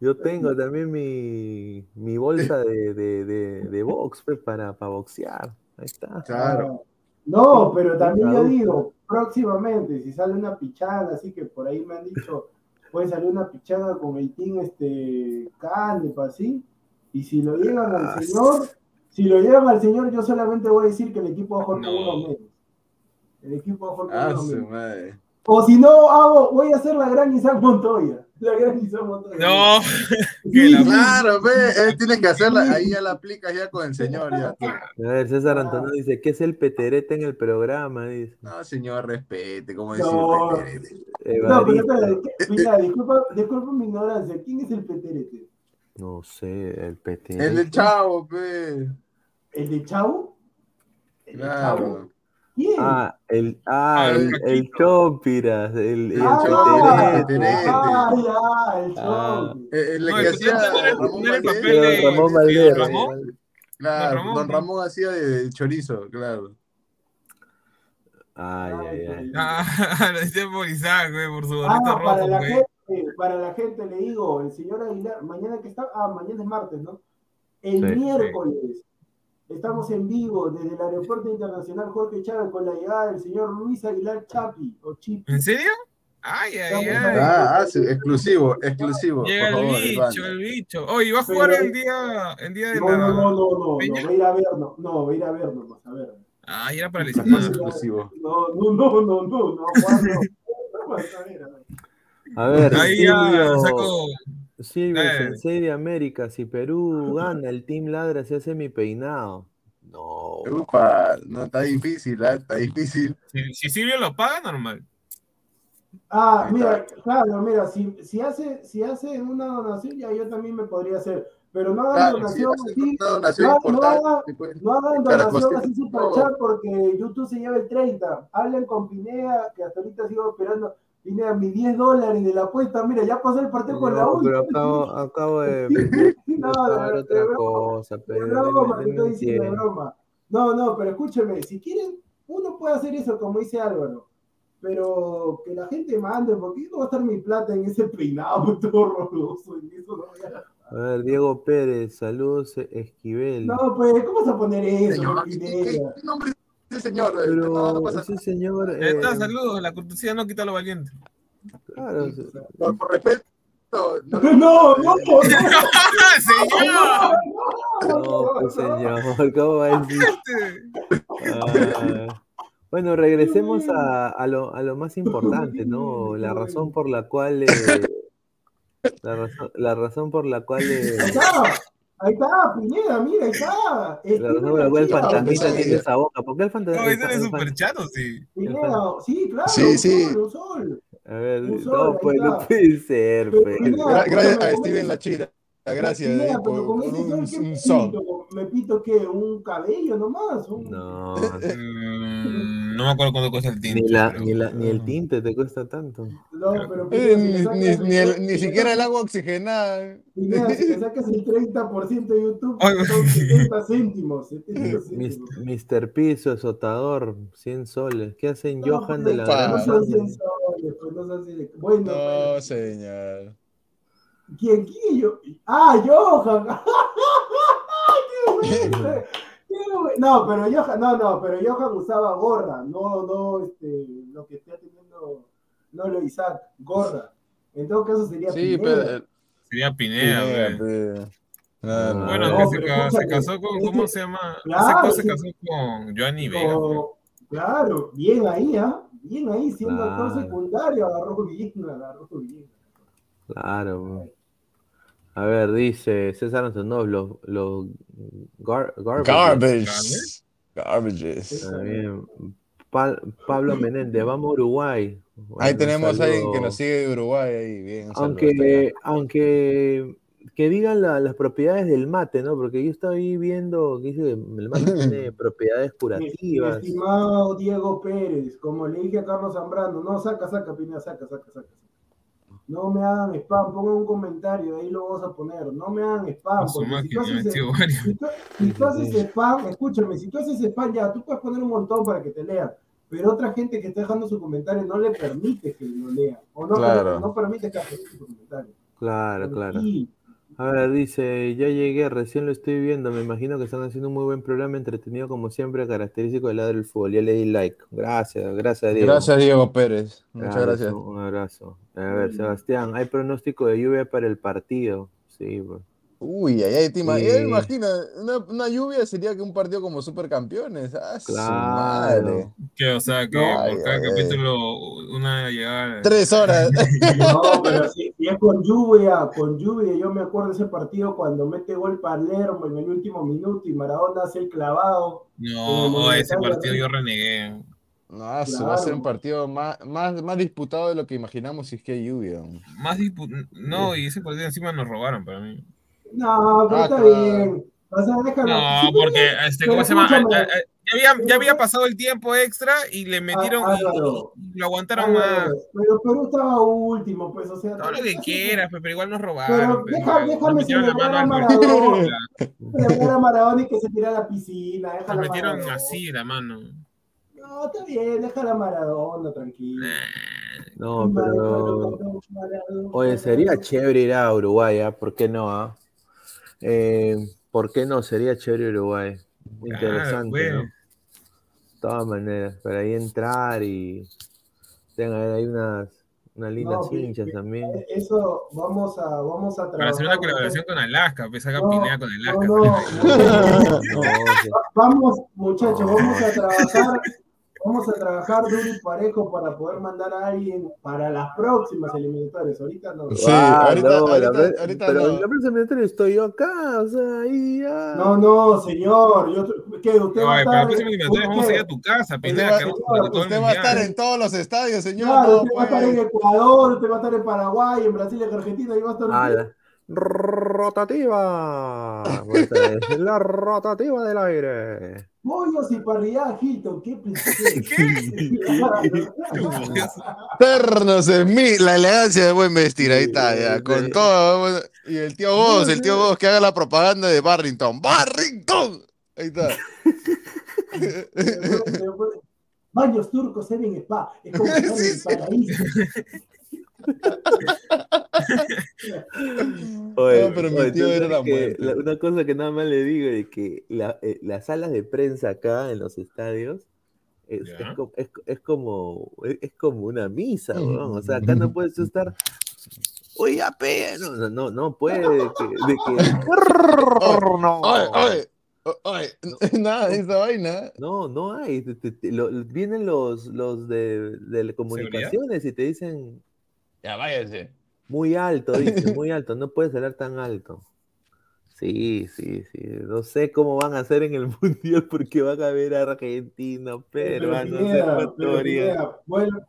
Yo tengo también mi, mi bolsa de, de, de, de box pues, para, para boxear. Ahí está. Claro. No, pero también yo digo, próximamente, si sale una pichada, así que por ahí me han dicho, puede salir una pichada con el team este Canepa, así, y si lo llegan Ah, al señor, si lo llegan al señor, yo solamente voy a decir que el equipo va a jugar con No. uno menos. El equipo va a jugar con Ah, uno su menos. O si no, hago, voy a hacer la gran Isaac Montoya. La gran Isaac Montoya. No, Sí, Claro, ve, él tiene que hacerla, ahí ya la aplicas ya con el señor, ya. A ver, César Ah. Antonio dice, ¿qué es el peterete en el programa? Dice. No, señor, respete, como decir No. peterete? No, pero espera, ¿qué- mira, disculpa, disculpa mi ignorancia. ¿Quién es el peterete? No sé, el peterete. El del chavo, pe. ¿El de Chavo? ¿El de Chavo? Ah, el, ah, Ah, el, el el Chompiras, el, el Ah. Ah, ya, el Ah. Eh, el que hacía Ramón no era el Valdés. papel de- Ramón de Valdés. Ramón. Claro, Don Ramón. hacía de chorizo, claro. Ay, ay, ay. Ah, lo dice por Isaac, güey, por su Ah, gorrito para rojo, la güey. gente, para la gente le digo, el señor Aguilar, mañana que está, ah, mañana es martes, ¿no? El Sí, sí. Estamos en vivo desde el Aeropuerto Internacional Jorge Chávez con la llegada del señor Luis Aguilar Chapi, o Chipi. ¿En serio? Ay, ay, ay. Ah, ah, sí, exclusivo, exclusivo. Llega por el favor, bicho, Iván. el bicho. Oye, va a jugar Pero- el día, el día de No, la. no, no, no, no, Peña. no, va a ir a ver, no, no, va a ir a ver nomás, a ver. Ah, era para el estimado. exclusivo. No, no, no, no, no, no, Juan, no. A ver, a ver. A ver, Ahí ya Silvio, Silvio Eh. Sensei de América, si Perú gana, el Team Ladra se hace mi peinado. No. Upa, no, está difícil, ¿ah? está difícil. Si, si Silvio lo paga, normal. Ah, mira, claro, mira, si, si hace, si hace una donación, ya yo también me podría hacer. Pero no hagan Claro, donación hace así, una donación no, no hagan, no hagan donación así super chat porque YouTube se lleva el 30. Hablen con Pineda, que hasta ahorita sigo esperando. Pineda, mi 10 dólares de la apuesta, mira, ya pasó el partido con la No, última. pero acabo, acabo de, No, otra broma, cosa, de pero broma, de- te de- estoy no diciendo de entiendo. broma. No, no, pero escúcheme, si quieren, uno puede hacer eso como dice Álvaro, pero que la gente mande, porque yo no va a estar mi plata en ese peinado todo horroroso, en eso no voy a- A ver, Diego Pérez, saludos, Esquivel. No, pues, ¿cómo vas a poner eso, Señor, ¿qué, qué- qué nombre ese señor? No, no pero pasa ese señor, está, eh, saludos. La cortesía no quita lo valiente. claro, Por, por respeto. No, No, no, no, no, ¡Señor! no, pues señor, ¿cómo va a decir? Ah, bueno, regresemos a, a lo, a lo más importante, ¿no? La razón por la cual... eh, la, razón, la razón por la cual... eh, Ahí está, Pineda, mira, ahí está. la razón por la cual el fantasmita tiene esa boca. ¿Por qué el fantasma? No, ese es super chato, sí. Pineda, sí, claro, Sí, sí. sol, un sol. A ver, sol, no, pues no puede ser, Pero, pues. Gracias a ¿cómo Steven es? La Chira. Gracias eh, pero por, con por ese un, sol, ¿qué un me son. pinto? ¿Me pinto qué? ¿Un cabello nomás? Un- No, no me acuerdo cuánto cuesta el tinte. ni, la, pero- ni, la, ni el tinte te cuesta tanto. No, pero Eh, si ni, el- el- ni siquiera el agua oxigenada. Pineda, si le sacas el 30% de YouTube, Ay, son 70 céntimos. 70 Mis- céntimos. Mr. Piso, Azotador, 100 soles. ¿Qué hacen No, Johan pues, de la Opa. Gran No son Bretaña? 100 soles, pues, no son 100. Bueno, No, pues, señor. ¿Quién? ¿Quién? Yo? Ah, Johan. Qué bueno. No, pero Johan, no, no, pero Johan usaba gorra, no, no, este, lo que está teniendo, no lo Isaac, gorra. En todo caso sería Sí, Pineda. pero. Sería Pineda, Pineda. No, no. Bueno, No, que se, ca- casó con, ¿cómo se llama? claro, actor se sí. casó con Joanny Vega. claro, bien ahí, ¿ah? Bien ahí, siendo actor Claro. secundario, agarró bien, agarró bien. Claro. A ver, dice César Antonov, los, los gar- garbage. Garbage. Garbages. Está bien. Pa- Pablo Menéndez, vamos a Uruguay. Bueno, Ahí tenemos a alguien que nos sigue de Uruguay. Ahí, bien. Aunque, aunque que digan la- las propiedades del mate, ¿no? Porque yo estoy viendo que dice que el mate tiene propiedades Mi, mi curativas. estimado Diego Pérez, como le dije a Carlos Zambrano, no, saca, saca, Pineda, saca, saca, saca. No me hagan spam, pongan un comentario, ahí lo vamos a poner. No me hagan spam. Porque si tú haces, metió varios. si tú, si tú haces spam, escúchame, si tú haces spam ya, tú puedes poner un montón para que te lean, pero otra gente que está dejando su comentario no le permite que lo lea, o no, Claro. no permite que haga su comentario. Claro, claro. Y- A ver, dice, ya llegué, recién lo estoy viendo, me imagino que están haciendo un muy buen programa, entretenido como siempre, característico del lado del fútbol. Ya le di like. Gracias, gracias Diego. Gracias, Diego Pérez. Muchas gracias. Un abrazo. A ver, Sebastián, ¿hay pronóstico de lluvia para el partido? Sí, pues. Uy, ay, ay, te ima- Sí. ya me imagino, una, una lluvia sería que un partido como supercampeones. Ah, su Claro. madre. Que, o sea, que Ay, por cada ay, ay. capítulo una llegada. Tres horas. No, pero si, si es con lluvia, con lluvia, yo me acuerdo de ese partido cuando mete gol Palermo en el último minuto y Maradona hace el clavado. No, ese partido yo renegué. No, eso va a ser un partido más, más, más disputado de lo que imaginamos si es que hay lluvia. Más dispu- no, y ese partido encima nos robaron para mí. No, pero Ah, está claro. bien. O sea, déjalo. No, porque pero- este, pero ¿cómo se llama? Ah, ah, Ya había, ya había pasado el tiempo extra y le metieron Ah, y- Álvaro. y lo aguantaron Ah, más. Pero Perú estaba último, pues, o sea. Todo lo que quieras, pues, pero igual nos Pero robaron. pues, deja- le déjame celebrar a mano al Maradona. celebrar a Maradona y que se tira a la piscina. Nos Déjala a metieron Maradona. así la mano. No, está bien, déjala a Maradona, tranquilo. No, pero... Oye, sería chévere ir a Uruguay, ¿ah? ¿Por qué no? ah? Eh, ¿Por qué no? Sería chévere Uruguay. Interesante, pues. ¿no? De todas maneras, para ahí entrar y tengan ahí unas, unas lindas No, hinchas que- también. Eso vamos a, vamos a trabajar. Para hacer una colaboración con Alaska, pues haga No, Pineda con Alaska. no, no, No, sí. Vamos, muchachos, vamos a trabajar, vamos a trabajar duro y parejo para poder mandar a alguien para las próximas eliminatorias. Ahorita no. Sí, Ah, ahorita- no, ahorita- la pre- ahorita pero no. en la próxima eliminatoria estoy yo acá, o sea, ahí ya. No, no, señor. Yo, ¿qué? Usted va a estar. para la próxima eliminatoria vamos a ir a tu casa, Usted Pineda, va, señor, usted va a estar en todos los estadios, señor. Claro, no, usted va a estar en. Ecuador, usted va a estar en Paraguay, en Brasil, en Argentina, y va a estar. Ah, rotativa. Pues, eh, la rotativa del aire. Pollos y parrillada, Hilton. ¿Qué? Ternos en mí, la elegancia de buen vestir, ahí está, Sí, ya, sí. con todo. Y el tío Vos, el tío Vos que haga la propaganda de Barrington. ¡Barrington! Ahí está. Baños turcos, Seven Spa. Es como estar en Sí, el sí. Paraíso. Oye, No, pero mi oye, tío tú era sabes la que muerte. la- una cosa que nada más le digo es que la- eh, las salas de prensa acá en los estadios es, es es- es como, es, es como una misa, weón. O sea, acá no puedes estar. Oye, pe, no, no, no, no puede. De que, de que- no. Oye, oye, o- oye, nada de esa vaina. No, no hay. te- te- te- lo- vienen los, los de, de comunicaciones y te dicen Ya váyase. muy alto, dicen, muy alto, no puedes hablar tan alto. Sí, sí, sí. No sé cómo van a hacer en el mundial porque van a ver a Argentina, Pero peruanos, Ecuatorianos.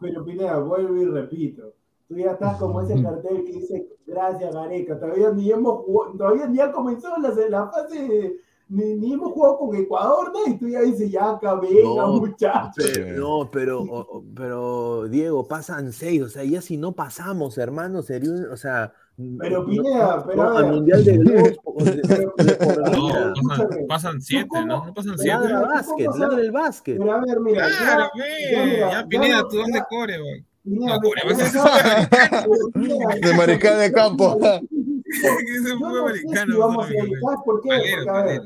Pero Pineda, vuelvo y repito. Tú ya estás como ese cartel que dice gracias Gareca. Todavía ni hemos jugado, todavía ni ha comenzado la, la fase, de- ni, ni hemos jugado con Ecuador, ¿no? Y tú ya dices, ya venga, No, muchachos. Pero- no, pero, o- pero Diego, pasan seis, o sea, ya si no pasamos, hermano, sería un, o sea, Pero Pineda, no, pero a no, al mundial de. No, pasan, siete, ¿no? No pasan siete. ver, básquet, ¿cómo ladra sabes? el básquet. Pero a ver, mira, Claro, ya, ya, mira, Ya, ya Pineda, tú vas ya- de core, güey. No, De mariscal de campo. No fútbol sé americano. si vamos a ¿sabes? ir, ¿sabes por qué? Palero, Porque, a ver.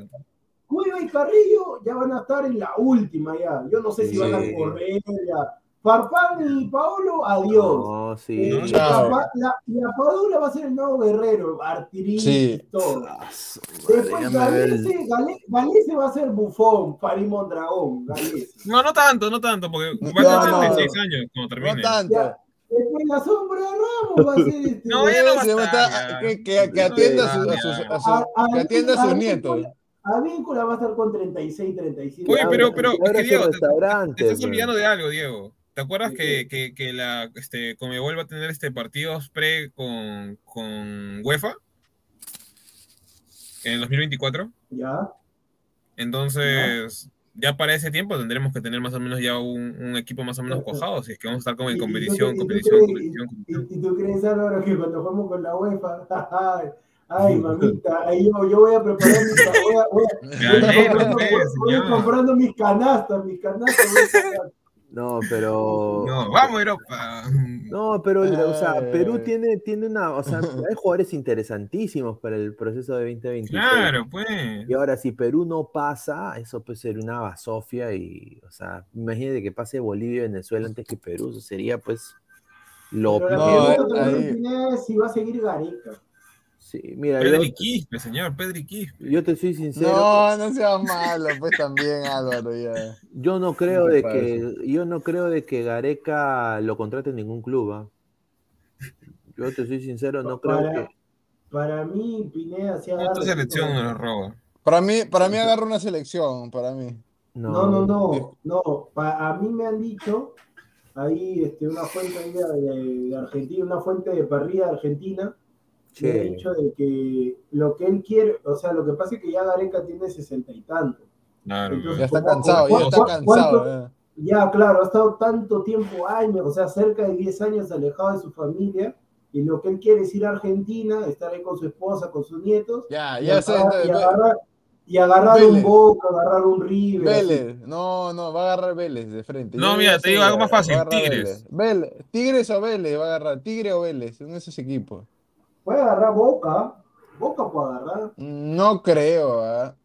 Cuiva y Carrillo ya van a estar en la última ya. Yo no sé si van a Sí. correr ya. Farfán y Paolo, adiós. No, sí. Eh, la, la, la Padula va a ser el nuevo guerrero, artillería Sí. todo. Después Galese, Gale- Galese va a ser bufón, Farimón Dragón, Galese. No, no tanto, no tanto, porque No, va a tener no. 36 años cuando No termine. tanto. Ya. Después la sombra de Ramos va a ser este. No, ya no va a estar, que, que, que Eso atienda a, sus, a A- a- que atienda a sus nietos. A Víncula va a estar con 36, 37. Oye, pero, pero, es que Diego, te, estás olvidando de algo, Diego. ¿Te acuerdas que, que, que la este, Comebol va a tener este partidos pre con, con UEFA en el 2024? Ya. Entonces, ya para ese tiempo tendremos que tener más o menos ya un, un equipo más o menos cojado, si es que vamos a estar como en competición, competición, crees- competición, y- tú crees, Álvaro, que cuando jugamos con la UEFA, ay, ay, mamita, ahí yo, yo voy a preparar mis, voy a, voy a- voy a comprando, voy- voy a señor. comprando mis canastas, mis canastas. voy a sacar. No, pero. No, vamos Europa. No, pero, o sea, Ay, Perú tiene, tiene una. O sea, hay jugadores interesantísimos para el proceso de 2026. Claro, pues. Y ahora, si Perú no pasa, eso puede ser una basofia y, o sea, imagínate que pase Bolivia y Venezuela antes que Perú, eso sería pues lo No, peor. Pineda, es si va a seguir Gareca. Sí, mira, yo, Pedri Quispe, señor, Pedri Quispe. yo te soy sincero, No, no sea malo, pues también, Álvaro, ya. yo no creo ¿Qué de que, yo no creo de que Gareca lo contrate en ningún club. ¿ah? Yo te soy sincero, no creo Para- que. Para mí, Pineda se agarra. Esta selección nos roba. Para mí, para mí agarra una selección, para mí. No, no, no, no. Pa- a mí me han dicho, ahí este, una fuente de, de Argentina, una fuente de parrilla de Argentina, ha Che, dicho de que lo que él quiere, o sea, lo que pasa es que ya Gareca tiene sesenta y tanto. Claro, Entonces, Ya está ¿cómo- cansado, ya está cuánto- cansado. eh. Ya, claro, ha estado tanto tiempo, años, o sea, cerca de 10 años alejado de su familia, y lo que él quiere es ir a Argentina, estar ahí con su esposa, con sus nietos, Ya, y ya sé. agarrar, y agarrar, y agarrar Vélez. un Boca, agarrar un River. así. Vélez, no, no, va a agarrar Vélez de frente. No, Yo mira, te digo algo más fácil, Tigres. Vélez. Vélez. Tigres o Vélez va a agarrar, Tigre o Vélez, de esos equipos. Puede agarrar Boca, Boca puede agarrar. No creo, ¿ah?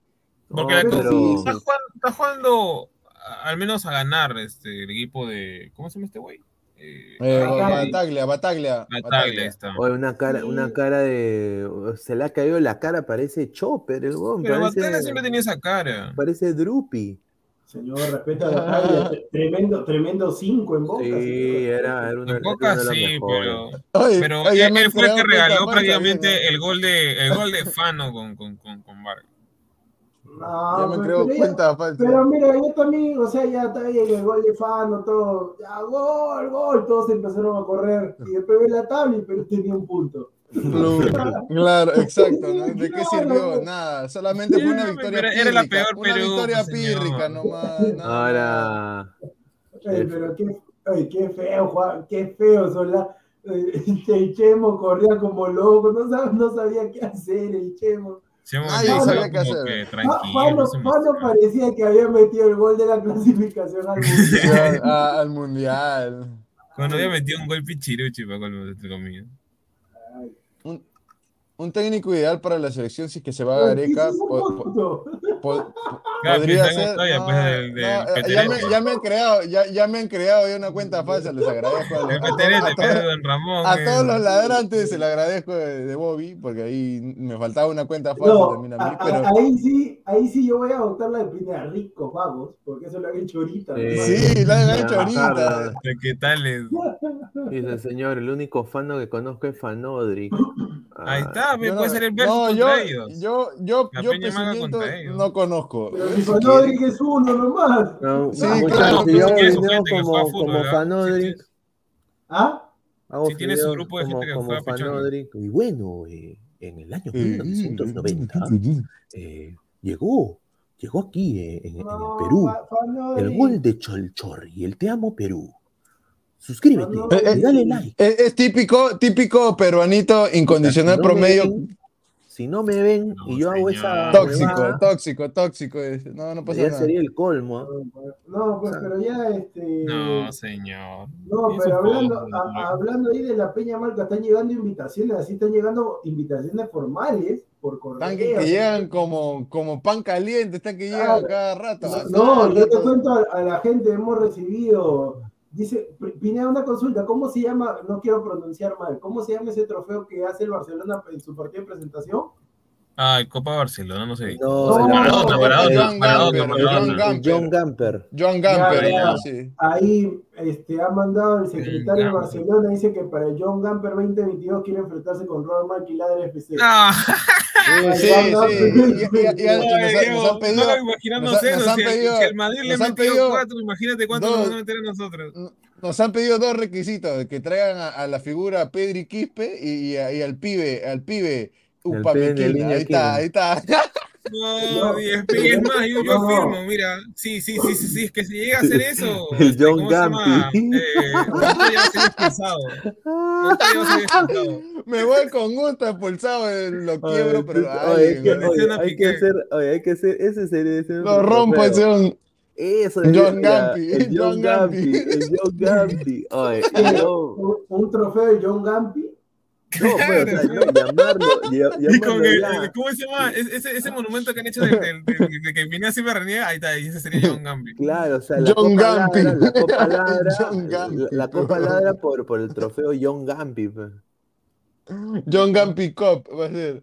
Porque No, la pero- cosa está jugando, está jugando a- al menos a ganar este, el equipo de. ¿Cómo se llama este güey? Eh, Eh, Bataglia. Bataglia, Bataglia. Está. Oye, una cara, una cara de. Se le ha caído la cara, parece Chopper, el weón, Pero parece, Bataglia siempre tenía esa cara. parece Drupi. Señor, respeta a tre- tremendo, tremendo 5 en Boca. Sí, era, era, una, En Boca sí, pero. Oye, Pero oye, él, fue el que regaló prácticamente bien, el gol de el gol de Fano con, con, con, con Vargas. No, Ya me pero- creo pero cuenta falsa. Pero mira, yo también, o sea, ya está bien el gol de Fano, todo, ya gol, gol, todos empezaron a correr. Y después ve la tabla y Perú tenía un punto. Claro, exacto. ¿no? ¿De qué sirvió? Nada, solamente fue una victoria pero era la pírrica. peor Una Perú, victoria señor. pírrica nomás. nada más. Ahora, Ay, pero qué, ay, qué feo, Juan, qué feo son las. El Chemo corría como loco, no sabía, no sabía qué hacer el Chemo. Nadie visto sabía como qué hacer. que tranquilo, se emociona. parecía que había metido el gol de la clasificación al mundial. Al mundial. Cuando había metido un gol pichiruchi para colmo, entre comillas. Un, un técnico ideal para la selección, si es que se va a Gareca. Po- podría ser. historia, no, pues, no, ya, me, ya me han creado, ya, ya me han creado una cuenta falsa, les agradezco a, los- El a todos- Don Ramón. a eh. todos los ladrantes se le agradezco de, de Bobby, porque ahí me faltaba una cuenta falsa No, también a mí, a- a- pero ahí sí, ahí sí yo voy a adoptar la de Pineda, ricos vagos, porque eso lo han hecho ahorita. Sí. ¿no? sí, lo han hecho ahorita. ¿Qué tal es? dice señor, el único fano que conozco es Fanodri. Ahí Ah, está, ve, Yo puede ser el verso no, yo, yo, yo, La yo No conozco. Pero Si si Fanodric es uno nomás. No, Sí, claro, si yo si como, como. Fanodric, ¿Ah? hago Sí, tiene su grupo de como, gente que como. Fanodric. Y bueno, eh, en el año Eh, 1990 eh, llegó, llegó aquí eh, en, el Perú. Fanodric. El gol de Cholchorri, el Te Amo Perú. Suscríbete No, no, y dale like. Es, es típico, típico peruanito incondicional Si no me promedio. Si no me ven No, y yo hago esa Tóxico, huevada, tóxico, tóxico. es. No, no pasa ya nada. sería el colmo. ¿ah? No, pues, pero ya este. No, señor. No, pero hablando, a- hablando ahí de la Peña Marca, están llegando invitaciones, así están llegando invitaciones formales por correo. Están que, que llegan como, como pan caliente, están que llegan Claro. cada rato. No, cada yo te cuento a, a la gente, hemos recibido, dice, Pineda, una consulta, ¿cómo se llama, no quiero pronunciar mal, ¿cómo se llama ese trofeo que hace el Barcelona en su partido de presentación? Ay, Copa Barcelona, no sé. No, Maradona, el- Maradona, el- Maradona, el- Maradona. el John Gamper. Joan Gamper, Ya, ya. sí. Ahí este, ha mandado el secretario de Gamper. Barcelona, dice que para el John Gamper 2022 quiere enfrentarse con Robert Mark y Ladre FC. No, Sí, sí, no lo imaginamos han si, el- el Madrid le metió pedido cuatro, imagínate cuántos dos. nos van a meter a nosotros. nos han pedido dos requisitos, que traigan a, a la figura Pedri Quispe y, y a- y al pibe, al pibe Ahí está, ahí está. No, 10 y es más, yo, yo No. firmo, mira. Sí, sí, sí, sí, sí, es que si llega a hacer eso. El este, John. Gampi. Eh. Me voy con gusto expulsado, lo quiebro, pero hay que- hacer, oye, hay que hacer, ese sería ese lo rompo ese un- Eso John debería- Gampi, el John John Gampi, John Gampi. Oye, un trofeo de John Gampi. No, o sea, yo llamarlo, ll- Y con llamarlo el, ya. el- ¿cómo se llama? Es- Ese, ese monumento que han hecho del, del- del- de que Pineda siempre reniega, ahí está, y ese sería John Gambi. Claro, o sea, la John copa Gampi. ladra, la copa ladra, John Gampi. la, la copa ladra por, por el trofeo John Gampi. John Gampi Cop va a ser.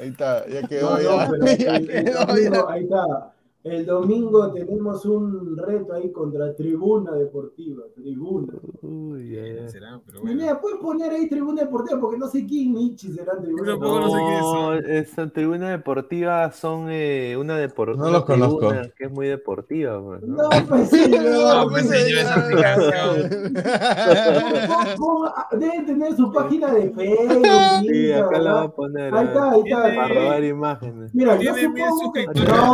Ahí está, ya quedó. No, no, ya, pero ya el, el quedó, domingo, ya. ahí está. El domingo tenemos un reto ahí contra Tribuna Deportiva. Tribuna. Uy, ya, ya. Será, pero bueno. mira, puedes poner ahí Tribuna Deportiva porque no sé quién Michi será Tribuna Yo tampoco no sé No, son. esa tribuna deportiva son eh, una deportiva No los conozco. que es muy deportiva. pues, ¿no? No, pues sí, No, no, pues, señor, esa aplicación. Deben tener su página de Facebook. Sí, acá la voy ¿verdad? a poner. Ahí está, ahí está. Para robar imágenes. Mira, yo supongo.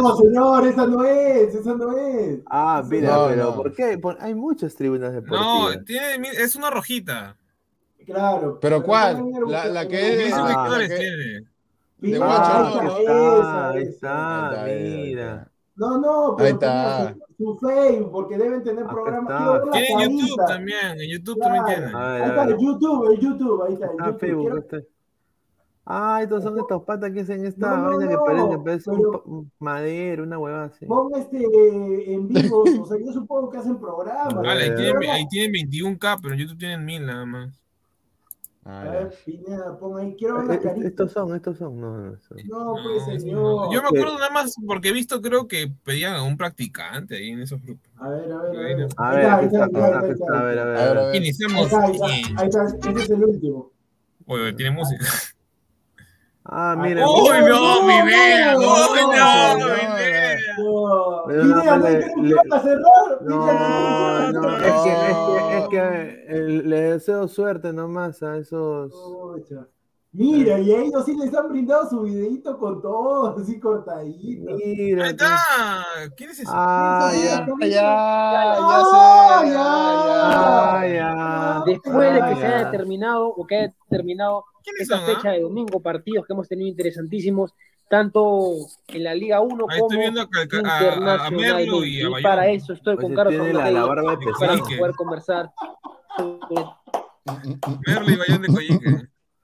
No, señor, esa no es, esa no es. Ah, mira, No, pero no. ¿por qué? Pon- Hay muchas tribunas deportivas. No, tiene, mi- es una rojita. Claro. ¿Pero cuál? La- la que es- Ah. suscriptores que- tiene. De guacho, no, ahí no. está, esa, ahí esa. está, Ahí está, ahí está. mira. No, no, pero Ahí está. tenía su, su Facebook, porque deben tener Acá programas. está. Quiero ver la Tiene en YouTube también. En YouTube Claro. también tiene. A ver, Ahí está, ver. el YouTube, el YouTube, ahí está. El Ah, YouTube. Facebook, Quiero- este. Ah, estos son estos patas que hacen esta No, no, vaina que no, parece, parece un pero- un madero, una huevada así. Pon este en vivo, o sea, yo supongo que hacen programas. Vale, ahí Eh, tienen, ahí tienen 21k, pero en YouTube tienen 1000 nada más. Ah, A ya. ver, Pineda, pon ahí, quiero ver la Eh, eh, carita. Estos son, estos son, no, no, son. No, pues No, señor. Yo me Ok. acuerdo nada más porque he visto, creo que pedían a un practicante ahí en esos grupos. A ver, a ver, a ver. A ver, a ver, a ver, Iniciamos. está, ahí está, ahí está, ese es el último. Oye, tiene música. Ah, mira. ¡Uy, no, mi no, ¡Uy, no, no, mi no, idea! No, no, es que es que, es que eh, le deseo suerte nomás a esos. Mira, y a ellos sí les han brindado su videito con todo, así cortadito. Mira. ¡Ahí que- está! ¿Quién es ese? Ah, ya. Ya, ya, ya sé. ya. Ya, ya. Después de que Ah, se haya ya. terminado o que haya terminado ¿Quiénes esta son? fecha ah? de domingo, partidos que hemos tenido interesantísimos, tanto en la Liga 1 Ahí como internacionalmente. Merlo y a Y para eso estoy Pues con Carlos tiene la, Fernández la barba de Para poder conversar Merlo y Bayón de Coyique.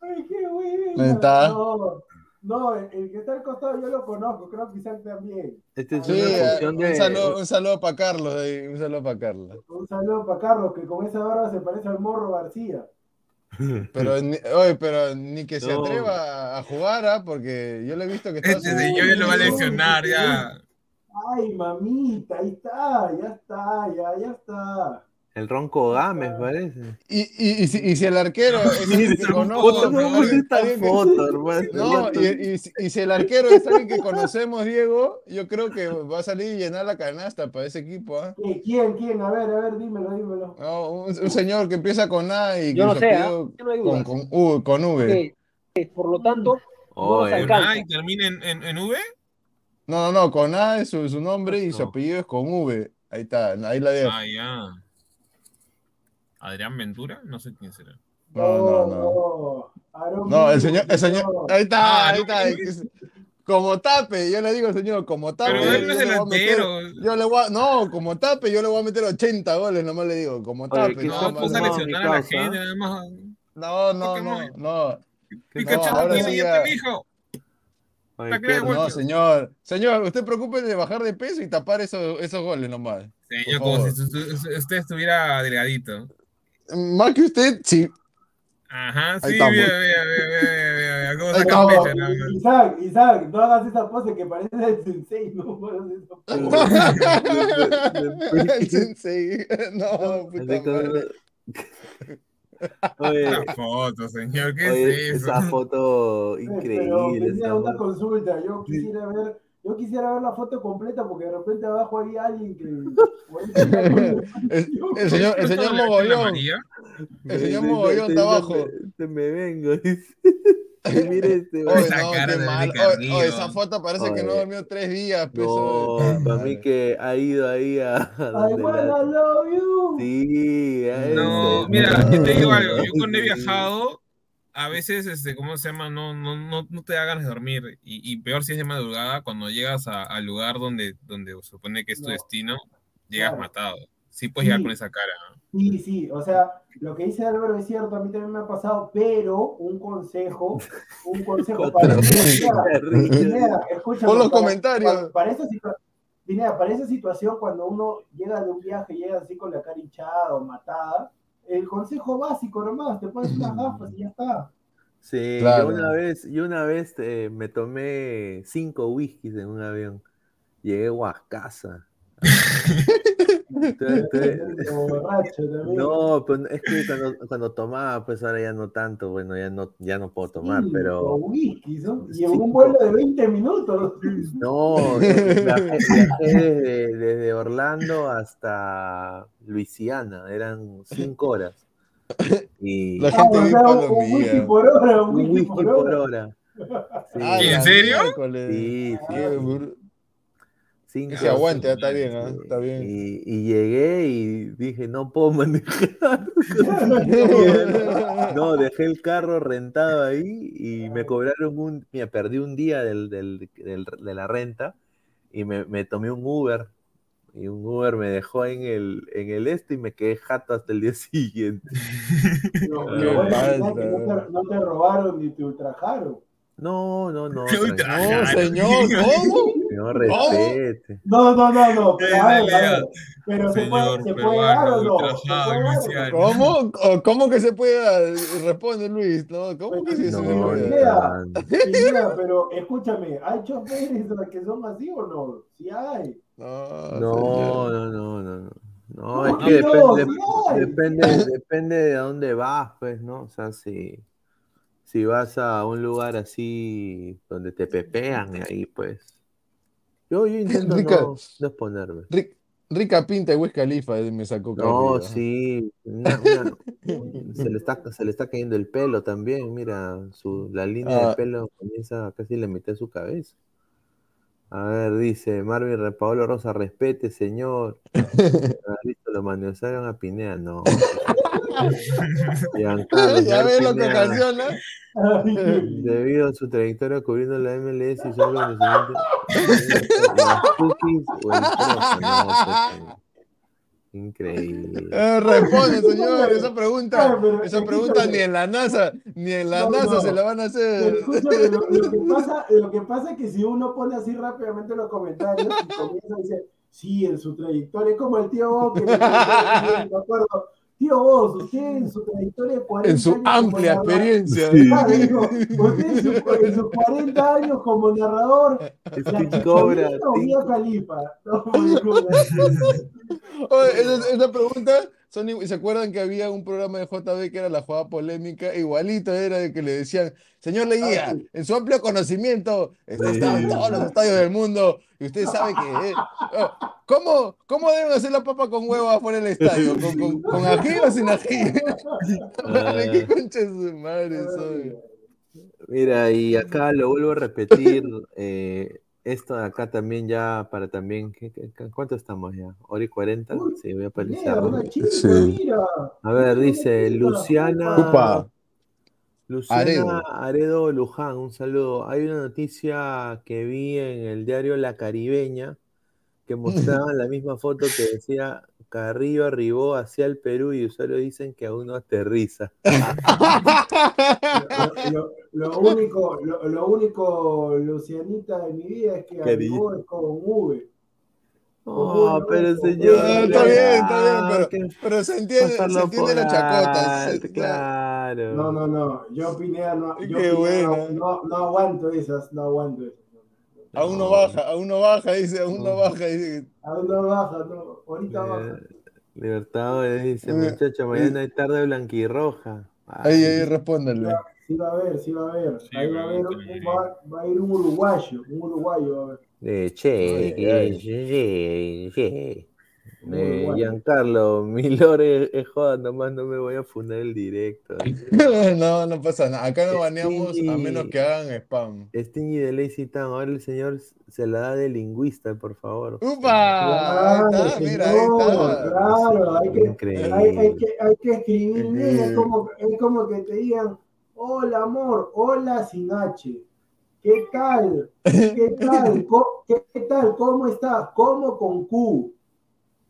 Ay, qué buena. Ahí está. No, no, el, el que está al costado yo lo conozco, creo que Isaac también. Este es Sí, una eh, un de. saludo, un saludo para Carlos, ahí, un saludo para Carlos. Un saludo para Carlos, que con esa barba se parece al Morro García. Pero, ni, oye, pero ni que se No. atreva a jugar, ¿ah? porque yo le he visto que está Este señor ya lo va a lesionar, ya. Ay, mamita, ahí está, ya está, ya, ya está. El Ronco Gámez, parece. Y, y, y, si, y si el arquero es alguien que Esa conozco, foto, ¿Cómo no, y, si- el arquero es alguien que conocemos, Diego, yo creo que va a salir y llenar la canasta para ese equipo. ¿ah? ¿Qué? ¿Quién? ¿Quién? A ver, a ver, dímelo, dímelo. No, un, un señor que empieza con A y que Yo no sé, ¿ah? Yo no hay con, U, con V. por lo tanto no nos Con. A y termina en, en, en V. No, no, no, con A es su, su nombre y su apellido es con V. Ahí está, ahí la dejo. Ah, ya. Adrián Ventura, no sé quién será. No, no, no. no. Aarón No, el señor, el señor, no. ahí está, Ah, ahí no, está. ¿qué es que es- Como tape, yo le digo, señor, como tape. Pero él no es yo le voy a meter- delantero. Yo le voy a, no, como tape, yo le voy a meter 80 goles, nomás le digo, como tape. ¿qué No, no, a no, lesionar mi a la causa. gente, nada más. no, no, no, no. Pikachu tiene sí ya ya. te dijo. Oye, La qué crea, hermoso. No, señor. Señor, usted preocupe de bajar de peso y tapar esos, esos goles nomás. Señor, como si usted estuviera delgadito. Más que usted, sí. Ajá, Ahí sí, estamos. mira, mira, mira, mira, mira, mira, cómo nada más. Isaac, Isaac, no hagas esa pose que parece el sensei, no esa. El sensei. No, puta madre. Oye, La foto, señor, ¿qué oye, es eso? esa foto Pero increíble. tenía esa una foto. consulta, yo quisiera ver, yo quisiera ver la foto completa porque de repente abajo hay alguien que El, el señor, el señor ¿La Mogollón. El señor Mogollón está abajo. me- me vengo. mire este, Oye, Esa no, cara qué de mal. Enrique Oye, oye, esa Carrillo. foto parece que no durmió tres días. pues, No, para mí que ha ido ahí a, a I donde wanna la- love you. Sí, a No, ese. mira, yo te digo algo, yo cuando he viajado, a veces, este, ¿cómo se llama? No, no, no, no te de dormir. Y, y peor si es de madrugada, cuando llegas a- al lugar donde, donde se supone que es tu No. destino, llegas Claro. matado. Sí puedes llegar Sí. con esa cara. ¿no? Sí, sí, o sea, lo que dice Álvaro es cierto, a mí también me ha pasado, pero un consejo, un consejo para Pineda, escúchame, Pon los para- comentarios. Para, para esa situa- Pineda, para esa situación, cuando uno llega de un viaje, llega así con la cara hinchada o matada, el consejo básico nomás, te pones unas gafas y ya está. Sí, Claro. yo una vez, yo una vez eh, me tomé cinco whiskies en un avión. Llegué a Huascasa. No, pues es que cuando, cuando tomaba, pues ahora ya no tanto, bueno, ya no, ya no puedo tomar, Sí, pero whisky, ¿no? Y en Sí. un vuelo de 20 minutos. no, viajé, viajé desde, desde Orlando hasta Luisiana, eran cinco horas. Y La Ah, gente bien sea, un, whisky por hora, un un whisky, por por hora. hora. Sí, Ah, ¿En serio? sí, sí, Qué sí. bur- Cinco Ese aguante, está bien, ¿ah? Sí, está bien. Y, y llegué y dije, no puedo manejar. no, dejé el carro rentado ahí y me cobraron un, mira, perdí un día del, del- del- de la renta y me, me tomé un Uber. Y un Uber me dejó en el, en el este y me quedé jato hasta el día siguiente. Falta, no te, no te robaron ni te ultrajaron. No, no, no. No, señor, ¿cómo? No respete. No, no, no, no. Pero, se puede, se puede dar o no. ¿Cómo? ¿Cómo- ¿Cómo que se puede dar? Responde Luis, ¿no? ¿Cómo que sí se puede no, dar? pero escúchame, ¿hay choferes que son así o no? Sí hay. No, No, no, no, no, no. No, ¿Cómo es que depende, depende de dónde vas, pues, ¿no? O sea, si, si vas a un lugar así donde te pepean, ahí pues. Yo, yo intento Rica- no, no exponerme. Ric- Rica pinta de Wiz Khalifa me sacó No, sí. una- una- se, le está, se le está cayendo el pelo también. Mira, su, la línea Ah. de pelo comienza a casi la mitad de su cabeza. A ver, dice Marvin Paolo Rosa, respete, señor. Ah, listo, lo manejaron a Pinea, no. Giancarlo, ya ves lo que ocasiona. Debido a su trayectoria cubriendo la MLS y su conocimiento, las cookies o el profe, no, pues, Increíble. Eh, responde, señor. Esa pregunta, esa pregunta ni en la NASA, ni en la No, NASA no. se la van a hacer. Escúchame, lo, lo que pasa, lo que pasa es que si uno pone así rápidamente los comentarios y comienza a decir, sí, en su trayectoria, es como el tío Bo que me, me acuerdo, tío Vos, usted en su trayectoria de 40 En su años amplia experiencia. Claro, digo, usted en, su- en sus 40 años como narrador, Steve Cobra, Mía Califa. No, Oye, esa, esa pregunta, son, ¿se acuerdan que había un programa de JB que era la jugada polémica? Igualito era de que le decían, señor Leguía, Ah, sí. en su amplio conocimiento, está Sí. en todos los estadios del mundo, y usted sabe que... eh, oh, ¿Cómo, ¿Cómo deben hacer la papa con huevo afuera del estadio? ¿Con, con, con ají o sin ají? Madre, ¿Qué concha su madre soy? Mira, y acá lo vuelvo a repetir. eh, esto de acá también ya para también. ¿qué- qué- qué- ¿Cuánto estamos ya? ¿Hora y 40? Uy, Sí, voy a una chica, Sí. A ver, dice Luciana. Upa. Luciana Aredo. Aredo Luján, un saludo. Hay una noticia que vi en el diario La Caribeña que mostraban la misma foto que decía Carrillo arribó hacia el Perú y usuarios dicen que aún no aterriza. Lo, lo- lo único, lo, lo único, Lucianita, de mi vida es que arribó es con V. Oh, pero Ah, señor. está bien, está bien, pero, que pero se entiende, se entiende la chacota. se- claro. No, no, no. Yo Pineda no, yo Pineda no, no, no aguanto esas, no aguanto esas. Aún no baja, aún no baja, dice, aún no baja, dice. Aún no baja, no. Ahorita baja. Eh, Libertadores dice, Eh, muchacho, mañana hay tarde blanquirroja. Ahí, ahí, respóndale. Sí va a haber, sí va a haber. Sí, Ahí va a haber, va va, a ir un uruguayo, un uruguayo va a haber. Eh, che, ay. che, che. Eh, bueno. Giancarlo, mi lore es joda, nomás no me voy a fundar el directo. no, no pasa nada. Acá no baneamos a menos que hagan spam. Stingy de Lazy Town, ahora el señor se la da de lingüista, por favor. ¡Upa! Ahí está, mira, ahí está. Claro, hay que, hay, hay que, hay que escribir bien, Eh. es como, es como que te digan, hola amor, hola sin H. ¿Qué tal? ¿Qué tal? Co- ¿Qué, qué tal? ¿Cómo estás? ¿Cómo con Q?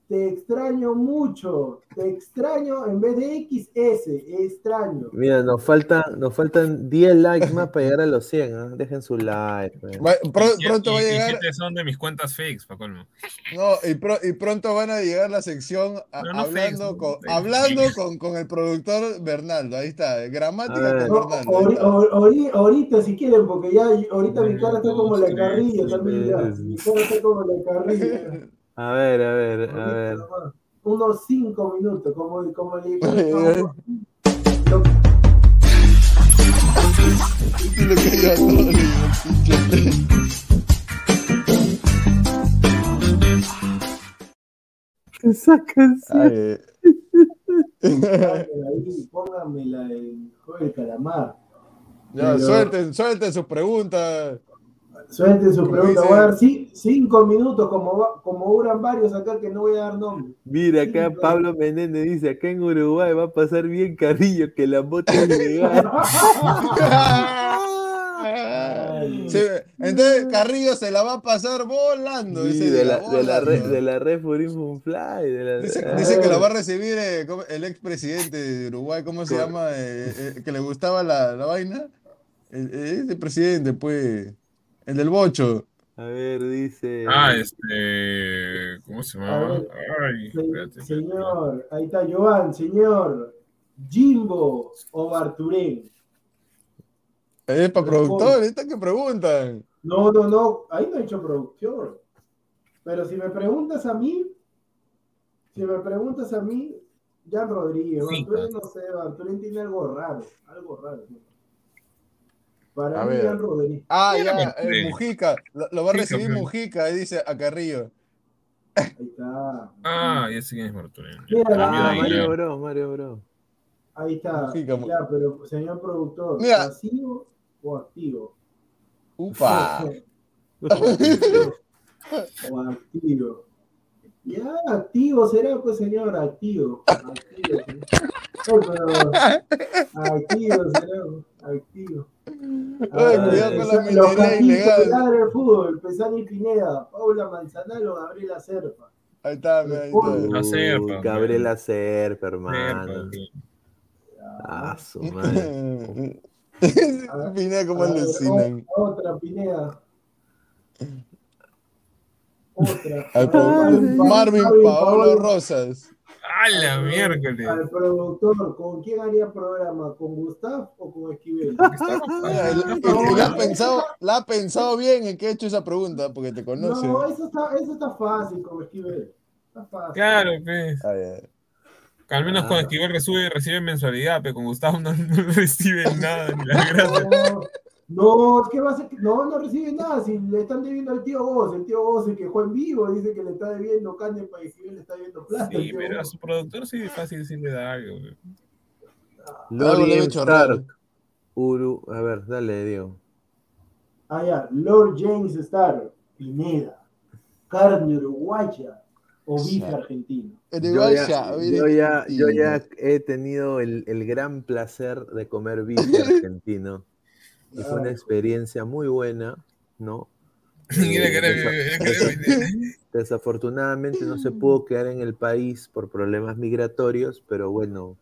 Te extraño mucho. Te extraño en vez de XS. Extraño. Mira, nos faltan, nos faltan 10 likes más para llegar a los 100. ¿ah? Dejen su like. Va- pro- Y- pronto y- va a y llegar. siete son de mis cuentas fakes, pa' colmo. No, y, pro- y pronto van a llegar la sección a- No, no hablando, fakes, con, fakes. hablando con, con el productor Bernaldo. Ahí está, gramática A ver. con No, Bernaldo. ahí ori- ori- ori- ahorita si quieren, porque ya ahorita mi cara está como la de Carrillo también. ya. Mi cara está como la de Carrillo. A ver, a ver, a ver. Unos cinco minutos, como, como le. Lo- no, Esa canción. Póngamela en juego del calamar. Ya, Pero- suelten, suelten sus preguntas. Suelten su pregunta. dice- Voy a dar ci- cinco minutos, como, como duran varios acá que no voy a dar nombre. Mira, acá Pablo Menéndez dice, acá en Uruguay va a pasar bien Carrillo, que la moto es legal. Sí, entonces Carrillo se la va a pasar volando. Sí, ese de, la, de, la red, volando. de la red Fly. De la, Dice, ah, dice que la va a recibir eh, ¿cómo- el expresidente de Uruguay, ¿cómo se llama? Eh, eh, que le gustaba la, la vaina. El, ese presidente, pues. El del bocho. A ver, dice... Ah, este. ¿Cómo se llama? ver, Ay, Se- espérate. señor, ahí está Joan, señor. Jimbo o Barturén. Es para productor, ¿esta que preguntan? No, no, no, ahí no he hecho producción. Pero si me preguntas a mí, si me preguntas a mí, Jan Rodríguez, Sí, Barturén no sé, Barturén tiene algo raro, algo raro. Para A mí, ver. Rodríguez. Ah, ya, eh. Mujica. Lo, lo va a recibir. Mujica, ahí dice a Carrillo. Ahí está. Ah, ya sé quién es Ah, ahí, Mario. Bro, Mario Bro. Ahí está. Mujica, Ya, pero señor productor, Mira. ¿pasivo o activo? Upa. o activo. Ya, activo será, pues señor, activo. Activo, señor. Oh, pero- activo será, activo. Ay, Ah, cuidado con la los Ladre del fútbol, Pesani Pineda, Paula Manzanalo, Gabriela Serpa. Ahí está, ahí está. La Serpa. Gabriela Serpa, hermano. Ah, su madre. Pineda como A le Otra Pineda. Otra. Al A pro- ver, Marvin, Paolo Rosas. ¡A la miércoles! Al productor, ¿con quién haría programa? ¿Con Gustav o con Esquivel? Mira, y- y- y la ha pensado, la ha pensado bien en que ha hecho esa pregunta, porque te conoce. No, eso está, eso está fácil con Esquivel. Está fácil. Claro, pues. Ay, ay. Al menos Ah. con Esquivel recibe, recibe mensualidad, pero con Gustavo no, no recibe nada. ni la gracia. No, no, ¿qué va a ser? No, no recibe nada. Si le están debiendo al tío Goz, el tío Goz, el que juega en vivo, dice que le está debiendo Cande para Esquivel le está debiendo plata. Sí, pero a su productor sí es fácil decirle da algo. le Lori. Stark. Uru, a ver, dale, Diego. Ah, ya, Lord James Star, Pineda, carne uruguaya o bife argentino. Yo Uruguaya, ya, mire, yo ya, yo ya he tenido el, el gran placer de comer bife argentino. Y fue una experiencia muy buena, ¿no? Mira Desafortunadamente no se pudo quedar en el país por problemas migratorios, pero bueno.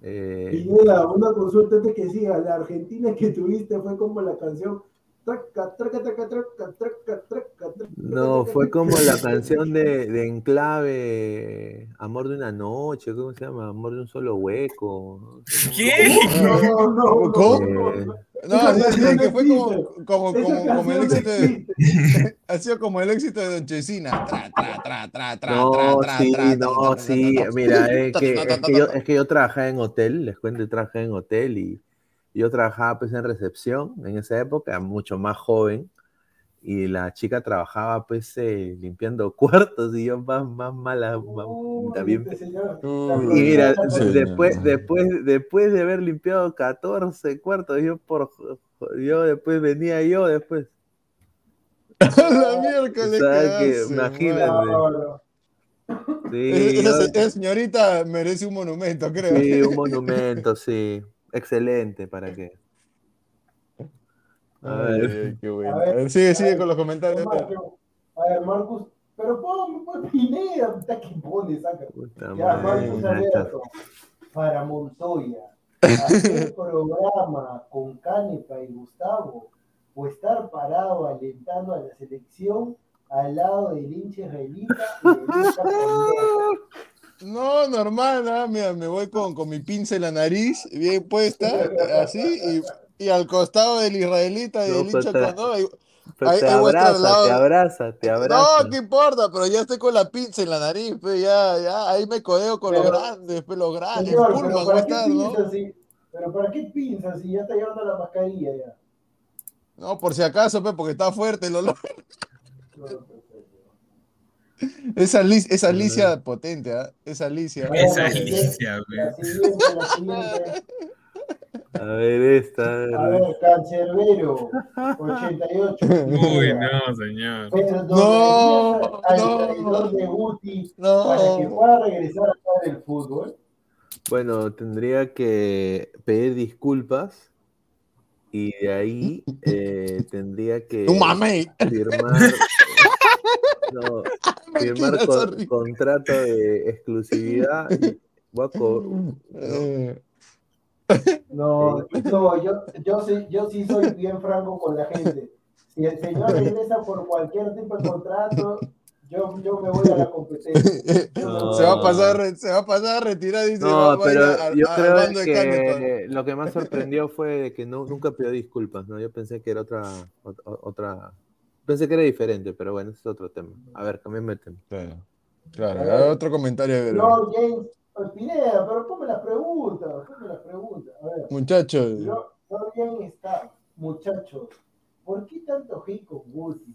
eh, Pineda, una consulta antes que siga. La Argentina que tuviste fue como la canción. Traca, traca, traca, traca, traca, traca, traca, no, fue como la canción de, de Enclave, Amor de una noche, ¿cómo se llama? Amor de un solo hueco. ¿no? ¿Qué? No, no, no, ¿Cómo? no, Eh, no. No, canción que no fue como, como, como, como el no éxito de, ha sido como el éxito de Don Chesina. Tra, tra, tra, tra, tra, No, tra, tra, sí, tra, tra, no, tra, tra, sí, tra, tra, mira, es que, es que yo, es que yo trabajaba en hotel, les cuento, trabajé en hotel y yo trabajaba pues en recepción en esa época, mucho más joven, y la chica trabajaba pues eh, limpiando cuartos y yo más, más mala, más- Uy, también. este señor, Y mira, Sí. después, después, después de haber limpiado 14 cuartos, yo por yo después venía yo después. la miércoles que hace, imagínate. Sí, Esa, yo- esa señorita merece un monumento, creo. sí, un monumento, sí. Excelente, ¿para qué? A Ay, ver. ay, qué bueno. A ver, sigue, a sigue ver, con los comentarios. Marco, A ver, Marcus, pero pon, pon Pineda, puta que pone, saca. Puta Ya, madre, Marcus. Alberto, para Montoya, hacer programa con Canepa y Gustavo, o estar parado alentando a la selección al lado del hincha israelita y del hincha pendejo. No, normal, ¿ah? Mira, me voy con, con mi pinza en la nariz, bien puesta, así, y, y al costado del israelita y No, del hincha pues, te- no, Pero Ahí- te ahí al abraza, lado- te abraza, te abraza. No, ¿qué importa? Pero ya estoy con la pinza en la nariz, pues ya, ya, ahí me codeo con los Pero- grandes, pues los grandes, Señor, pero ¿para qué ¿no? si, pero ¿para qué piensas si ya está llevando la mascarilla ya? No, por si acaso, pues, porque está fuerte el olor. No, no, no, no. Esa, lic- esa Alicia potente, ¿ah? Esa Alicia. Esa Bueno, Alicia, La güey. A ver esta. a ver. A ver, Cancerbero, 88. Uy, no, señor. No, al no. traidor de Guti para que No. pueda regresar a jugar el fútbol. Bueno, tendría que pedir disculpas y de ahí eh, tendría que firmar, no, firmar con- contrato de exclusividad. y voy a co- No, no yo, yo, sí, yo sí soy bien franco con la gente. Si el señor regresa por cualquier tipo de contrato, yo, yo me voy a la competencia. No. Se va a pasar, se va a pasar a retirar y se va, No, va a ir pero yo creo bando de Canepa. que lo que más sorprendió fue que no, nunca pidió disculpas, ¿no? Yo pensé que era otra, ot- otra, pensé que era diferente, pero bueno, ese es otro tema. A ver, cambiame el tema. Claro, claro. Otro comentario. No, James, Pineda, pero ponme las preguntas, ponme las preguntas. A ver, Muchachos, no, no bien está, muchachos. ¿Por qué tanto hate con Guti?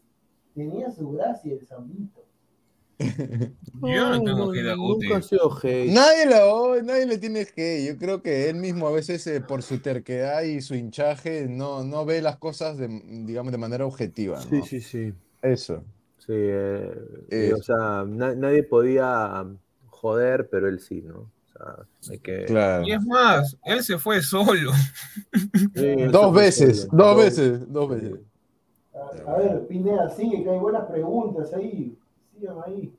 Tenía su gracia el Zambito. Yo no tengo que ir a Guti. Nunca ha sido hate. nadie, la, nadie le tiene que. Yo creo que él mismo a veces, eh, por su terquedad y su hinchaje, no, no ve las cosas, de, digamos, de manera objetiva. Sí, ¿no? sí, sí. Eso. Sí, eh, Eh, y, o sea, na- nadie podía joder, pero él sí, ¿no? O sea, hay que... Claro. Y es más, él se fue solo. Sí, Dos fue veces, solo. dos veces, dos veces. A, a ver, Pineda, sigue, que hay buenas preguntas ahí. Sigan ahí.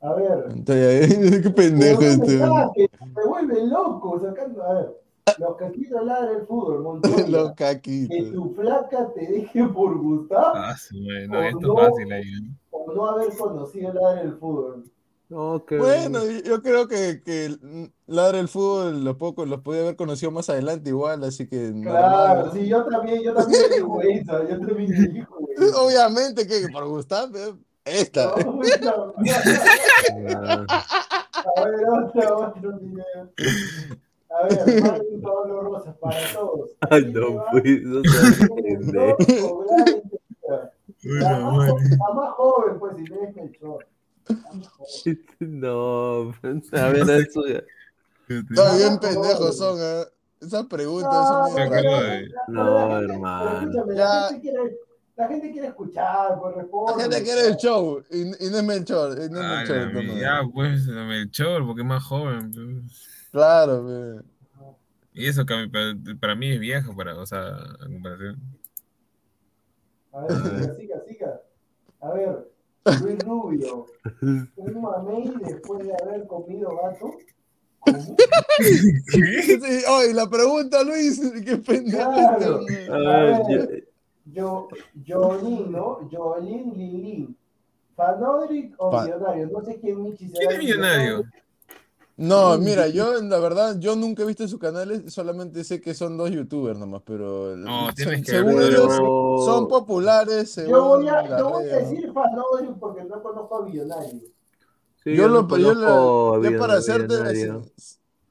A ver. Qué pendejo este. me saques, Me vuelve loco sacando. A ver, los que quieren hablar del fútbol, Montoya. Los que caquitos. tu flaca te deje por gustar Ah, sí, güey, O no, esto no. es fácil ahí. ¿no? o no haber conocido hablar del fútbol. Que... Bueno, yo creo que, que Ladra el fútbol los pocos los podía haber conocido más adelante igual, así que Claro, normal, ¿no? sí, yo también, yo también digo eso, yo también digo eso. Obviamente que por gustar, eh, esta. No, no. Ah, A ver, otro, otro video. A ver, Martín Pablo Rosas, para todos. Ay, no, pues, no. La más, la más joven, pues, si no es Melchor. La más joven. No, a ver, eso ya- Está bien pendejos son, ¿eh? Esas preguntas son No, No, hermano. Ya. La gente quiere, la escuchar, pues La responde. gente quiere el show y, y no es Melchor, y no es Ah, Melchor, la no, mía, no. ya, pues, Melchor, porque es más joven. pues. Claro, pues. Y eso que a mí- para, para mí es viejo, para, o sea, en comparación. A ver, siga, siga, siga. A ver, Luis Rubio, un mamey después de haber comido gato. ¿Qué? Sí, oye, la pregunta, Luis, qué pendejo Claro. Yo, Jolín, ¿no? Jolín Lilín. ¿Fanodric o Fa- millonario? No sé quién Michi será. ¿Quién es millonario? No, mira, yo la verdad, yo nunca he visto sus canales, solamente sé que son dos youtubers nomás, pero No, son- tienes que según ver, ellos pero- son populares según Yo voy a, decir Fanodric porque no conozco a Millonario. sí, yo lo, no yo, la- yo para serte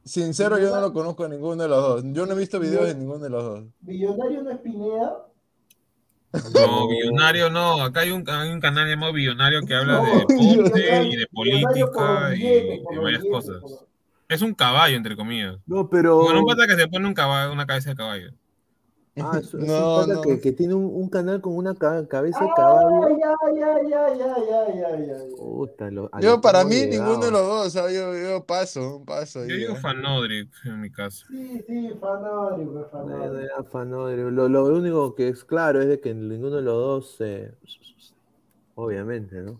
sincero, yo no lo conozco a ninguno de los dos. Yo no he visto videos de ninguno de los dos. Millonario no es Pineda. No, billonario no. Acá hay un, hay un canal llamado Billonario que habla de deporte y de política y de varias cosas. por- Es un caballo, entre comillas. No, pero. Bueno, un pata que se pone un caballo, una cabeza de caballo. Ah, es, es un No, pata no. Que, que tiene un, un canal con una ca- cabeza Ah, Yo, que para mí, llegado. ninguno de los dos. ¿sabes? Yo, yo paso, paso. Yo digo ya. Fanodric en mi caso. Sí, sí, era fanódromo. Lo, lo único que es claro es de que ninguno de los dos, eh, obviamente, ¿no?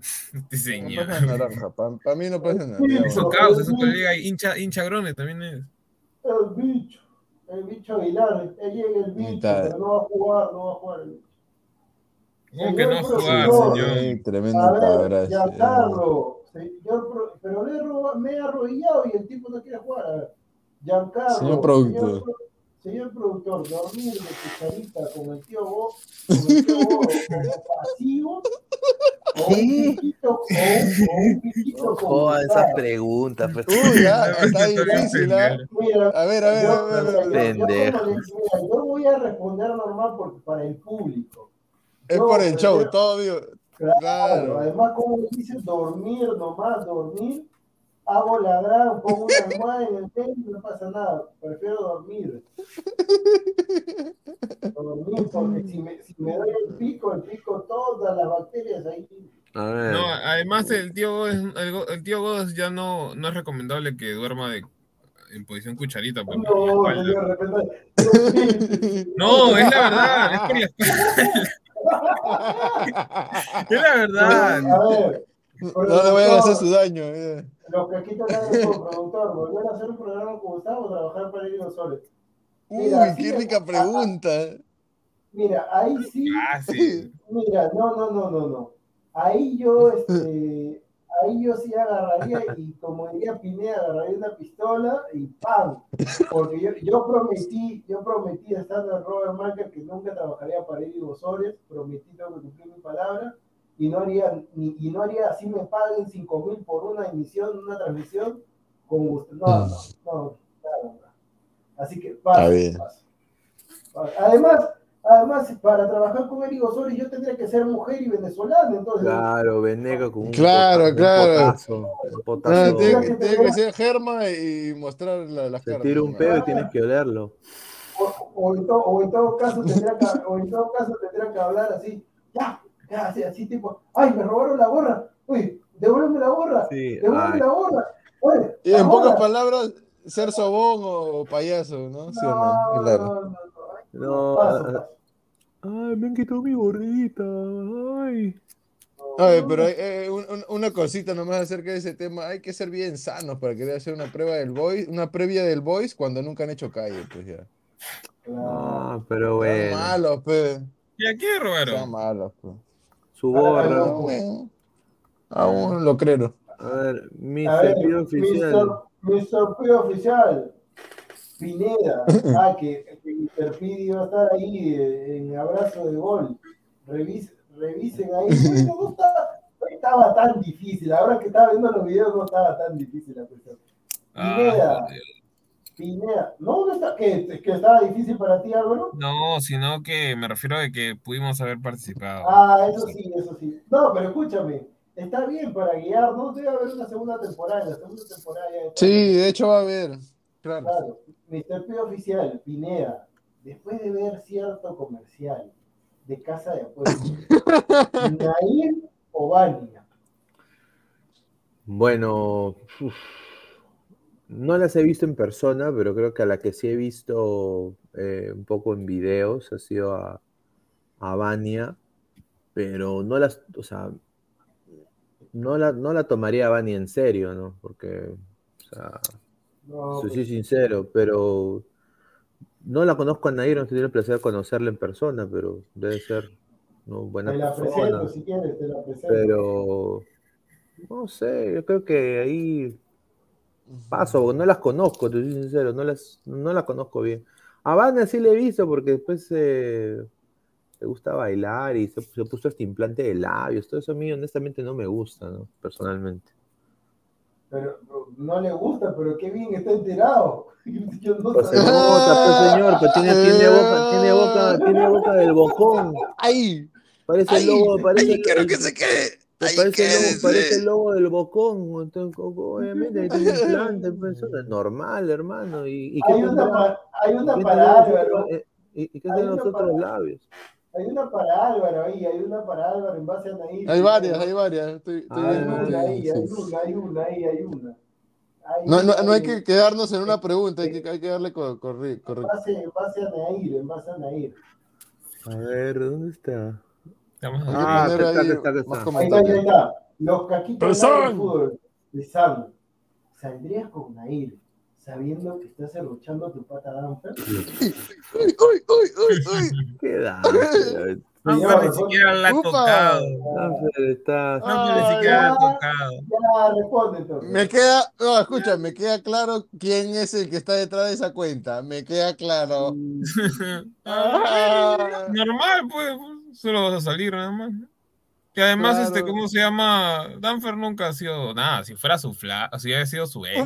Este No. Para mí no pasa nada. Sí, Es un caos, es un colega hincha, hincha grone también es. El bicho, el bicho Aguilar, él llega el bicho, Mitad. pero no va a jugar, no va a jugar el bicho. ¿Cómo que no jugar, profesor. señor? Sí, tremendo ver. Giancarlo, señor, pero le he roba- me he arrodillado y el tipo no quiere jugar. A ver, Giancarlo, Señor productor. Señor, señor productor, dormir de cucharita con el tío Bo, con el tío Bo como pasivo, o un piquito, o un, o un piquito con Joda esa gusano. pregunta. pues. Uy, ya, está difícil, ¿ah? Mira, A ver, a ver, yo, a ver, a ver, a ver. yo- yo Pendejo. como le- mira, yo voy a responder normal porque para el público. Es por el show, todo vivo. Claro, Claro. además, como dice, dormir nomás, dormir, hago ladrar, pongo una almohada en el techo y no pasa nada. Prefiero dormir. Dormir, porque si me, si me doy el pico, el pico, todas las bacterias ahí. A ver. No, además el tío Godos, el, tío Godos ya no, no es recomendable que duerma de, en posición cucharita. por la No, espalda. No, es la verdad, es por la espalda. Es la verdad. A ver. No le vayan a hacer su daño. eh. Los que quitan el productor, volver a hacer un programa con Gustavo, trabajar para ir los soles. Uy, Mira, qué rica pregunta. Mira, ahí sí. Ah, sí. Mira, no, no, no, no, no. Ahí yo, este, ahí yo sí agarraría y como diría Pineda, agarraría una pistola y ¡pam! Porque yo, yo prometí, yo prometí estando en Robert Marker que nunca trabajaría para ir Bosores, prometí tengo que cumplir mi palabra y no haría, ni, y no haría así me paguen cinco mil por una emisión, una transmisión, con gusto. No, no, no, claro, no. Así que paso. Además, además, para trabajar con Eric Osorio yo tendría que ser mujer y venezolana, entonces. Claro, Venegas con un Claro, claro. Un potazo, un No, potazo. tiene, que, tiene que ser germa y mostrar la- las Se cartas. tira un pedo y tienes que olerlo. O, o en to- o en todo caso tendrá que, o en todo caso tendrá que hablar así, ya, ya, así, así tipo, ay, me robaron la gorra, uy, devuélveme la gorra, Sí, devuélveme ay. la gorra, oye, Y la en pocas palabras, ser sobón o payaso, ¿no? ¿Sí o no? No, Claro. no, no, no, ay, No, paso, ah, paso. Ay, me han quitado mi gorrita. Ay. No, A ver, no, pero no. hay- eh, un- un- una cosita nomás acerca de ese tema. Hay que ser bien sanos para querer hacer una prueba del voice, una previa del voice cuando nunca han hecho calle, pues ya. Ah, pero Son bueno. malos, pues. ¿Y a quién Son malos, pues. Gorra. Bueno, Aún lo creo. A ver, ver, cepillo oficial. Mr. Mr. P oficial, Pineda, ah, que, que Mr. P iba a estar ahí eh, en abrazo de gol. Revis- revisen ahí. No, no estaba, no estaba tan difícil. Ahora que estaba viendo los videos, no estaba tan difícil la cuestión. Pineda, Ah, Pineda, no, no está, que, que estaba difícil para ti, Álvaro. no, sino que me refiero a que pudimos haber participado. Ah, eso sí, eso sí. No, pero escúchame, está bien para guiar, no debe haber una segunda temporada. En la segunda temporada ya está. Sí, de hecho va a haber. Claro. Claro, Mr. P oficial, Pineda, después de ver cierto comercial de casa de apuestas, Nair o Vania. Bueno, uf, no las he visto en persona, pero creo que a la que sí he visto eh, un poco en videos ha sido a, a Vania, pero no las, o sea, no la, no la tomaría a Vania en serio, ¿no? Porque, o sea, No, soy pues, sincero, pero no la conozco a Nair, no tenido el placer de conocerla en persona, pero debe ser ¿no? buena te la persona. presento si quieres, te la presento. Pero no sé, yo creo que ahí paso, no las conozco, te soy sincero, no las, no las conozco bien. A Vania sí le he visto porque después eh, le gusta bailar y se, se puso este implante de labios, todo eso a mí honestamente no me gusta, ¿no? Personalmente. Pero no le gusta, pero qué bien está enterado. Yo no Pues se sabía. nota, pues, señor, pero tiene, tiene boca, tiene boca, tiene boca del bocón. ¡Ay! Parece el lobo, parece, ¡Ay! Quiero que se quede. ¡Ay, parece, el lobo, quédese! parece el lobo del bocón. Entonces, obviamente, ahí tiene implante, pues, eso es normal, hermano. ¿Y, y qué Hay una, tendrá? pa- hay una ¿Qué para Álvaro. otros- eh, ¿Y, y qué Hay los otros para- labios? Hay una para Álvaro ahí, hay una para Álvaro en base a Nair. Hay varias, hay varias. Estoy, estoy Ah, Hay viendo, una ahí, hay una, hay una, ahí hay una. Hay No, no, no hay que quedarnos en una pregunta, hay que, hay que darle co- corri- En correcto. base, en base a Nair, en base a Nair. A ver, ¿dónde está? Ah, está, está, más está. Ahí está, ahí comentarios. está. Los caquitos del fútbol de Sam. ¿Saldrías con Nair sabiendo que estás arruchando a tu pata Danfer? ¡Uy, uy, uy, uy, uy! ¿Qué da? Danfer ni siquiera la ha tocado. Danfer está. Danfer ni siquiera la ha ya. tocado. Ya, responde entonces. Me queda, no, escucha, me queda claro quién es el que está detrás de esa cuenta. Me queda claro. Normal, pues, solo vas a salir nada más. Y además, Claro. este, ¿cómo se llama? Danfer nunca ha sido nada. Si fuera su fla, si hubiera sido su ex.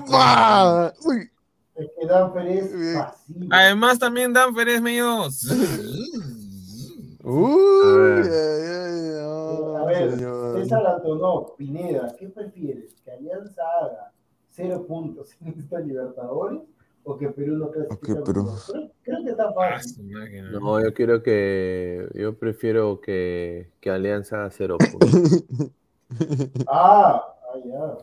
Es que Danfer es pasivo. Además, también Danfer es medio. uy, A ver, señor. César Antonov, Pineda, ¿qué prefieres? ¿Que Alianza haga cero puntos en esta Libertadores o que Perú no clasifique? Ok, Perú. Creo, creo que está Ah, fácil. máquina. No, yo quiero que. Yo prefiero que, que Alianza haga cero puntos. Ah, ah, ya.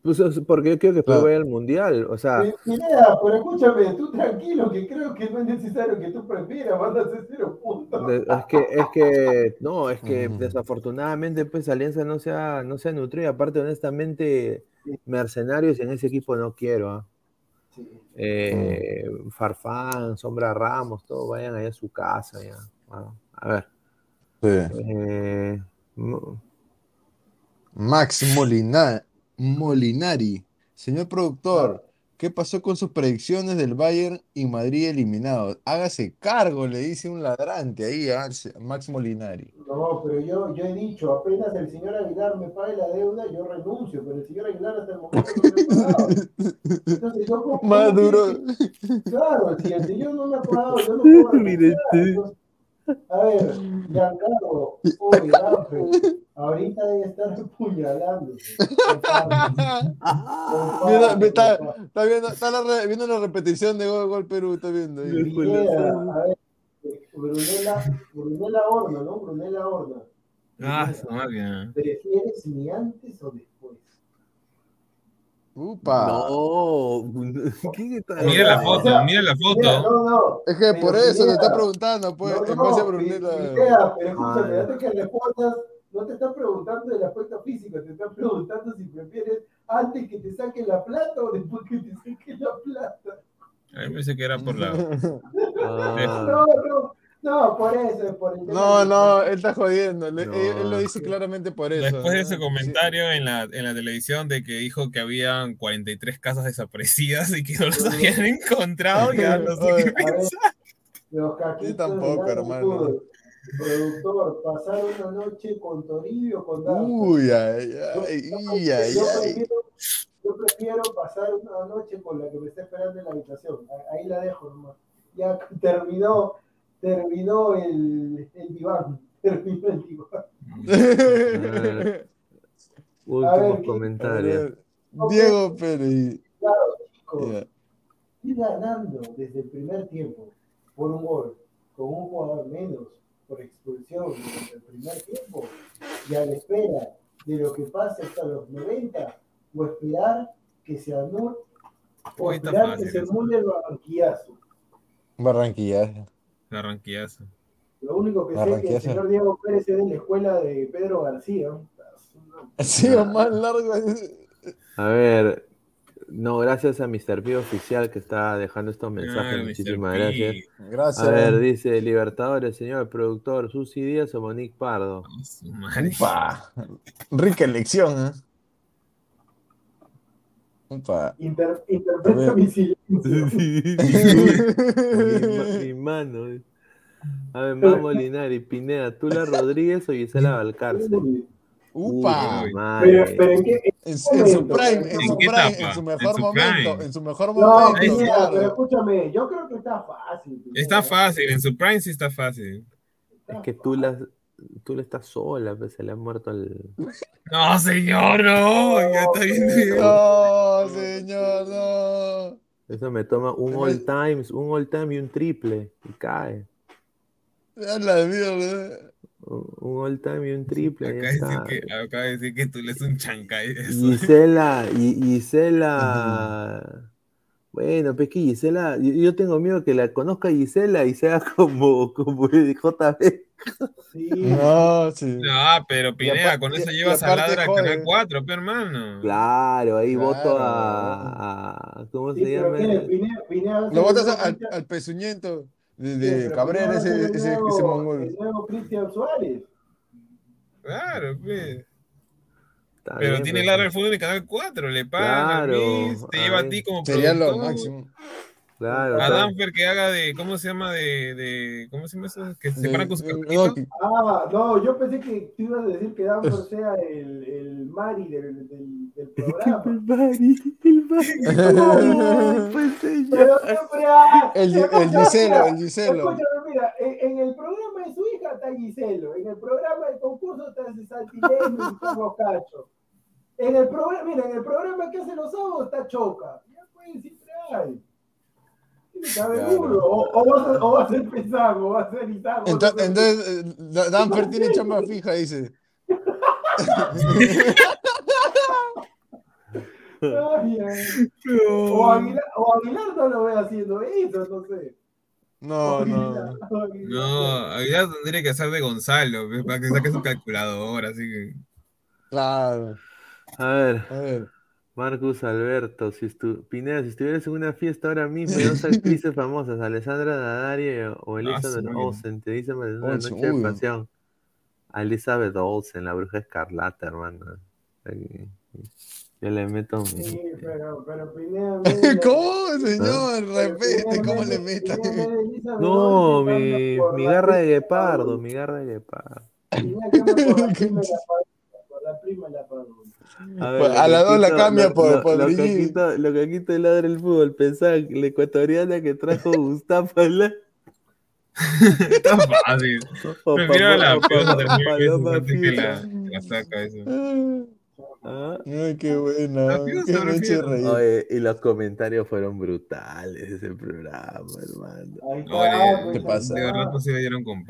Pues, es porque yo quiero que Perú vaya al mundial. O sea, Pineda, pero escúchame, tú tranquilo, que creo que no es necesario que tú prefieras, van a ser cero puntos. es que, es que, no, es que Ujú. desafortunadamente, pues Alianza no se ha, no se ha nutrido. Aparte, honestamente, mercenarios en ese equipo no quiero. ¿ah? Eh, Farfán, Sombra Ramos, todos vayan allá a su casa. Ya. A ver. Sí. eh, mo- Max Molina- Molinari. Señor productor, ¿qué pasó con sus predicciones del Bayern y Madrid eliminados? Hágase cargo, le dice un ladrante ahí a Max Molinari. No, pero yo, yo he dicho, apenas el señor Aguilar me pague la deuda, yo renuncio, pero el señor Aguilar hasta el momento no me ha pagado. Entonces yo como... Maduro. Claro, si el señor no me ha pagado, yo no puedo renunciar. Entonces, A ver, Giancarlo, oye, Ángel, ahorita debe estar apuñalándose. Mira, me está, está viendo, está la re- viendo la repetición de Gol, Gol Perú, está viendo ahí. Pineda, a ver, Brunella, Brunella Horna, ¿no? Brunella Horna. Ah, su máquina. ¿Prefieres ni antes o después? Upa. No, ¿quién está? Mira la foto, mira la Mira, foto. no, no. Es que por eso te Pineda, está preguntando, pues, no, en base a Brunella. Pero escúchame, Ah, antes que respondas, no te están preguntando del aspecto físico, te están preguntando si prefieres antes que te saquen la plata o después que te saquen la plata. A mí pensé que era por la. Ah, No, no, no, por eso, por el tema No, no, él está jodiendo. No. él, él lo dice claramente por eso. Después de ese Sí. comentario en la, en la televisión de que dijo que habían 43 casas desaparecidas y que no las habían encontrado, ya no sé qué pensar. los caquitos Sí, tampoco, hermano. Productor, pasar una noche con Toribio con Danza. Uy, ay, ay, Yo- ay, yo ay, ay. prefiero- Yo prefiero pasar una noche con la que me está esperando en la habitación. Ahí la dejo nomás. Ya terminó, terminó el, el diván. Terminó el diván. ¿qué- comentarios. Diego Pérez. Chicos, Ya. ir ganando desde el primer tiempo por un gol, con un jugador menos, por expulsión durante el primer tiempo, y a la espera de lo que pase hasta los 90, o esperar que se anule, o esperar que se anule el barranquillazo. Barranquillazo. Lo único que sé es que el señor Diego Pérez es de la escuela de Pedro García. Sí, o más largo. A ver, no, gracias a Mr. P oficial que está dejando estos mensajes. Ah, Mr. Muchísimas P. gracias. Gracias. A ver, dice Libertadores, señor productor, Susi Díaz o Monique Pardo. Ah. Rica elección, ¿eh? Upa. Inter- interpreta mi silencio. mi, ma- mi mano. eh. A ver, Mamo Linari, Pineda, Tula Rodríguez o Gisela Valcárcel. ¡Upa! Uy, madre. Pero, pero en qué. En, en su prime, en ¿En su prime, etapa? en su En mejor su momento, prime. en su mejor No, momento, claro. pero escúchame, yo creo que está fácil. Está fácil, en su prime sí está fácil. Es que tú la, tú le estás sola, pues se le ha muerto el. No, señor, no, ya está bien. No, señor, no. Eso me toma un all times, un all time y un triple. Y cae. La mierda. Un all time y un triple. Acá ya decir está. que, acaba de decir que tú le es un chancay. Gisela, y Gisela. Bueno, pues que Gisela, yo, yo tengo miedo que la conozca Gisela y sea como, como el JB. Sí. No, sí. No, pero Pineda, con eso llevas a Ladra a. Canal 4, pe hermano. Claro, ahí Claro. voto a, a- ¿Cómo Sí, se llama? Lo el al, al pezuñento de, Cabrera, ese, ese, ese mongol. El nuevo Cristian Suárez. Claro, pe. Está Pero bien, tiene pues. Ladra el fútbol en Canal 4, le pagan Claro, te lleva a ti como Sería lo productor. máximo. Claro, A Danfer que haga de, ¿cómo se llama? De, de ¿cómo se llama eso? Que se separan con su no, que- Ah, no, yo pensé que tú ibas a decir que Danfer sea el, el Mari del, del, del programa. El Mari, el Mari. Pues señor. Pero siempre. El, el Giselo, el Giselo. Escúchame, mira, en, en el programa Giselo, en el programa del concurso está Santileno y Carlos Cacho. En el programa, mira, en el programa que hace los sábados está Choca. Ya pues, siempre hay. Claro. O, o, va a ser, o va a Pesán, o va a ser Izán. o va a Entonces, entonces eh, Da- Danfer tiene chamba fija, dice. Ay, ay. O, Aguilar, o Aguilar no lo ve haciendo eso, no sé. No, no. Aguilar. No, ya tendría que hacer de Gonzalo, para que saque su calculadora, así que. Claro. A ver, A ver. Marcus Alberto, si estu Pineda, si estuvieras en una fiesta ahora mismo dos actrices famosas, Alessandra Daddario o Elizabeth su madre. Olsen, te dicen una noche de pasión. Elizabeth Olsen, la bruja escarlata, hermano. Yo le meto mi... Sí, pero, pero Pineda ¿Cómo, señor? Respete, Pineda ¿cómo le Elizabeth No, mi, mi garra de guepardo, mi garra de guepardo. La prima de la. A, Pues, a la dos la cambia lo- por- lo- por lo que quito- Lo que quito el ladra el fútbol, pensaba que la ecuatoriana que trajo Gustavo la Está fácil. Prefiero a la Fifa. que la saca eso. Ah, Ay, qué buena. Qué me reír. Oye, y los comentarios fueron brutales ese programa, hermano. Ahí está, Oye, ¿qué pasa? De sí le dieron con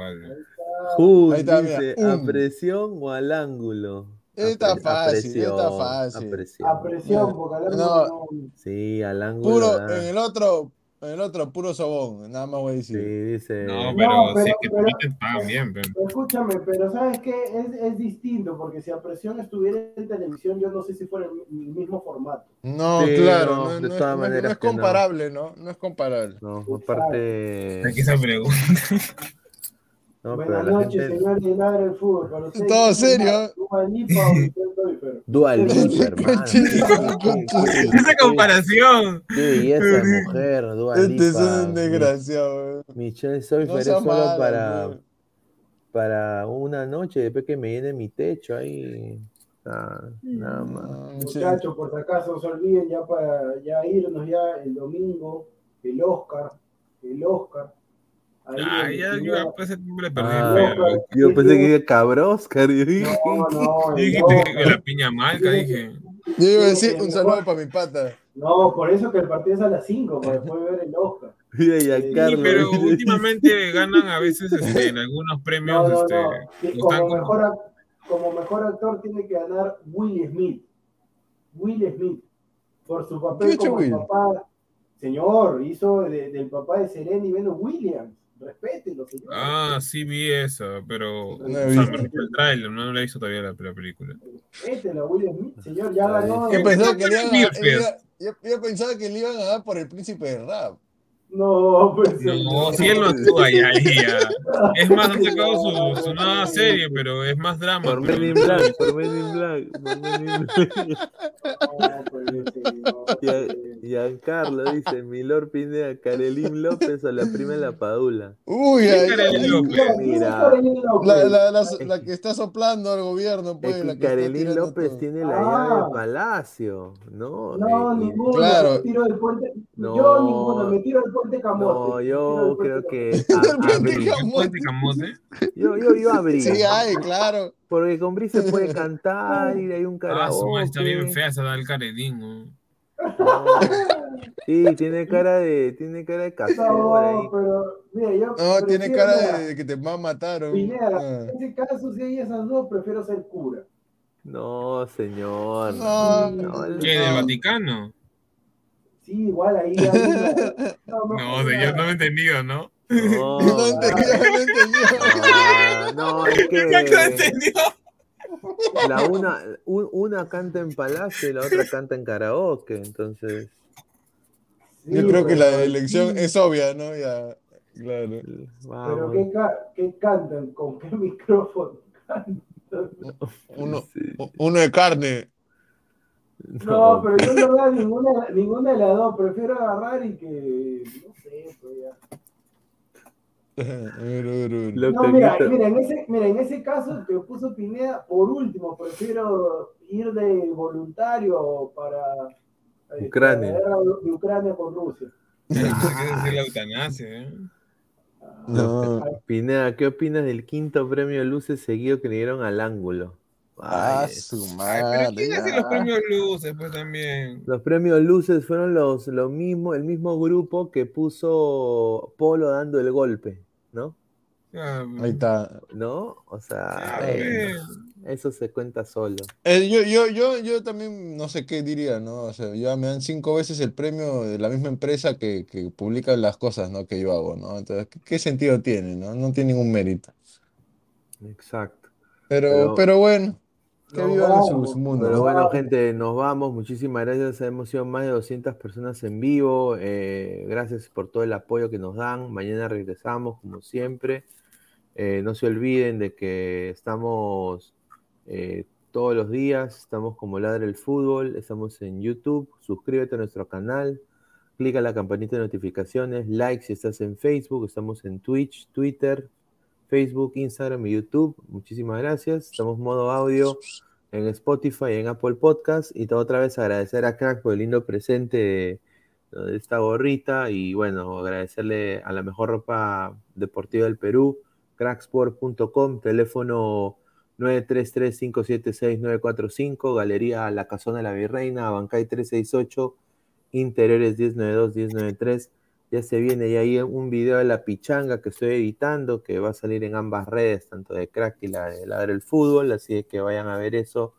ahí está. Mira. ¿a presión o al ángulo? Está fácil, presión, está a fácil. presión. A presión, porque al ángulo no. Sí, al ángulo. Puro, en el otro, el otro, puro sobón. Nada más voy a Sí, decir. dice. No, No, pero, si es que pero- te pagan bien, pero. Escúchame, pero ¿sabes qué? Es, es distinto, porque si a presión estuviera en televisión, yo no sé si fuera el, el mismo formato. No, Sí, claro, no, no, de no es- todas no es- no maneras es no. comparable, ¿no? No es comparable. No, aparte. Aquí esa pregunta. No, pero Buenas noches, gente. señor de Ladra el Fútbol. Para usted, Todo ¿quién es serio. más, Dua Lipa o Michelle Pfeiffer? Dua Lipa, hermano. Conchito. Esa comparación. Belleza de mujer, Dua Lipa. Este es un desgraciado. Michelle Pfeiffer No solo malo, para, para una noche, después que me llene mi techo ahí. Ah, nada más. Sí. Muchachos, por si acaso no se olviden ya para ya irnos ya el domingo, el Oscar, el Oscar. Ahí Ah, ya, en- yo a ese le perdí Ah, yo pensé que era cabroscar. Yo dije, No, Oscar. que la piña malca, dije. Yo iba a decir un saludo para mi pata. No, por eso que el partido es a las 5, para después ver el Oscar. Sí, Carlos. Pero mira, últimamente ganan a veces este, en algunos No, premios. no, este, no. Sí, están como, como- mejor, ac- como mejor actor tiene que ganar Will Smith. Will Smith. Por su ¿Qué ha papel hecho como Will? papá. Señor, hizo de- del papá de Serena y Venus Williams. Respételo, señor. Ah, sí vi eso, pero. No he o sea, visto. me refiero al trailer, no la he visto todavía la, la película. Respételo, a Will Smith, señor. Ya ganó. Yo ¿Qué pensaba que le iban a, iba- yo, yo pensaba que le iban a dar por el príncipe de rap. No, pues. No, señor. si él no actúa ya, ahí ya. Es más, han sacado su, su nueva serie, pero es más drama. Por Men in Black, por Men in Black, por Men in Black. No, pues, señor. Ya, Giancarlo dice, Milor Pineda, Karelín López o la prima de la Padula. Uy, ¿Quién ay, Karelín ay, López? Mira, la, la, la, la que está soplando al gobierno, pues, es la que Karelín López todo. tiene la Ah. llave del palacio, ¿no? No, Eh, ninguno. claro. Me tiro del puente. No. Yo ninguno, me tiro del puente Camote. No, yo creo que El puente. ¿El camote? Yo, yo, yo abrí. Sí, hay, claro. Porque con Bri se puede cantar, y hay un Ah, su está bien karaoke. fea esa del Caredín. ¿no? Sí, tiene cara de, tiene cara de castor ahí. No, pero, mira, yo. No, tiene prefiero, cara de, de que te va a matar. ¿o? Pineda, Ah. en ese caso, si hay esas dos, prefiero ser cura. No, señor. No. No, ¿Qué? ¿Del No. Vaticano? Sí, igual ahí hay una- No, No, señor, no me he entendido, ¿no? no, No entendía, no entendía. ah, no, es ¿Qué no que entendió? La una, un- una canta en palacio y la otra canta en karaoke, entonces. Yo Sí, creo que la elección es obvia, ¿no? Ya, claro. Pero. ¿qué, ca- qué cantan? ¿Con qué micrófono cantan? Uno, Sí. uno de carne. No, pero yo en verdad ninguna, ninguna de las dos. Prefiero agarrar y que. No sé, pues ya. A ver, a ver, a ver. Lo No, mira, mira, en ese, mira, en ese caso que puso Pineda, por último, prefiero ir de voluntario para eh, Ucrania. la guerra de Ucrania con Rusia. Hay que decir la eutanasia, ¿eh? No. Pineda, ¿qué opinas del quinto premio Luces seguido que le dieron al ángulo? Ah, Ay, su Ay, madre. pero ¿quién hace los premios luces? Pues también. Los premios Luces fueron los, lo mismo, el mismo grupo que puso Polo dando el golpe, ¿no? Ah, Ahí está. ¿No? O sea, eh, eso se cuenta solo. Eh, yo, yo, yo, yo también no sé qué diría, ¿no? O sea, ya me dan cinco veces el premio de la misma empresa que, que publica las cosas, ¿no? Que yo hago, ¿no? Entonces, ¿qué, qué sentido tiene, no? No tiene ningún mérito. Exacto. Pero, Pero- pero bueno, que vivan en su, mundo. Pero ¿no? bueno, gente, nos vamos. Muchísimas gracias. Hemos sido más de 200 personas en vivo. Eh, gracias por todo el apoyo que nos dan. Mañana regresamos, como siempre. Eh, no se olviden de que estamos eh, todos los días. Estamos como Ladre el Fútbol. Estamos en YouTube. Suscríbete a nuestro canal. Clica la campanita de notificaciones. Like si estás en Facebook. Estamos en Twitch, Twitter, Facebook, Instagram y YouTube. Muchísimas gracias. Estamos modo audio en Spotify, en Apple Podcast. Y otra vez agradecer a Crack por el lindo presente de, de esta gorrita. Y bueno, agradecerle a la mejor ropa deportiva del Perú, cracksport.com, teléfono 933-576-945, Galería La Casona de la Virreina, Bancay 368, Interiores 1092-1093. Ya se viene ya ahí un video de la pichanga que estoy editando, que va a salir en ambas redes, tanto de Crack y la de Ladre el Fútbol, así que vayan a ver eso.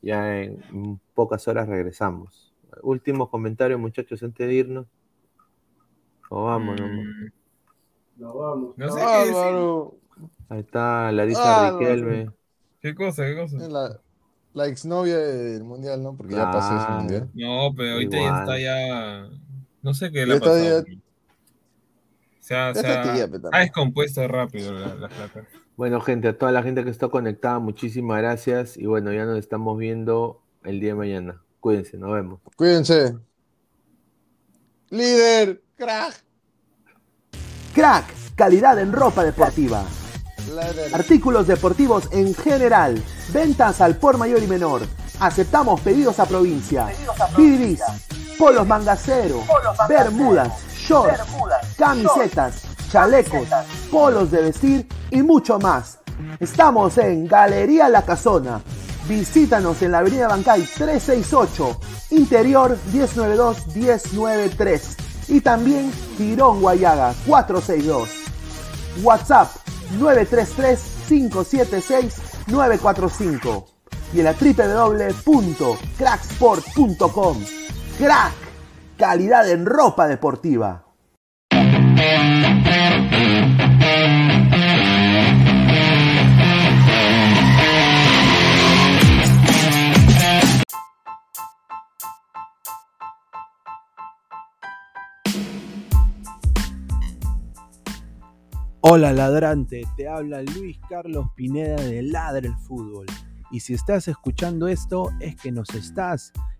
Ya en pocas horas regresamos. Último comentario, muchachos, antes de irnos. O vamos. Mm, Nos vamos. No sé qué decir. Ahí está Larisa Álvaro. Riquelme. ¿Qué cosa? ¿Qué cosa? la, la exnovia del mundial, ¿no? Porque ya pasó ese Claro. mundial. No, pero ahorita Igual. ya está ya. No sé qué le ha pasado. ya- Se ha, se ha- descompuesto rápido la, la flaca. Bueno, gente, a toda la gente que está conectada, muchísimas gracias. Y bueno, ya nos estamos viendo el día de mañana. Cuídense, nos vemos. Cuídense. Líder, crack. Crack, calidad en ropa deportiva. Artículos deportivos en general. Ventas al por mayor y menor. Aceptamos pedidos a provincia. Bidris, polos mangacero, bermudas, shorts, camisetas, chalecos, polos de vestir y mucho más. Estamos en Galería La Casona. Visítanos en la Avenida Bancay 368, Interior 1092-1093 y también Tirón Guayaga 462. WhatsApp 933-576-945 y en la www.cracksport.com. Crack, calidad en ropa deportiva. Hola ladrante, te habla Luis Carlos Pineda de Ladre el Fútbol. Y si estás escuchando esto es que nos estás